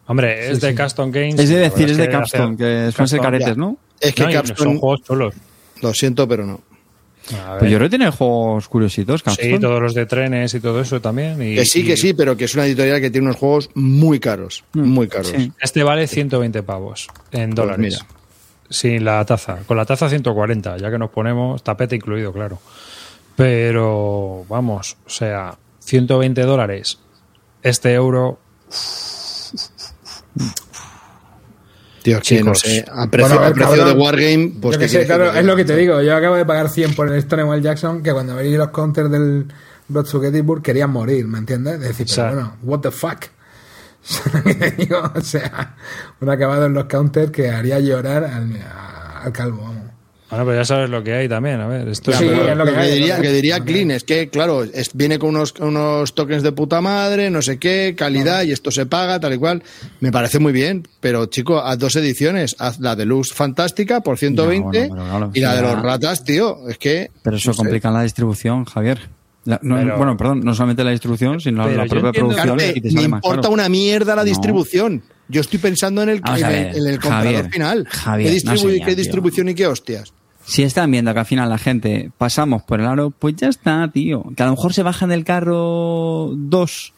Hombre, es de Custom Games. es de decir, es de que Capstone, que suelen ser caretes. ¿no? Es que No, Capstone, son juegos chulos. lo siento, pero no. Pues yo creo que tiene juegos curiositos, Capstone. Sí, todos los de trenes y todo eso también. y- Que sí, que y sí, pero que es una editorial que tiene unos juegos muy caros. Muy caros. Sí. Este vale 120 pavos en dólares. mira. Sin la taza. Con la taza 140, ya que nos ponemos tapete incluido, claro. Pero, vamos, o sea, 120 dólares. Este euro. Tío, que no Chicos. sé. A precio, Bueno, a de. Wargame, pues Yo ¿qué que sé, claro, es lo que te digo. Yo acabo de pagar 100 por el Stonewall Jackson, que cuando veis los counters del Blood to Gettysburg querían morir, ¿me entiendes? Es decir, O sea- pero bueno, what the fuck. O sea, un acabado en los counters que haría llorar al, al calvo, vamos. Bueno, pero ya sabes lo que hay también. A ver, esto Sí, es- es lo que que, hay, diría, que- diría Clean es que, claro, es- viene con unos, unos tokens de puta madre, no sé qué, calidad, y esto se paga, tal y cual. Me parece muy bien, pero chico, haz dos ediciones. Haz la de Luz Fantástica por 120 No, bueno, y la de los ratas, tío. Es que. Pero eso no sé. complica la distribución, Javier. La- no- Pero- bueno, perdón, no solamente la distribución, sino la propia entiendo- producción Carte, y te me más importa caro. una mierda la No. distribución. Yo estoy pensando en el, en ver, el, en el comprador Javier, final. Javier, ¿Qué, distribu- no señor, qué tío. distribución y qué hostias? Si están viendo que al final la gente pasamos por el aro, pues ya está, tío. Que a lo mejor se bajan del carro dos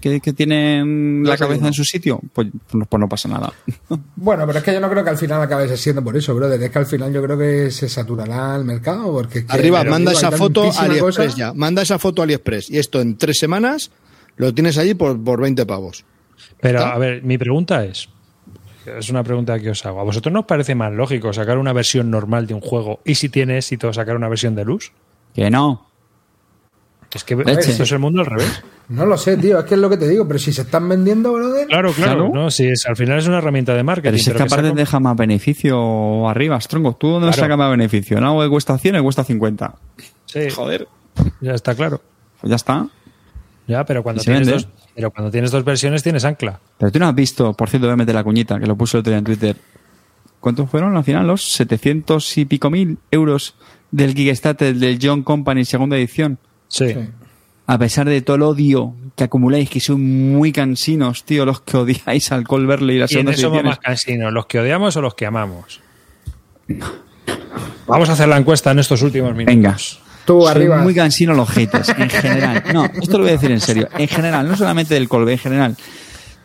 que, que tienen la cabeza en su sitio, pues, pues no pasa nada. Bueno, pero es que yo no creo que al final acabe siendo por eso, brother. Es que al final yo creo que se saturará el mercado. Porque es que, Arriba, manda digo, esa foto a AliExpress cosa. ya. Manda esa foto a AliExpress. Y esto en tres semanas lo tienes allí por, por 20 pavos. Pero, ¿Está? a ver, mi pregunta es. Es una pregunta que os hago. ¿A vosotros no os parece más lógico sacar una versión normal de un juego y si tiene éxito sacar una versión de luz? Que no. Es que esto es el mundo al revés. No lo sé, tío. Es que es lo que te digo. Pero si se están vendiendo, brother. Claro, claro. Claro. No, si es, al final es una herramienta de marketing. Pero si es que pero aparte saca- deja más beneficio arriba, Strongo. ¿Tú dónde Claro. sacas más beneficio? En algo que cuesta 100 y cuesta 50. Sí, Joder. ya está claro. Pues ya está. Ya, pero cuando tienes dos, pero cuando tienes dos versiones tienes ancla. Pero tú no has visto, por cierto, voy a meter la cuñita, que lo puse el otro día en Twitter. ¿Cuántos fueron al final? Los 700 y pico mil euros del Kickstarter del John Company segunda edición. Sí. Sí. a pesar de todo el odio que acumuláis, que sois muy cansinos, tío, los que odiáis al Cold Burley y las ¿Quiénes somos ediciones. más cansinos? ¿Los que odiamos o los que amamos? Vamos a hacer la encuesta en estos últimos minutos. Venga. Tú Soy arriba. muy cansino los haters, en general. No, esto lo voy a decir en serio. En general, no solamente del Colbe, en general.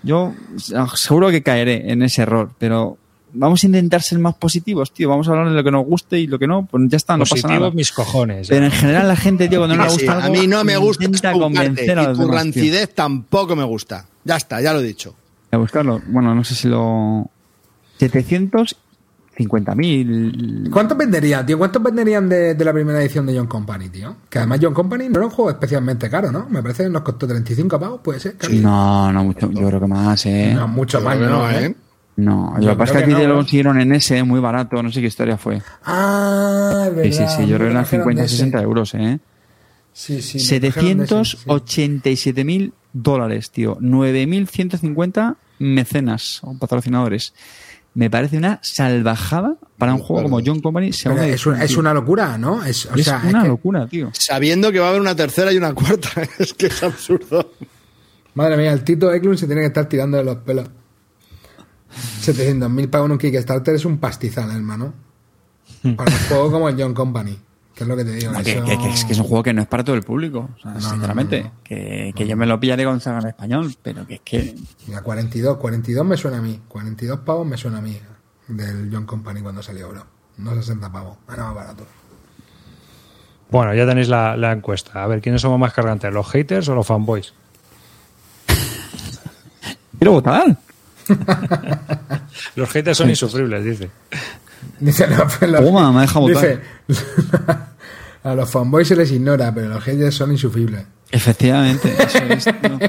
Yo ah, seguro que caeré en ese error, pero vamos a intentar ser más positivos, tío. Vamos a hablar de lo que nos guste y lo que no, pues ya está, no pasa nada. mis cojones. Pero en general la gente, tío, cuando no le gusta a algo, mí no me gusta intenta convencer a y tu demás, tío. rancidez tampoco me gusta. Ya está, ya lo he dicho. A buscarlo. Bueno, no sé si lo... 750.000... ¿Cuántos venderían, tío? ¿Cuántos venderían de, de la primera edición de John Company, tío? Que además John Company no era un juego especialmente caro, ¿no? Me parece que nos costó 35 pavos, puede ser. casi. No, no mucho. Yo creo que más, ¿eh? No, mucho más, no, no, ¿eh? ¿eh? No, Yo lo que pasa es que creo aquí no, lo consiguieron en ese, muy barato, no sé qué historia fue. Ah, es Sí, sí, verdad. sí, yo creo que eran me trajeron 50, de ese. 60 euros, ¿eh? Sí, sí. 787.000 dólares, tío. 9.150 mecenas o patrocinadores. Me parece una salvajada para un juego como John Company. Es, una, es una locura, ¿no? Es, o Es sea, es una que- locura, tío. Sabiendo que va a haber una tercera y una cuarta. es que es absurdo. Madre mía, el Tito Eklund se tiene que estar tirando de los pelos. 700.000 para un Kickstarter es un pastizal, hermano. Para un juego como el John Company. Que es lo que te digo. No, que, eso- que- que es, que es un juego que no es para todo el público. O sea, sinceramente. no, no. Que, que yo me lo pillaré con saga en español, pero que es que. Mira, 42, 42 me suena a mí. 42 pavos me suena a mí. Del John Company cuando salió, bro. No 60 pavos. Era más barato. Bueno, ya tenéis la, la encuesta. A ver, ¿quiénes somos más cargantes? ¿Los haters o los fanboys? ¡Quiero votar! Los haters son insufribles, dice. Dice, no, pues los- Toma, me deja votar. dice, a los fanboys se les ignora, pero los haters son insufribles. Efectivamente. Eso es, tío.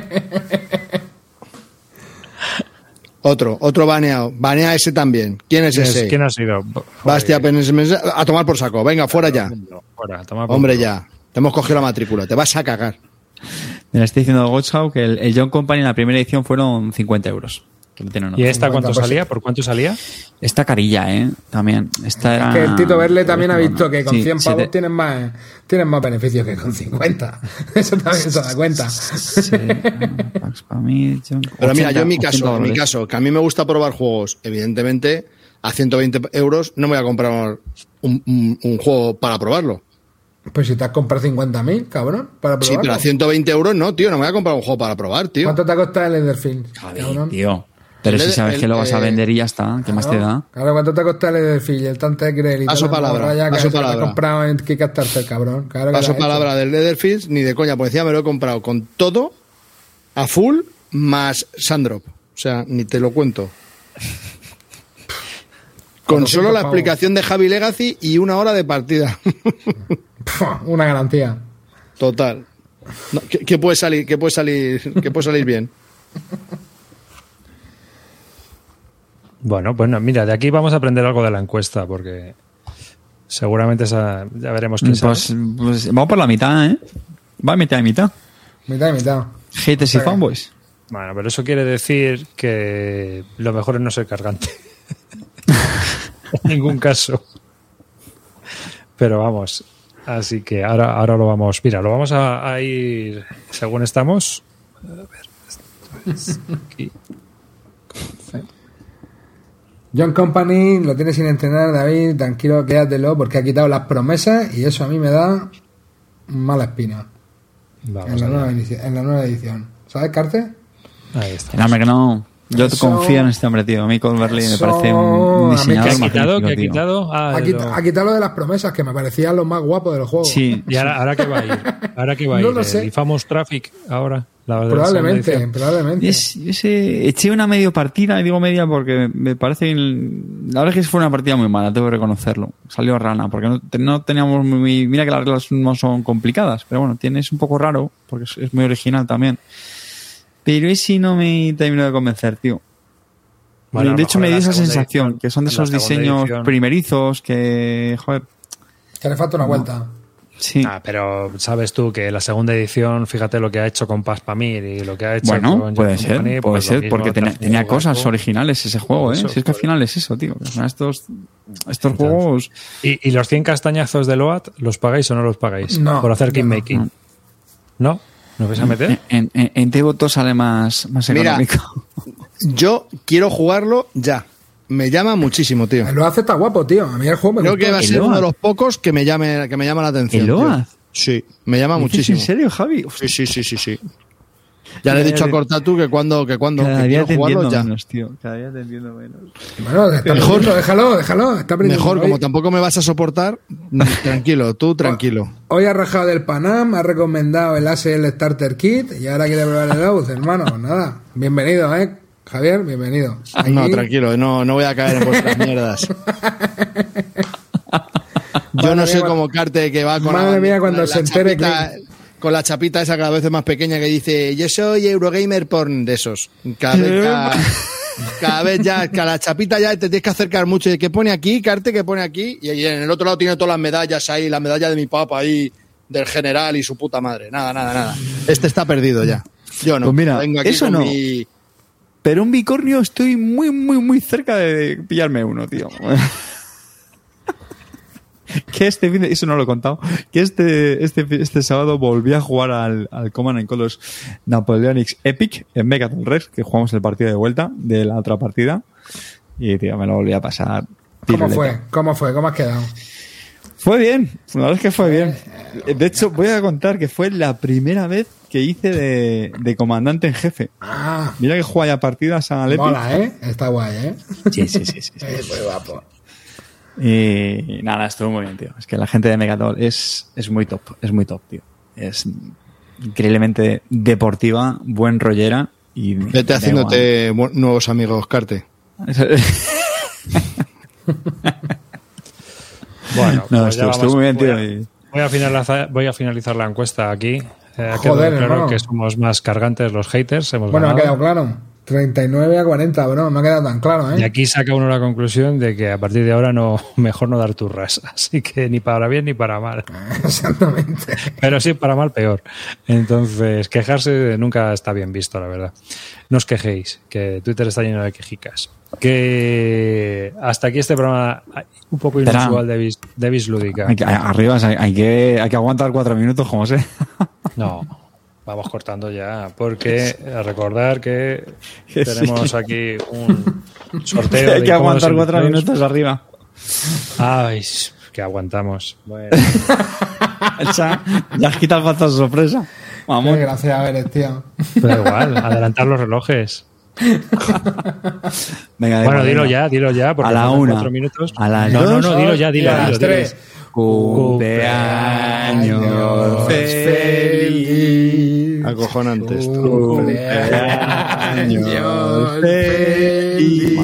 Otro, otro baneado. Banea ese también. ¿Quién es ¿Quién, es- ese? quién ha sido? Bastia Penes- Mes- A tomar por saco. Venga, fuera ya. Fuera, toma por Hombre, culo. ya. Te hemos cogido la matrícula. Te vas a cagar. Me la estoy diciendo Gotschau que el, el John Company en la primera edición fueron 50 euros. ¿Y esta 50%. cuánto salía? ¿Por cuánto salía? Esta carilla, ¿eh? También. Esta era... que el Tito Verle también ha visto que con Sí, 100 se pavos te- tienen más tienen más beneficios que con 50. Eso también se da cuenta. Sí, Pax para mí, John- Pero mira, 80, yo en mi 80 caso, en mi caso, que a mí me gusta probar juegos, evidentemente, a 120 euros no me voy a comprar un, un- un juego para probarlo. Pues si te has comprado 50.000, cabrón, para Sí, probarlo. pero a 120 euros no, tío, no me voy a comprar un juego para probar, tío. ¿Cuánto te ha costado el? Joder, cabrón? tío. Pero El- si sabes el- que lo vas a eh, vender y ya está, ¿qué más te da? Claro, ¿cuánto te ha costado el Etherfield? El Tante Grell y Paso palabra, que paso se lo palabra. comprado en Kickstarter, cabrón. Claro que Paso lo ha hecho. palabra del Leatherfields, ni de coña, porque encima me lo he comprado con todo, a full, más Sandrop. O sea, ni te lo cuento. Con 400 solo la pavos. explicación de Javi Legacy y una hora de partida. Una garantía. Total. No, ¿qué, qué puede salir? ¿Qué puede salir? ¿Qué puede salir bien? Bueno, pues no, mira, de aquí vamos a aprender algo de la encuesta, porque seguramente esa, ya veremos quién sabe. Pues, pues vamos por la mitad, ¿eh? Va mitad y mitad. Mitad y mitad. Haters y fanboys. Bueno, pero eso quiere decir que lo mejor es no ser cargante. en ningún caso. Pero vamos, así que ahora, ahora lo vamos, mira, lo vamos a, a ir según estamos. A ver, esto es aquí. John Company lo tiene sin entrenar, David. Tranquilo, quédatelo, porque ha quitado las promesas y eso a mí me da mala espina. Vamos En la, nueva en la nueva edición. ¿Sabes, Carte? Ahí está. No, que no. Yo Eso- confío en este hombre, tío. A mí Cold Burley me parece un ¿Qué diseñador ha quitado? ¿Qué ha quitado? Ah, ha, de quita- lo- ha quitado lo de las promesas, que me parecían los más guapos del juego. Sí, ¿Y ahora, ahora qué va a ir? ¿Ahora qué va a No ir? lo ¿El sé. Infamous Traffic ahora? La de la Probablemente, probablemente. Es- ese, eché una medio partida, y digo media porque me parece. la verdad es que fue una partida muy mala, tengo que reconocerlo. Salió rana, porque no, te- no teníamos muy. Mira que las reglas no son complicadas, pero bueno, tiene, es un poco raro, porque es, es muy original también. Pero ese no me terminó de convencer, tío. Bueno, de hecho, me dio esa sensación, edición- que son de esos diseños edición- primerizos que. Joder, Que le falta una vuelta. sí. Ah, pero sabes tú que la segunda edición, fíjate lo que ha hecho con Paspamir y lo que ha hecho Bueno, con puede ser, Company, puede pues ser, mismo porque tenía, cosas originales ese juego, ¿eh? Eso, si es que al final es eso, tío. estos, estos juegos. ¿Y, y los 100 castañazos de Loat los pagáis o no los pagáis? No, Por hacer no. making. ¿No? ¿Nos vais a meter? En, en, en T-Voto sale más, más Mira, económico. Yo quiero jugarlo ya. Me llama muchísimo, tío. El Oaz está guapo, tío. A mí el juego me Creo gustó. que va a ¿El ser uno de los pocos que me llame, que me llama la atención. ¿El. Oaz? Sí, me llama ¿Dices muchísimo. ¿En serio, Javi? Sí, sí, sí, sí, sí. Ya le he dicho a Cortatu que cuando, que cuando Cada que día quiero te jugarlo ya. menos, tío. Cada día te entiendo menos. Bueno, está Mejor. déjalo, déjalo. Está. Mejor, Hoy- como tampoco me vas a soportar, tranquilo, tú tranquilo. Hoy ha rajado del Panam, ha recomendado el ASL Starter Kit y ahora quiere probar el Ouz, hermano. Pues nada, bienvenido, ¿eh? Javier, bienvenido. Aquí- No, tranquilo, no, no voy a caer en vuestras mierdas. Yo no soy como Carte que va con Madre la, mía, cuando la se entere chapita- con la chapita esa cada vez más pequeña que dice yo soy Eurogamer porn de esos. Cada vez, cada, cada vez ya, cada la chapita ya te tienes que acercar mucho. ¿Y qué pone aquí? Carte, ¿qué pone aquí? Y, y en el otro lado tiene todas las medallas ahí, la medalla de mi papá ahí, del general y su puta madre. Nada, nada, nada. Este está perdido ya. Yo no. Pues mira, Vengo aquí eso no. mi- Pero un bicornio estoy muy, muy, muy cerca de pillarme uno, tío. que este fin de- eso no lo he contado, que este, este, este sábado volví a jugar al, al Command and Colors Napoleonics Epic en Megaton Rex, que jugamos el partido de vuelta de la otra partida. Y, tío, me lo volví a pasar. ¿Cómo fue? ¿Cómo fue? ¿Cómo has quedado? Fue bien, la verdad es que fue bien. De hecho, voy a contar que fue la primera vez que hice de, de comandante en jefe. Ah, Mira que juega ya partidas a mola, ¿eh? Está guay, ¿eh? Sí, sí, sí, sí. sí. Es muy guapo. Y nada, estuvo muy bien, tío. Es que la gente de Megatol es, es muy top, es muy top, tío. Es increíblemente deportiva, buen rollera y... Vete haciéndote nuevos amigos, Carte. Bueno, No, pues estuvo- muy bien, Voy tío, y- Voy a, finalizar, voy a finalizar la encuesta aquí. Eh, ha Joder, quedado claro hermano. que somos más cargantes los haters. Hemos Bueno, me ha ganado. quedado claro. 39 a 40, bro. No ha quedado tan claro, Y ¿eh? aquí saca uno la conclusión de que a partir de ahora no mejor no dar turras. Así que ni para bien ni para mal. Exactamente. Pero sí, para mal, peor. Entonces, quejarse nunca está bien visto, la verdad. No os quejéis, que Twitter está lleno de quejicas. Que hasta aquí este programa un poco inusual de Vis, de Vis Lúdica. Hay que- arriba hay, hay que, hay que aguantar cuatro minutos, como sé. No, vamos cortando ya, porque eh, recordar que tenemos sí. aquí un sorteo. hay que aguantar cuatro minutos arriba. Ay, que aguantamos. Bueno, Ya, ya has quitado factor sorpresa. Qué Vamos. gracia eres, tío. da igual, adelantar los relojes. Venga, Bueno, dilo ya, dilo ya, porque A la una. cuatro minutos. A las no, dos. no, dilo ya, dilo, Y a dilo, las dilo. tres. Cumpleaños feliz. Acojonante esto. Cumpleaños feliz.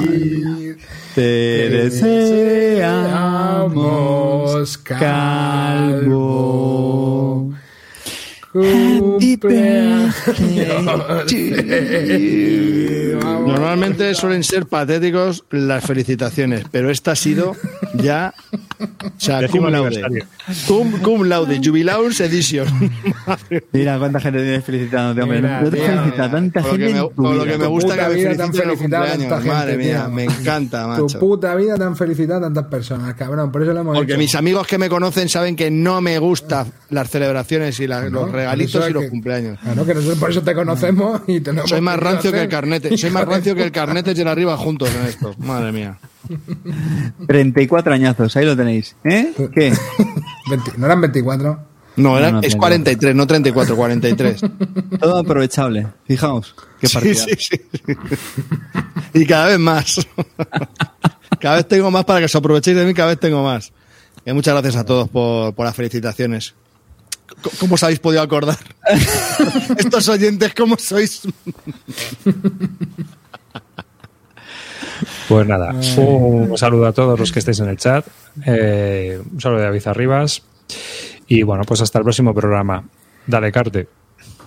Te deseamos calvo. Cumpleaños Normalmente suelen ser patéticos las felicitaciones, pero esta ha sido ya. O sea, cum laude. Cum, cum laude, Jubilaurs Edition. Mira cuánta gente tiene felicitándote, hombre. Mira, no te felicita tanta Por lo gente. que me, tu por lo que me Tu gusta puta que me vida te han feliciten en los felicitado cumpleaños. tanta gente, Madre mía, tío. me encanta, Tu macho. puta vida te han felicitado tantas personas, cabrón. Por eso lo hemos Porque hecho. mis amigos que me conocen saben que no me gustan las celebraciones y la- ¿no? los regalitos y los que- cumpleaños. Claro, que nosotros por eso te conocemos y te Soy más rancio que el carnete. Soy más rancio que el carnete y el arriba juntos en esto. Madre mía. 34 añazos, ahí lo tenéis. ¿Eh? ¿Qué? 20 ¿No eran 24? No, era, No, no, es no. 43, no 34, 43. Todo aprovechable. Fijaos. Qué Sí, partida. sí, sí, sí. Y cada vez más. Cada vez tengo más para que os aprovechéis de mí, cada vez tengo más. Y muchas gracias a todos por, por las felicitaciones. ¿Cómo os habéis podido acordar? Estos oyentes, ¿cómo sois? Pues nada, un saludo a todos los que estéis en el chat. eh, un saludo de David Arribas. Y bueno, pues hasta el próximo programa. Dale, Carte.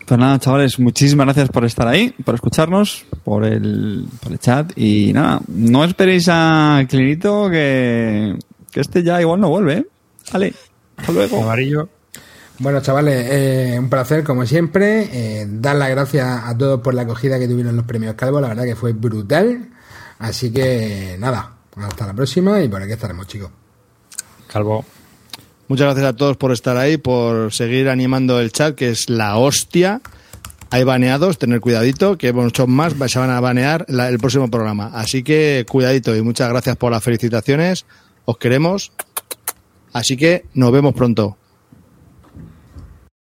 Pues nada, chavales, muchísimas gracias por estar ahí, por escucharnos, por el, por el chat. Y nada, no esperéis a Clinito que, que este ya igual no vuelve. ¿eh? Vale, hasta luego. Amarillo. Bueno, chavales, eh, un placer como siempre. Eh, dar las gracias a todos por la acogida que tuvieron los premios Calvo. La verdad que fue brutal. Así que nada, hasta la próxima y por aquí estaremos, chicos. Calvo. Muchas gracias a todos por estar ahí, por seguir animando el chat, que es la hostia. Hay baneados, tener cuidadito, que muchos más se van a banear el próximo programa. Así que cuidadito y muchas gracias por las felicitaciones. Os queremos. Así que nos vemos pronto.